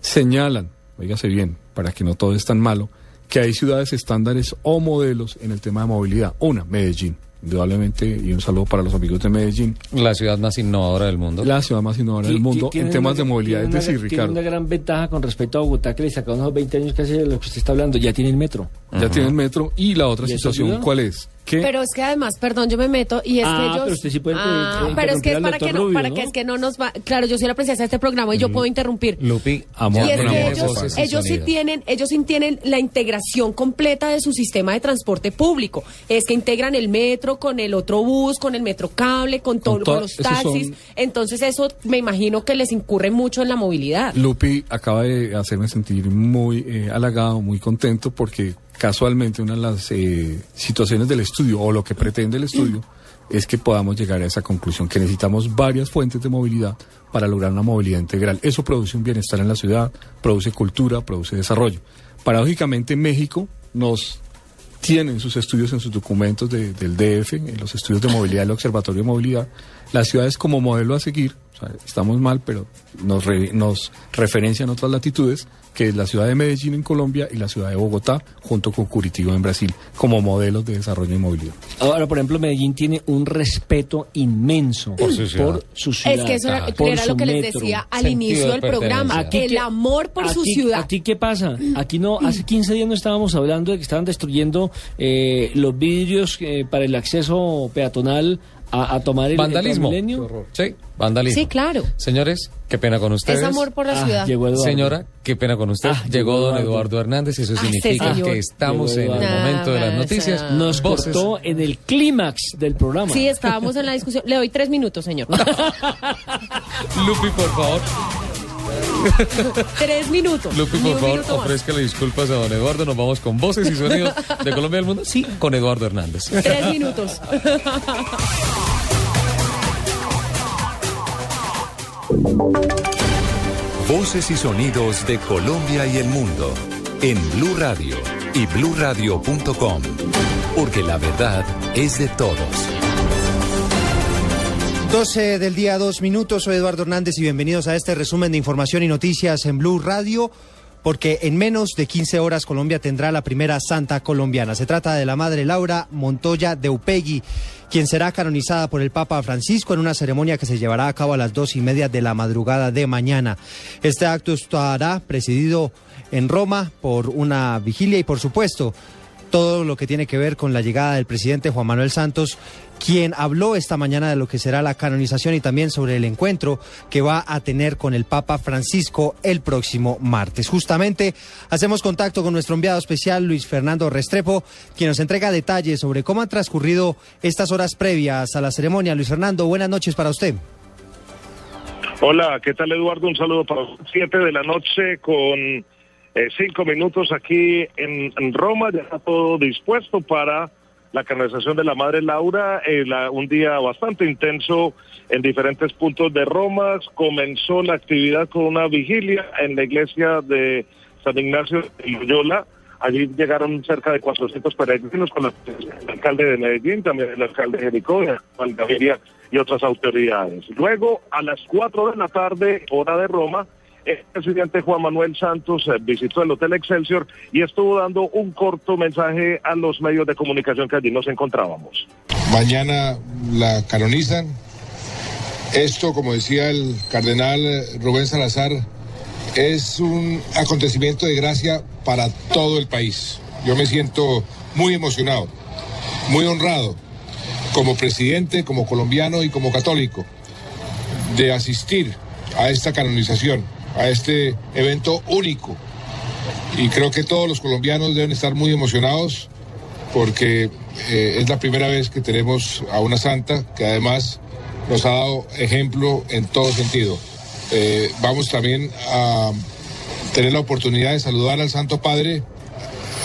señalan, oígase bien, para que no todo es tan malo, que hay ciudades estándares o modelos en el tema de movilidad. Una, Medellín, indudablemente, y un saludo para los amigos de Medellín. La ciudad más innovadora del mundo. La ciudad más innovadora del mundo en temas una- de movilidad. Es decir, una, tiene Ricardo, una gran ventaja con respecto a Bogotá, que le saca unos 20 años casi de lo que usted está hablando. Ya tiene el metro. ya tiene el metro. Y la otra ¿Y eso situación? ¿cuál es? Pero es que además, perdón, yo me meto y es Ah, que ellos. pero usted sí puede, Ah, pero es que es para que no, Rubio, para ¿no? que es que no nos va. Claro, yo soy la presencia de este programa y yo puedo interrumpir. Lupi, Amor Y es con que amor, ellos, ellos sí tienen, ellos sí tienen la integración completa de su sistema de transporte público. Es que integran el metro con el otro bus, con el metro cable, con todo, Con con, to- los taxis. son- Entonces eso me imagino que les incurre mucho en la movilidad. Lupi acaba de hacerme sentir muy eh, halagado, muy contento, porque casualmente una de las eh, situaciones del estudio, o lo que pretende el estudio, es que podamos llegar a esa conclusión, que necesitamos varias fuentes de movilidad para lograr una movilidad integral. Eso produce un bienestar en la ciudad, produce cultura, produce desarrollo. Paradójicamente México nos tiene en sus estudios, en sus documentos de- del DF, en los estudios de movilidad del Observatorio de Movilidad, las ciudades como modelo a seguir, o sea, estamos mal, pero nos, re- nos referencian otras latitudes, que es la ciudad de Medellín en Colombia y la ciudad de Bogotá, junto con Curitiba en Brasil, como modelos de desarrollo movilidad. Ahora, por ejemplo, Medellín tiene un respeto inmenso Por su ciudad. por su ciudad, Es que eso era, por era su lo que les decía al inicio de del programa. el qué- amor por su ciudad. Aquí, ¿qué pasa? Aquí no, hace 15 días no estábamos hablando de que estaban destruyendo eh, los vidrios eh, para el acceso peatonal a, a tomar el Vandalismo. el. Sí, vandalismo. Sí, claro. Señores, qué pena con ustedes. Es amor por la Ah, ciudad. llegó Eduardo. Señora, qué pena con usted. Ah, llegó llegó don Eduardo. Eduardo Hernández y eso Ah, significa que estamos en el momento de las noticias. Nos Voces. cortó en el clímax del programa. Sí, estábamos en la discusión. Le doy tres minutos, señor. <laughs> Lupi, por favor. <laughs> tres minutos. Lupi, por favor, ofrézcale disculpas a don Eduardo. Nos vamos con voces y sonidos de Colombia y del mundo. Sí, con Eduardo Hernández. Tres minutos. <laughs> Voces y sonidos de Colombia y el mundo en Blue Radio y bluradio.com, porque la verdad es de todos. 12 del día, dos minutos. Soy Eduardo Hernández y bienvenidos a este resumen de información y noticias en Blue Radio. Porque en menos de 15 horas Colombia tendrá la primera santa colombiana. Se trata de la madre Laura Montoya de Upegui, quien será canonizada por el Papa Francisco en una ceremonia que se llevará a cabo a las dos y media de la madrugada de mañana. Este acto estará presidido en Roma por una vigilia y, por supuesto, todo lo que tiene que ver con la llegada del presidente Juan Manuel Santos, quien habló esta mañana de lo que será la canonización y también sobre el encuentro que va a tener con el Papa Francisco el próximo martes. Justamente hacemos contacto con nuestro enviado especial Luis Fernando Restrepo, quien nos entrega detalles sobre cómo han transcurrido estas horas previas a la ceremonia. Luis Fernando, buenas noches para usted. Hola, ¿qué tal Eduardo? Un saludo para las 7 de la noche con eh, cinco minutos aquí en, Roma. Ya está todo dispuesto para la canonización de la Madre Laura. eh, la- un día bastante intenso en diferentes puntos de Roma. Comenzó la actividad con una vigilia en la iglesia de San Ignacio de Loyola. Allí llegaron cerca de 400 peregrinos con el alcalde de Medellín, también el alcalde de Jericó, y otras autoridades. Luego, a las 4 de la tarde, hora de Roma, el presidente Juan Manuel Santos eh, visitó el Hotel Excelsior y estuvo dando un corto mensaje a los medios de comunicación que allí nos encontrábamos. Mañana la canonizan. Esto, como decía el cardenal Rubén Salazar, es un acontecimiento de gracia para todo el país. Yo me siento muy emocionado, muy honrado, como presidente, como colombiano y como católico, de asistir a esta canonización, a este evento único. Y creo que todos los colombianos deben estar muy emocionados porque eh, es la primera vez que tenemos a una santa que además nos ha dado ejemplo en todo sentido. Eh, vamos también a tener la oportunidad de saludar al Santo Padre,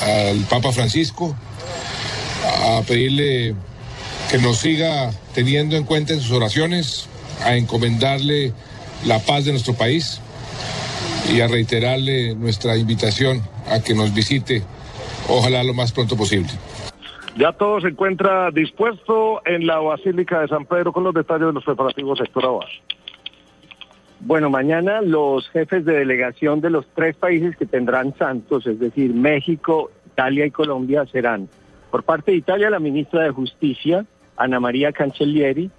al Papa Francisco, a pedirle que nos siga teniendo en cuenta en sus oraciones, a encomendarle la paz de nuestro país y a reiterarle nuestra invitación a que nos visite, ojalá lo más pronto posible. Ya todo se encuentra dispuesto en la Basílica de San Pedro con los detalles de los preparativos Héctor Abad. Bueno, mañana los jefes de delegación de los tres países que tendrán santos, es decir, México, Italia y Colombia, serán por parte de Italia la ministra de Justicia, Ana María Cancellieri,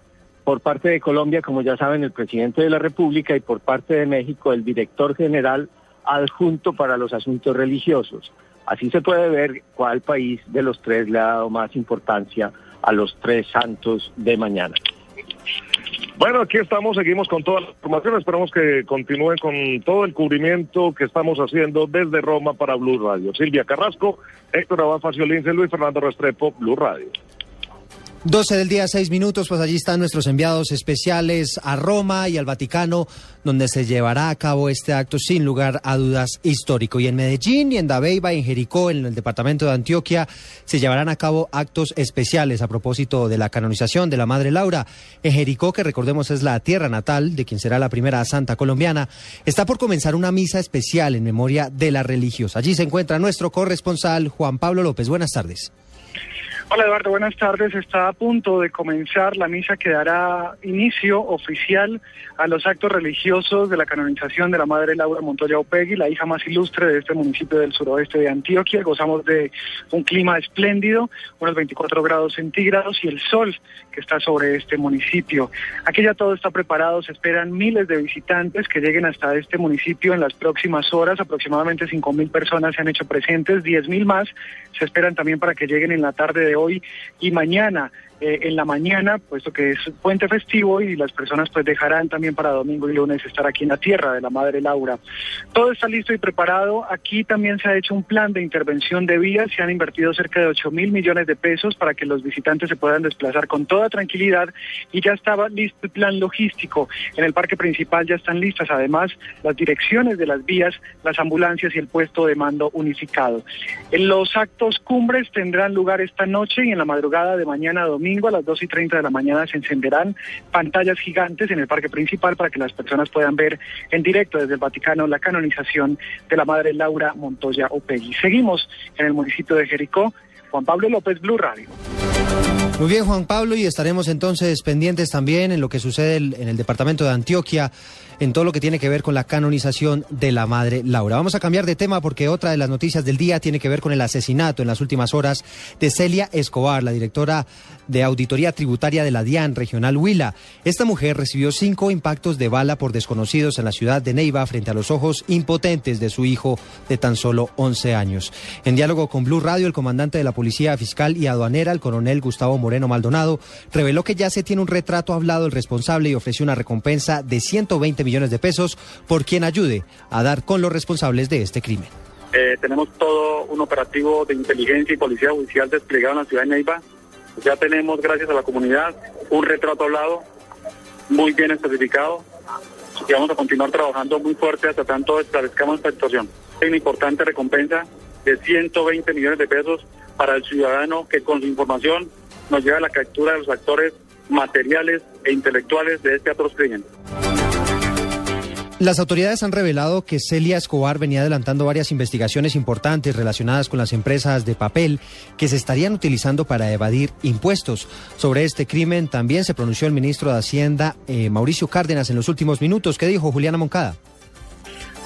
por parte de Colombia, como ya saben, el presidente de la República y por parte de México, el director general adjunto para los asuntos religiosos. Así se puede ver cuál país de los tres le ha dado más importancia a los tres santos de mañana. Bueno, aquí estamos, seguimos con toda la información. Esperamos que continúen con todo el cubrimiento que estamos haciendo desde Roma para Blue Radio. Silvia Carrasco, Héctor Abad Faciolince, Luis Fernando Restrepo, Blue Radio. 12 del día, 6 minutos, pues allí están nuestros enviados especiales a Roma y al Vaticano, donde se llevará a cabo este acto sin lugar a dudas histórico. Y en Medellín y en Dabeiba y en Jericó, en el departamento de Antioquia, se llevarán a cabo actos especiales a propósito de la canonización de la Madre Laura. En Jericó, que recordemos es la tierra natal de quien será la primera santa colombiana, está por comenzar una misa especial en memoria de la religiosa. Allí se encuentra nuestro corresponsal Juan Pablo López. Buenas tardes. Hola Eduardo, buenas tardes. Está a punto de comenzar la misa que dará inicio oficial a los actos religiosos de la canonización de la Madre Laura Montoya Opegui, la hija más ilustre de este municipio del suroeste de Antioquia. Gozamos de un clima espléndido, unos 24 grados centígrados y el sol que está sobre este municipio. Aquí ya todo está preparado, se esperan miles de visitantes que lleguen hasta este municipio en las próximas horas. Aproximadamente 5 mil personas se han hecho presentes, 10 mil más se esperan también para que lleguen en la tarde de hoy y mañana. Eh, en la mañana, puesto que es puente festivo y las personas pues dejarán también para domingo y lunes estar aquí en la tierra de la Madre Laura. Todo está listo y preparado. Aquí también se ha hecho un plan de intervención de vías. Se han invertido cerca de 8 mil millones de pesos para que los visitantes se puedan desplazar con toda tranquilidad y ya estaba listo el plan logístico. En el parque principal ya están listas además las direcciones de las vías, las ambulancias y el puesto de mando unificado. Los actos cumbres tendrán lugar esta noche y en la madrugada de mañana domingo a las 2 y 30 de la mañana se encenderán pantallas gigantes en el parque principal para que las personas puedan ver en directo desde el Vaticano la canonización de la Madre Laura Montoya Opegui. Seguimos en el municipio de Jericó. Juan Pablo López, Blue Radio. Muy bien, Juan Pablo, y estaremos entonces pendientes también en lo que sucede en el departamento de Antioquia en todo lo que tiene que ver con la canonización de la Madre Laura. Vamos a cambiar de tema porque otra de las noticias del día tiene que ver con el asesinato en las últimas horas de Celia Escobar, la directora de Auditoría Tributaria de la DIAN Regional Huila. Esta mujer recibió cinco impactos de bala por desconocidos en la ciudad de Neiva frente a los ojos impotentes de su hijo de tan solo 11 años. En diálogo con Blue Radio, el comandante de la Policía Fiscal y Aduanera, el coronel Gustavo Moreno Maldonado, reveló que ya se tiene un retrato hablado del responsable y ofreció una recompensa de 120 millones de pesos por quien ayude a dar con los responsables de este crimen. Eh, tenemos todo un operativo de inteligencia y policía judicial desplegado en la ciudad de Neiva ya tenemos, gracias a la comunidad, un retrato hablado muy bien especificado y vamos a continuar trabajando muy fuerte hasta tanto establezcamos esta situación. Hay una importante recompensa de 120 millones de pesos para el ciudadano que con su información nos lleva a la captura de los actores materiales e intelectuales de este atroz crimen. Las autoridades han revelado que Celia Escobar venía adelantando varias investigaciones importantes relacionadas con las empresas de papel que se estarían utilizando para evadir impuestos. Sobre este crimen también se pronunció el ministro de Hacienda, eh, Mauricio Cárdenas, en los últimos minutos. ¿Qué dijo Juliana Moncada?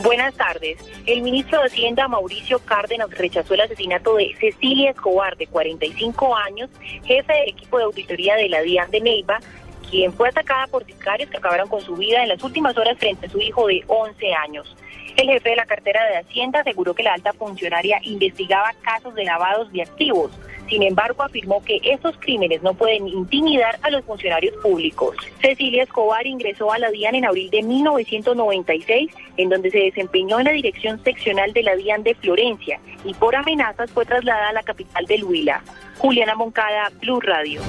Buenas tardes. El ministro de Hacienda, Mauricio Cárdenas, rechazó el asesinato de Cecilia Escobar, de 45 años, jefe del equipo de auditoría de la DIAN de Neiva, quien fue atacada por sicarios que acabaron con su vida en las últimas horas frente a su hijo de 11 años. El jefe de la cartera de Hacienda aseguró que la alta funcionaria investigaba casos de lavados de activos. Sin embargo, afirmó que estos crímenes no pueden intimidar a los funcionarios públicos. Cecilia Escobar ingresó a la DIAN en abril de 1996, en donde se desempeñó en la dirección seccional de la DIAN de Florencia y por amenazas fue trasladada a la capital del Huila. Juliana Moncada, Blue Radio.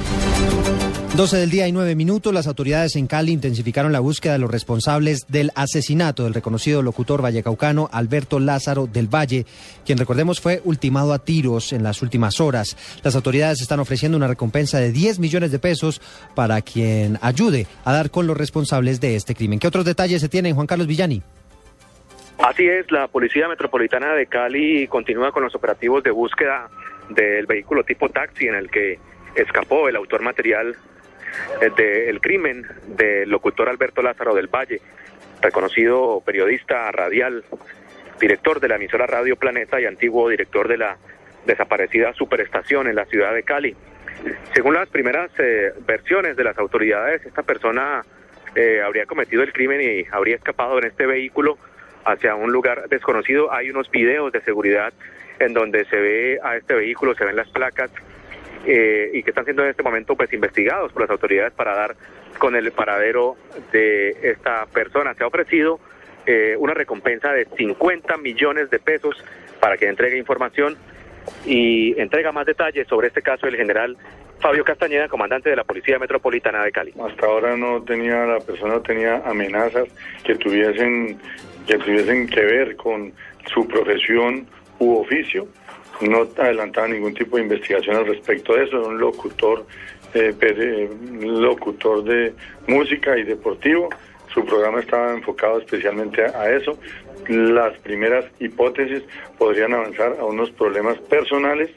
12 del día y 9 minutos, las autoridades en Cali intensificaron la búsqueda de los responsables del asesinato del reconocido locutor vallecaucano Alberto Lázaro del Valle, quien recordemos fue ultimado a tiros en las últimas horas. Las autoridades están ofreciendo una recompensa de 10 millones de pesos para quien ayude a dar con los responsables de este crimen. ¿Qué otros detalles se tienen, Juan Carlos Villani? Así es, la Policía Metropolitana de Cali continúa con los operativos de búsqueda del vehículo tipo taxi en el que escapó el autor material eh, del crimen del locutor Alberto Lázaro del Valle, reconocido periodista radial, director de la emisora Radio Planeta y antiguo director de la desaparecida Superestación en la ciudad de Cali. Según las primeras eh, versiones de las autoridades, esta persona eh, habría cometido el crimen y habría escapado en este vehículo hacia un lugar desconocido. Hay unos videos de seguridad en donde se ve a este vehículo, se ven las placas eh, y que están siendo en este momento pues investigados por las autoridades para dar con el paradero de esta persona. Se ha ofrecido eh, una recompensa de 50 millones de pesos para que entregue información y entrega más detalles sobre este caso el general Fabio Castañeda, comandante de la Policía Metropolitana de Cali. Hasta ahora no tenía, la persona tenía amenazas que tuviesen, que tuviesen que ver con su profesión u oficio no adelantaba ningún tipo de investigación al respecto de eso, era un locutor, eh, locutor de música y deportivo, su programa estaba enfocado especialmente a, eso. Las primeras hipótesis podrían avanzar a unos problemas personales,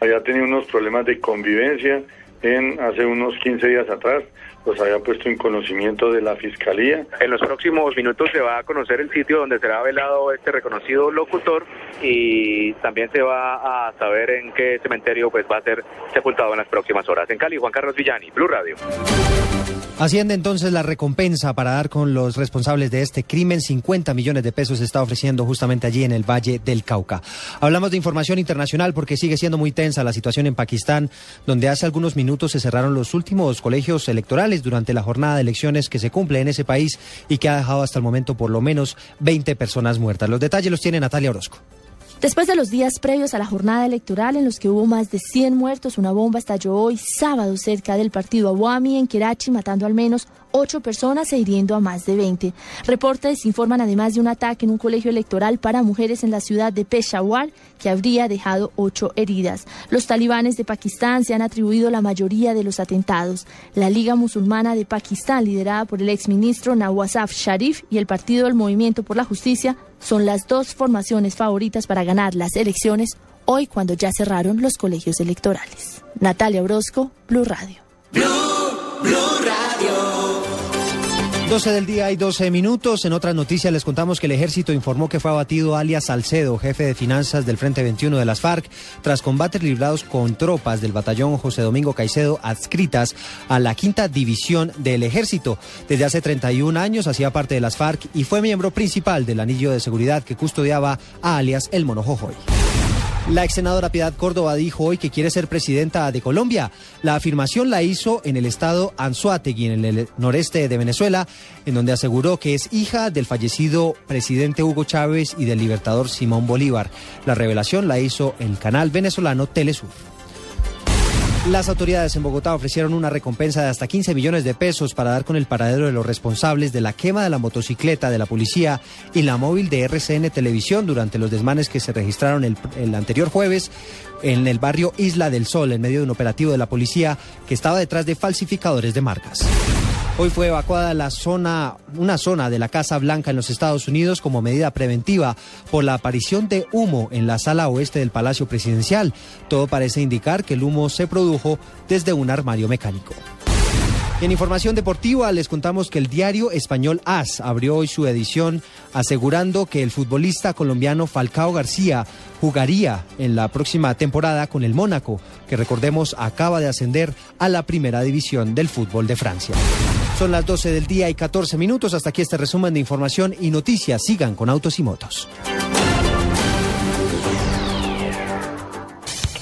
había tenido unos problemas de convivencia en hace unos 15 días atrás, los había puesto en conocimiento de la Fiscalía. En los próximos minutos se va a conocer el sitio donde será velado este reconocido locutor y también se va a saber en qué cementerio pues va a ser sepultado en las próximas horas. En Cali, Juan Carlos Villani, Blue Radio. Asciende entonces la recompensa para dar con los responsables de este crimen. 50 millones de pesos se está ofreciendo justamente allí en el Valle del Cauca. Hablamos de información internacional porque sigue siendo muy tensa la situación en Pakistán, donde hace algunos minutos se cerraron los últimos colegios electorales durante la jornada de elecciones que se cumple en ese país y que ha dejado hasta el momento por lo menos 20 personas muertas. Los detalles los tiene Natalia Orozco. Después de los días previos a la jornada electoral en los que hubo más de 100 muertos, una bomba estalló hoy sábado cerca del partido Awami en Karachi, matando al menos ocho personas e hiriendo a más de 20. Reportes informan además de un ataque en un colegio electoral para mujeres en la ciudad de Peshawar que habría dejado ocho heridas. Los talibanes de Pakistán se han atribuido la mayoría de los atentados. La Liga Musulmana de Pakistán, liderada por el exministro Nawazaf Sharif y el Partido del Movimiento por la Justicia, son las dos formaciones favoritas para ganar las elecciones hoy cuando ya cerraron los colegios electorales. Natalia Orozco, Blue Radio. 12 del día y 12 minutos. En otras noticias les contamos que el ejército informó que fue abatido alias Salcedo, jefe de finanzas del Frente 21 de las FARC, tras combates librados con tropas del batallón José Domingo Caicedo adscritas a la quinta división del ejército. Desde hace 31 años hacía parte de las FARC y fue miembro principal del anillo de seguridad que custodiaba a alias El Monojojoy. La ex senadora Piedad Córdoba dijo hoy que quiere ser presidenta de Colombia. La afirmación la hizo en el estado Anzuategui, en el noreste de Venezuela, en donde aseguró que es hija del fallecido presidente Hugo Chávez y del libertador Simón Bolívar. La revelación la hizo el canal venezolano Telesur. Las autoridades en Bogotá ofrecieron una recompensa de hasta 15 millones de pesos para dar con el paradero de los responsables de la quema de la motocicleta de la policía y la móvil de RCN Televisión durante los desmanes que se registraron el, el anterior jueves en el barrio Isla del Sol, en medio de un operativo de la policía que estaba detrás de falsificadores de marcas. Hoy fue evacuada la zona, una zona de la Casa Blanca en los Estados Unidos como medida preventiva por la aparición de humo en la sala oeste del Palacio Presidencial. Todo parece indicar que el humo se produjo desde un armario mecánico. En información deportiva les contamos que el diario español AS abrió hoy su edición asegurando que el futbolista colombiano Falcao García jugaría en la próxima temporada con el Mónaco, que recordemos acaba de ascender a la primera división del fútbol de Francia. Son las 12 del día y 14 minutos. Hasta aquí este resumen de información y noticias. Sigan con Autos y Motos.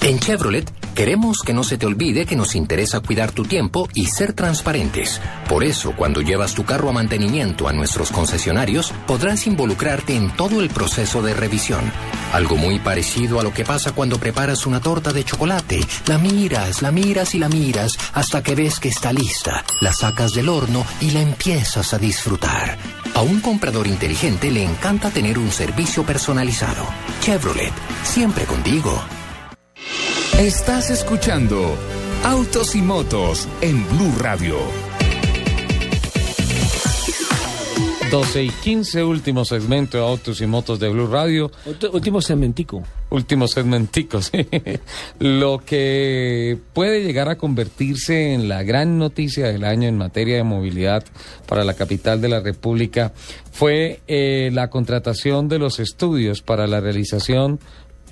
En Chevrolet queremos que no se te olvide que nos interesa cuidar tu tiempo y ser transparentes. Por eso, cuando llevas tu carro a mantenimiento a nuestros concesionarios, podrás involucrarte en todo el proceso de revisión. Algo muy parecido a lo que pasa cuando preparas una torta de chocolate. La miras, la miras y la miras hasta que ves que está lista. La sacas del horno y la empiezas a disfrutar. A un comprador inteligente le encanta tener un servicio personalizado. Chevrolet, siempre contigo. Estás escuchando Autos y Motos en Blue Radio. 12 y 15, último segmento de Autos y Motos de Blue Radio. Último segmentico. Último segmentico, <laughs> sí. Lo que puede llegar a convertirse en la gran noticia del año en materia de movilidad para la capital de la República fue eh, la contratación de los estudios para la realización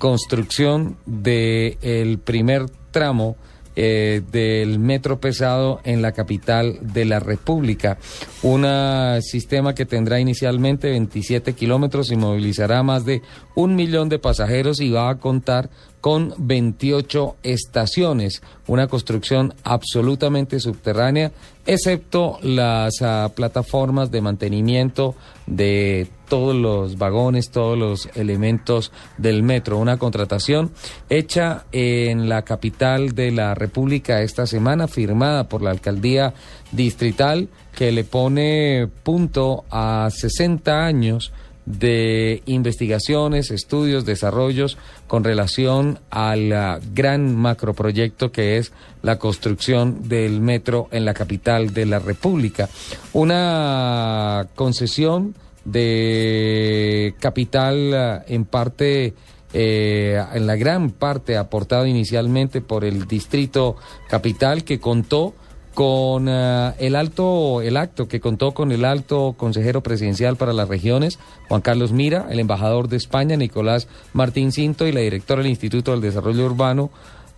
construcción del el primer tramo eh, del metro pesado en la capital de la República. Un sistema que tendrá inicialmente 27 kilómetros y movilizará más de un millón de pasajeros y va a contar con 28 estaciones, una construcción absolutamente subterránea, excepto las ah, plataformas de mantenimiento de todos los vagones, todos los elementos del metro. Una contratación hecha en la capital de la República esta semana, firmada por la alcaldía distrital, que le pone punto a 60 años de investigaciones, estudios, desarrollos con relación al ah, gran macroproyecto que es la construcción del metro en la capital de la República. Una concesión de capital ah, en parte eh, en la gran parte aportado inicialmente por el distrito capital que contó con eh, el alto el acto que contó con el alto consejero presidencial para las regiones Juan Carlos Mira, el embajador de España Nicolás Martín Cinto y la directora del Instituto del Desarrollo Urbano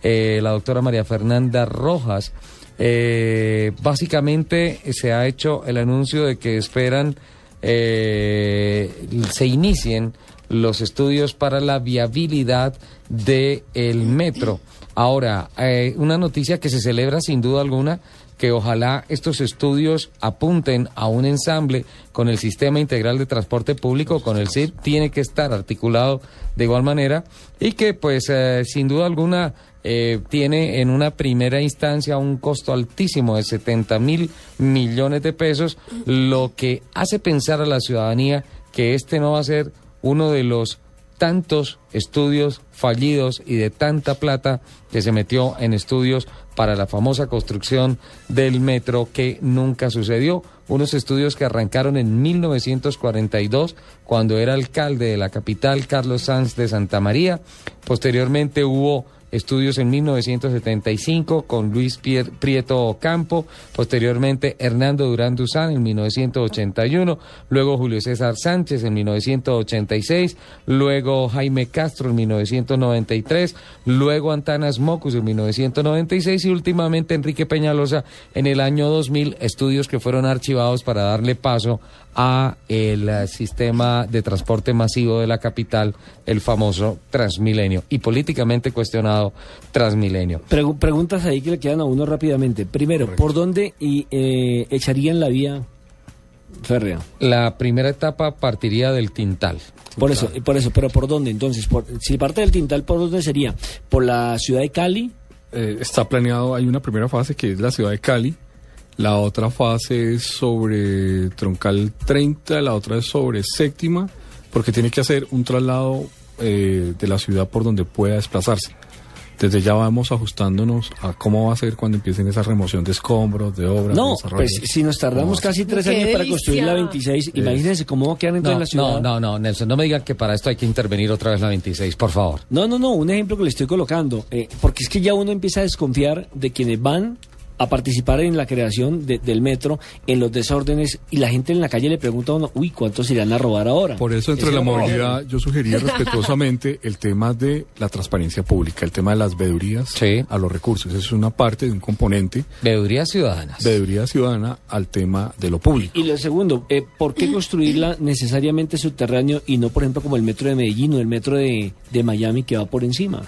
eh, la doctora María Fernanda Rojas Eh, básicamente se ha hecho el anuncio de que esperan eh, se inicien los estudios para la viabilidad del el metro. Ahora, eh, una noticia que se celebra sin duda alguna que ojalá estos estudios apunten a un ensamble con el Sistema Integral de Transporte Público, con el CIP, tiene que estar articulado de igual manera y que pues eh, sin duda alguna eh, tiene en una primera instancia un costo altísimo de 70 mil millones de pesos, lo que hace pensar a la ciudadanía que este no va a ser uno de los tantos estudios fallidos y de tanta plata que se metió en estudios para la famosa construcción del metro que nunca sucedió. Unos estudios que arrancaron en 1942, cuando era alcalde de la capital Carlos Sanz de Santa María. Posteriormente hubo estudios en 1975 con Luis Prieto Campo, posteriormente Hernando Durán Duzán en 1981, luego Julio César Sánchez en 1986, luego Jaime Castro en 1993, luego Antanas Mocus en 1996 y últimamente Enrique Peñalosa en el año 2000, estudios que fueron archivados para darle paso a el eh, sistema de transporte masivo de la capital, el famoso Transmilenio, y políticamente cuestionado Transmilenio. preguntas ahí que le quedan a uno rápidamente. Primero, ¿por dónde y, eh, echarían la vía férrea? La primera etapa partiría del Tintal. Por eso, por eso, pero ¿por dónde? Entonces, si parte del Tintal, ¿por dónde sería? ¿Por la ciudad de Cali? Eh, está planeado, hay una primera fase que es la ciudad de Cali, la otra fase es sobre Troncal 30, la otra es sobre Séptima, porque tiene que hacer un traslado eh, de la ciudad por donde pueda desplazarse. Desde ya vamos ajustándonos a cómo va a ser cuando empiecen esa remoción de escombros, de obras. No, pues si nos tardamos casi tres años para construir la 26, imagínense cómo va a quedar en la ciudad. No, no, no, Nelson, no me digan que para esto hay que intervenir otra vez la 26, por favor. No, no, no, un ejemplo que le estoy colocando, eh, porque es que ya uno empieza a desconfiar de quienes van a participar en la creación del metro, en los desórdenes, y la gente en la calle le pregunta a uno, uy, ¿cuántos irán a robar ahora? Por eso, entre la movilidad, yo sugería <laughs> respetuosamente el tema de la transparencia pública, el tema de las veedurías a los recursos. Eso es una parte de un componente. Veedurías ciudadanas. Veeduría ciudadana al tema de lo público. Y lo segundo, eh, ¿por qué <clears throat> construirla necesariamente subterráneo y no, por ejemplo, como el metro de Medellín o el metro de, de Miami que va por encima?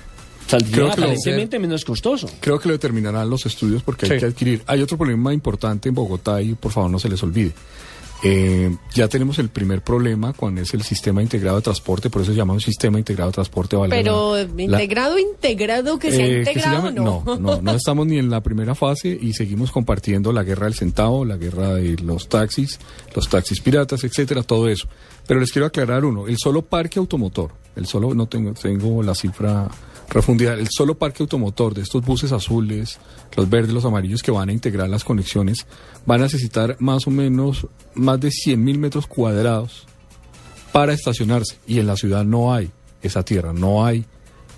Saldría aparentemente menos costoso. Creo que lo determinarán los estudios porque hay que adquirir. Hay otro problema importante en Bogotá y por favor no se les olvide. Eh, ya tenemos el primer problema con es el sistema integrado de transporte, por eso se llama un sistema integrado de transporte. Pero integrado, integrado, que se ha integrado, no. no. No, estamos ni en la primera fase y seguimos compartiendo la guerra del centavo, la guerra de los taxis, los taxis piratas, etcétera, todo eso. Pero les quiero aclarar uno, el solo parque automotor, el solo, no tengo, tengo la cifra Profundidad, el solo parque automotor de estos buses azules, los verdes, los amarillos que van a integrar las conexiones, van a necesitar más o menos más de 100 mil metros cuadrados para estacionarse. Y en la ciudad no hay esa tierra, no hay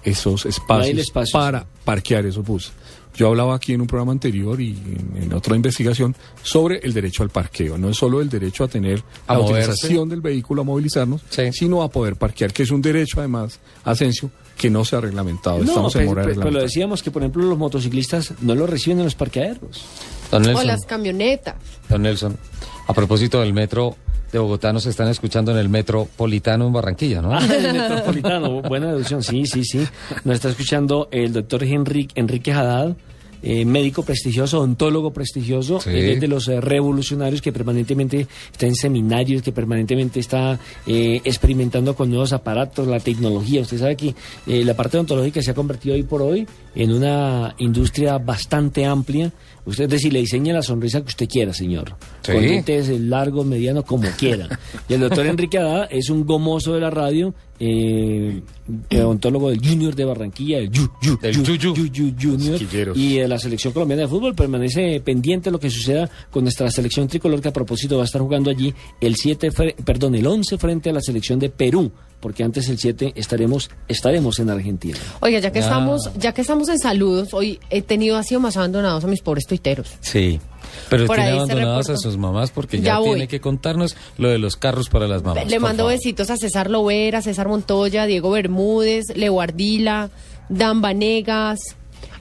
esos espacios, para parquear esos buses. Yo hablaba aquí en un programa anterior y en, otra investigación sobre el derecho al parqueo. No es solo el derecho a tener a la utilización del vehículo, a movilizarnos, sino a poder parquear, que es un derecho además, Asensio, que no se ha reglamentado. Estamos en pues, pues, Pero lo decíamos que, por ejemplo, los motociclistas no lo reciben en los parqueaderos. o las camionetas. Don Nelson, a propósito del metro, de Bogotá nos están escuchando en el Metropolitano en Barranquilla, ¿no? Ah, <laughs> el Metropolitano, buena deducción, sí, sí, sí. Nos está escuchando el doctor Enrique, Enrique Haddad, eh, médico prestigioso, ontólogo prestigioso, de los eh, revolucionarios que permanentemente está en seminarios, que permanentemente está eh, experimentando con nuevos aparatos, la tecnología. Usted sabe que la parte odontológica se ha convertido hoy por hoy en una industria bastante amplia. Usted es decir, le diseña la sonrisa que usted quiera, señor. Con dientes largo, mediano, como quiera. Y el doctor Enrique Haddad es un gomoso de la radio eh, odontólogo del Junior de Barranquilla, el Junior y de la selección colombiana de fútbol. Permanece pendiente lo que suceda con nuestra selección tricolor que a propósito va a estar jugando allí el 7, perdón, el 11 frente a la selección de Perú porque antes el 7 estaremos estaremos en Argentina. Oiga, ya que estamos ya que estamos en saludos, hoy he tenido así más abandonados a mis pobres tuiteros. Sí. Pero tiene abandonadas a sus mamás porque ya, tiene que contarnos lo de los carros para las mamás. Le mando besitos a César Lovera, César Montoya, Diego Bermúdez, Leo Ardila, Dan Vanegas,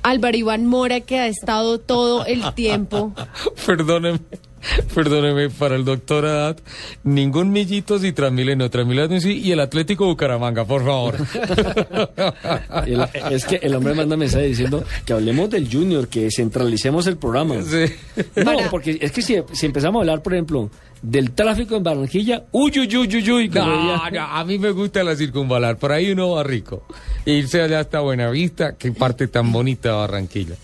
Álvaro Iván Mora, que ha estado todo el tiempo. <laughs> Perdóneme, <laughs> perdóneme, para el doctor Haddad, ningún millito si Transmilenio, Transmilenio sí, y el Atlético Bucaramanga, por favor. <laughs> El- es que el hombre manda mensaje diciendo que hablemos del Junior, que centralicemos el programa. No, porque es que si, si empezamos a hablar, por ejemplo, del tráfico en Barranquilla, uy, uy, uy, uy, uy. No, no, a mí me gusta la circunvalar, por ahí uno va rico. Irse allá hasta Buenavista, qué parte tan bonita de Barranquilla.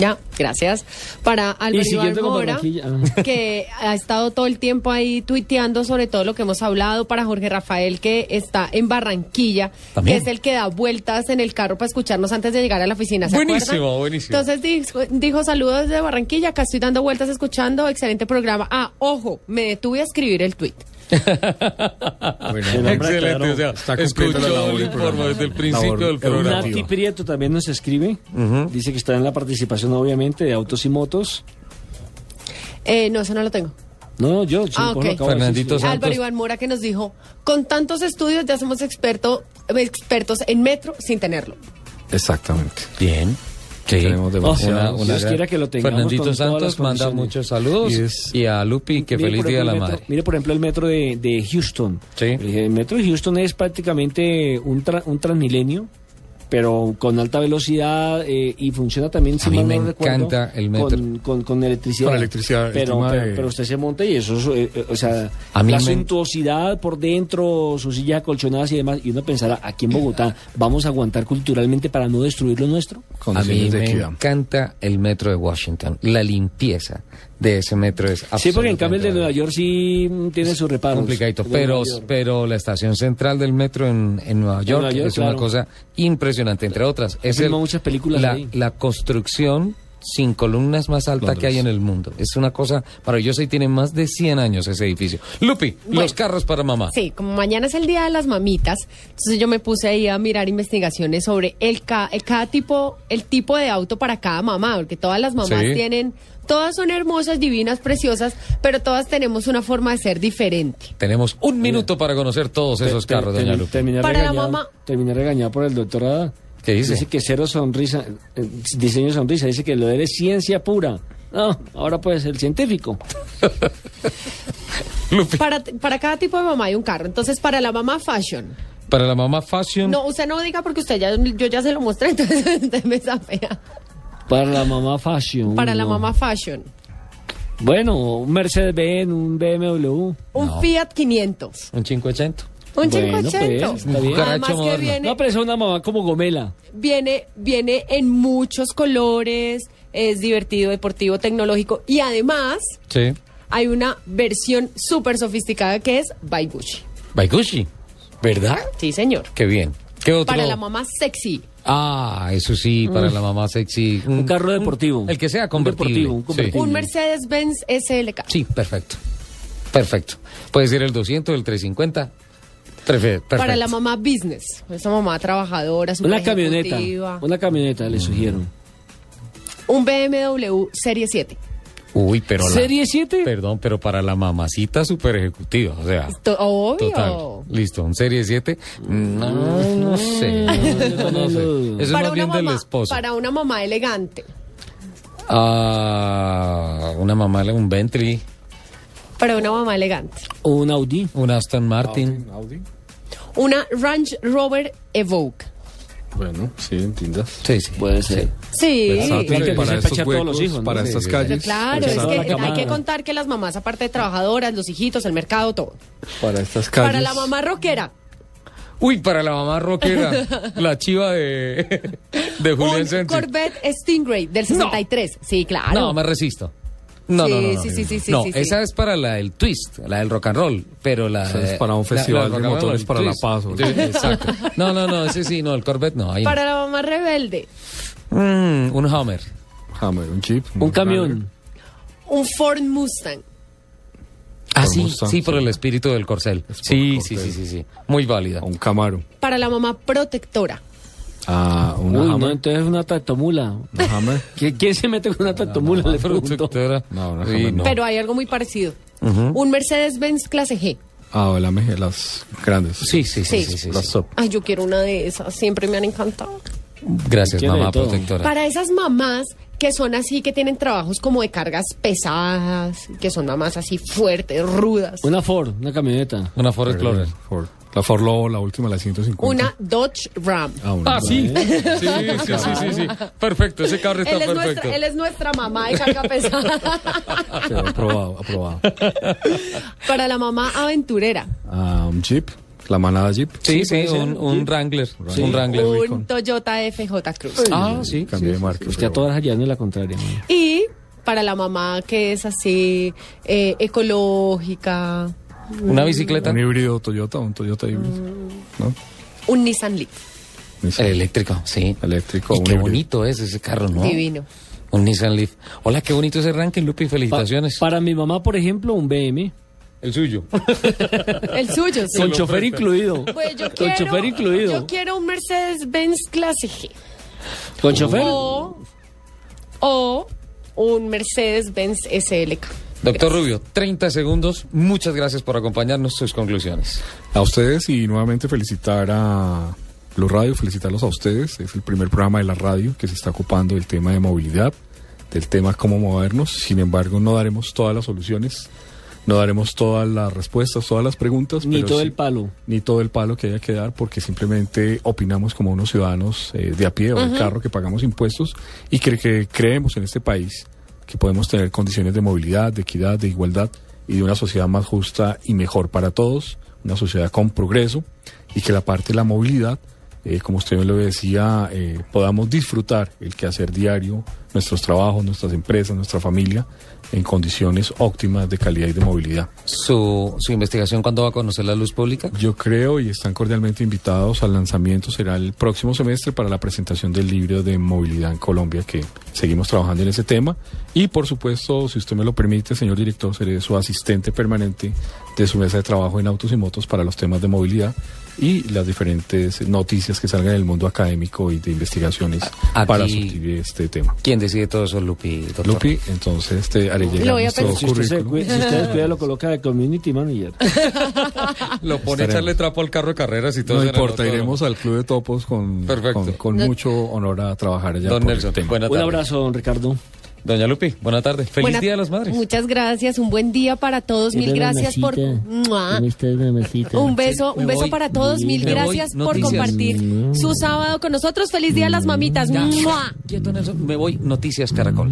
Ya, gracias. Para Álvaro Iván siguiendo con Mora, Barranquilla, ah. <laughs> que ha estado todo el tiempo ahí tuiteando sobre todo lo que hemos hablado. Para Jorge Rafael, que está en Barranquilla, También. que es el que da vueltas en el carro para escucharnos antes de llegar a la oficina. ¿se Buenísimo, acuerdan? buenísimo. Entonces dijo, dijo, saludos desde Barranquilla, acá estoy dando vueltas escuchando, excelente programa. Ah, ojo, me detuve a escribir el tuit. Excelente, o sea, está escuchó el informe desde el principio del programa. Nati Prieto también nos escribe. Dice que está en la participación, obviamente, de autos y motos. Eh, no, eso no lo tengo. No, yo, sí, Ah, sí. Álvaro Iván Mora que nos dijo, con tantos estudios ya somos experto, expertos en metro sin tenerlo. Exactamente. Bien. Sí. Demasiado. Una- una Dios quiera que lo tengamos Fernandito con Santos manda muchos saludos. Y a Lupi, que Mire, feliz día ejemplo, la metro- madre. Mire, por ejemplo, el metro de, de Houston. Sí. El metro de Houston es prácticamente un, tra- un transmilenio, pero con alta velocidad eh, y funciona también, si A mí me no recuerdo, encanta el metro. Con, con- con electricidad. Con electricidad, el Pero, pero, de- pero usted se monta y eso, es, eh, eh, o sea, A mí la me- suntuosidad por dentro, sus sillas acolchonadas y demás, y uno pensará, aquí en Bogotá, ¿vamos a aguantar culturalmente para no destruir lo nuestro? A mí me equidad. encanta el metro de Washington. La limpieza de ese metro es Sí, porque en cambio el de Nueva York sí tiene sus reparos. complicadito. Pero, pero la estación central del metro en, en Nueva York, Nueva York, es una cosa impresionante, entre otras. Es muchas películas la, ahí. la construcción sin columnas más alta Londres. que hay en el mundo. Es una cosa maravillosa y tiene más de 100 años ese edificio. Lupi, Bueno. los carros para mamá. Sí, como mañana es el Día de las Mamitas, entonces yo me puse ahí a mirar investigaciones sobre el, ca- el cada tipo, el tipo de auto para cada mamá, porque todas las mamás Sí. tienen, todas son hermosas, divinas, preciosas, pero todas tenemos una forma de ser diferente. Tenemos un minuto para conocer todos esos Te- carros, te- doña Lupi. terminé Para la regañado- mamá. Terminé regañado por el doctor Ada. ¿Qué dice? que cero sonrisa, eh, diseño sonrisa, dice que lo de él es ciencia pura. No, ahora pues el científico. <laughs> Para, para cada tipo de mamá hay un carro, entonces para la mamá fashion. Para la mamá fashion, No, usted no diga porque usted ya, yo ya se lo mostré, <laughs> entonces usted me fea. Para la mamá fashion. Para la no. mamá fashion. Bueno, un Mercedes-Benz, un BMW. Un Fiat 500. un 580. Un Bueno, 580. pues, está bien. Además que viene, No, pero es una mamá como gomela. viene, viene en muchos colores, es divertido, deportivo, tecnológico y además Sí. hay una versión súper sofisticada que es by Gucci. Baiguchi. ¿Verdad? Sí, señor. Qué bien. ¿Qué otro? Para la mamá sexy. Ah, eso sí, para la mamá sexy. Un carro deportivo. El que sea Un convertible. deportivo, un Sí. convertible. Un Mercedes-Benz SLK. Sí, perfecto. Perfecto. Puede ser el 200, el 350. Prefe- Perfecto. Para la mamá business. Esa mamá trabajadora, Una camioneta. ejecutiva. Una camioneta le sugiero. Un BMW Serie 7. Uy, pero la- ¿Serie 7? Perdón, pero para la mamacita super ejecutiva, o sea. To- Obvio. Total. Listo, un serie 7. No, no sé. <laughs> No, no sé. Eso es para, más una bien del mamá, esposo. para una mamá elegante. Ah, una mamá, un Bentley, Para una mamá elegante. Un Audi. un Aston Martin. Una Range Rover Evoque. Bueno, sí, entiendas. Sí, sí. Puede ser. Sí. Versátil Claro que para estos todos los hijos, ¿no? para Sí, estas. Pero calles. claro, es que hay que contar que las mamás, aparte de trabajadoras, los hijitos, el mercado, todo. Para estas calles. Para la mamá rockera, Uy, para la mamá rockera, <laughs> la chiva de, de Julián un Sánchez. Corvette Stingray del 63. Sí, claro. No, me resisto. No, Sí, no, no, no. sí, sí, sí, sí, No, sí, sí. esa es para la del twist, la del rock and roll, pero la Esa es de- para un la- festival de rock and roll, motores para La twist. O- Sí, exacto. No, no, no, ese sí, no, el Corvette no. Ahí no. Para la mamá rebelde, Mm, un Hummer. Hammer, un Jeep. Un camión. un Ford Mustang. Ah, sí, Mustang, sí, por el espíritu del corcel. Sí, el sí, sí, corcel. sí, sí. Muy válida. Un Camaro. Para la mamá protectora. Ah, una Uy, no, entonces una tractomula. Una Hammer. <laughs> ¿Qui- ¿Quién se mete con una tractomula? Le pregunto. No, una Sí, Hammer. no. Pero hay algo muy parecido. Un Mercedes-Benz clase G. Ah, la las grandes. Sí, sí, sí, Sí. sí, sí, Las sí. top. Ay, yo quiero una de esas. Siempre me han encantado. Gracias, mamá protectora. Para esas mamás que son así, que tienen trabajos como de cargas pesadas, que son mamás así fuertes, rudas. Una Ford, una camioneta. Una Ford Explorer. Ford. La Ford Lobo, la última, la 150. Una Dodge Ram. Ah, una. Ah, sí. Sí, sí, sí, sí, sí. Perfecto, ese carro está Él es, perfecto. nuestra, él es nuestra mamá de carga pesada. Sí, aprobado, aprobado. Para la mamá aventurera. Ah, un Jeep, la manada Jeep. Sí, sí, un, un Wrangler. Sí. Un Wrangler. Un Toyota FJ Cruz. Ah, sí. Cambié de marca. Usted a todas hallando la contraria. man. Y para la mamá que es así, eh, ecológica. Una bicicleta. Un híbrido Toyota, un Toyota híbrido. ¿No? Un Nissan Leaf. El eléctrico, sí. Eléctrico. Y qué híbrido. bonito es ese carro, ¿no? Divino. Un Nissan Leaf. Hola, qué bonito ese ranking, Lupi. Felicitaciones. Para mi mamá, por ejemplo, un BM. El suyo. <laughs> El suyo, sí. Con chofer incluido. Pues yo Con quiero, chofer incluido. Yo quiero un Mercedes-Benz Clase G. ¿Con chofer? O, o un Mercedes-Benz SLK. Doctor Rubio, 30 segundos. Muchas gracias por acompañarnos. Sus conclusiones. A ustedes y nuevamente felicitar a Blue Radio, felicitarlos a ustedes. Es el primer programa de la radio que se está ocupando del tema de movilidad, del tema cómo movernos. Sin embargo, no daremos todas las soluciones, no daremos todas las respuestas, todas las preguntas. Ni pero todo sí- el palo. Ni todo el palo que haya que dar, porque simplemente opinamos como unos ciudadanos eh, de a pie o Ujú. carro que pagamos impuestos y que, que creemos en este país que podemos tener condiciones de movilidad, de equidad, de igualdad y de una sociedad más justa y mejor para todos, una sociedad con progreso y que la parte de la movilidad, eh, como usted me lo decía, eh, podamos disfrutar el quehacer diario, nuestros trabajos, nuestras empresas, nuestra familia en condiciones óptimas de calidad y de movilidad. ¿Su, su investigación cuándo va a conocer la luz pública? Yo creo y están cordialmente invitados al lanzamiento, será el próximo semestre para la presentación del libro de movilidad en Colombia, que seguimos trabajando en ese tema. Y por supuesto, si usted me lo permite, señor director, seré su asistente permanente de su mesa de trabajo en autos y motos para los temas de movilidad y las diferentes noticias que salgan del mundo académico y de investigaciones Aquí- para surtir este tema. ¿Quién decide todo eso, Lupi? Doctor? Lupi, entonces te haré llegar Lo voy a nuestro pensar. Si usted, se, si usted lo coloca de community manager. <laughs> Lo pone a echarle trapo al carro de carreras y todo. No el importa, iremos al Club de Topos con, Perfecto. con, con No- mucho honor a trabajar allá. Don por el Nelson, tema. buena Un abrazo, don Ricardo. Doña Lupi, buena tarde. Feliz Buena- Día de las Madres. Muchas gracias, un buen día para todos, mil gracias por... Un beso, un beso para todos, mil gracias por compartir su sábado con nosotros. Feliz día a las mamitas. Quieto, Nelson. Me voy. Noticias Caracol.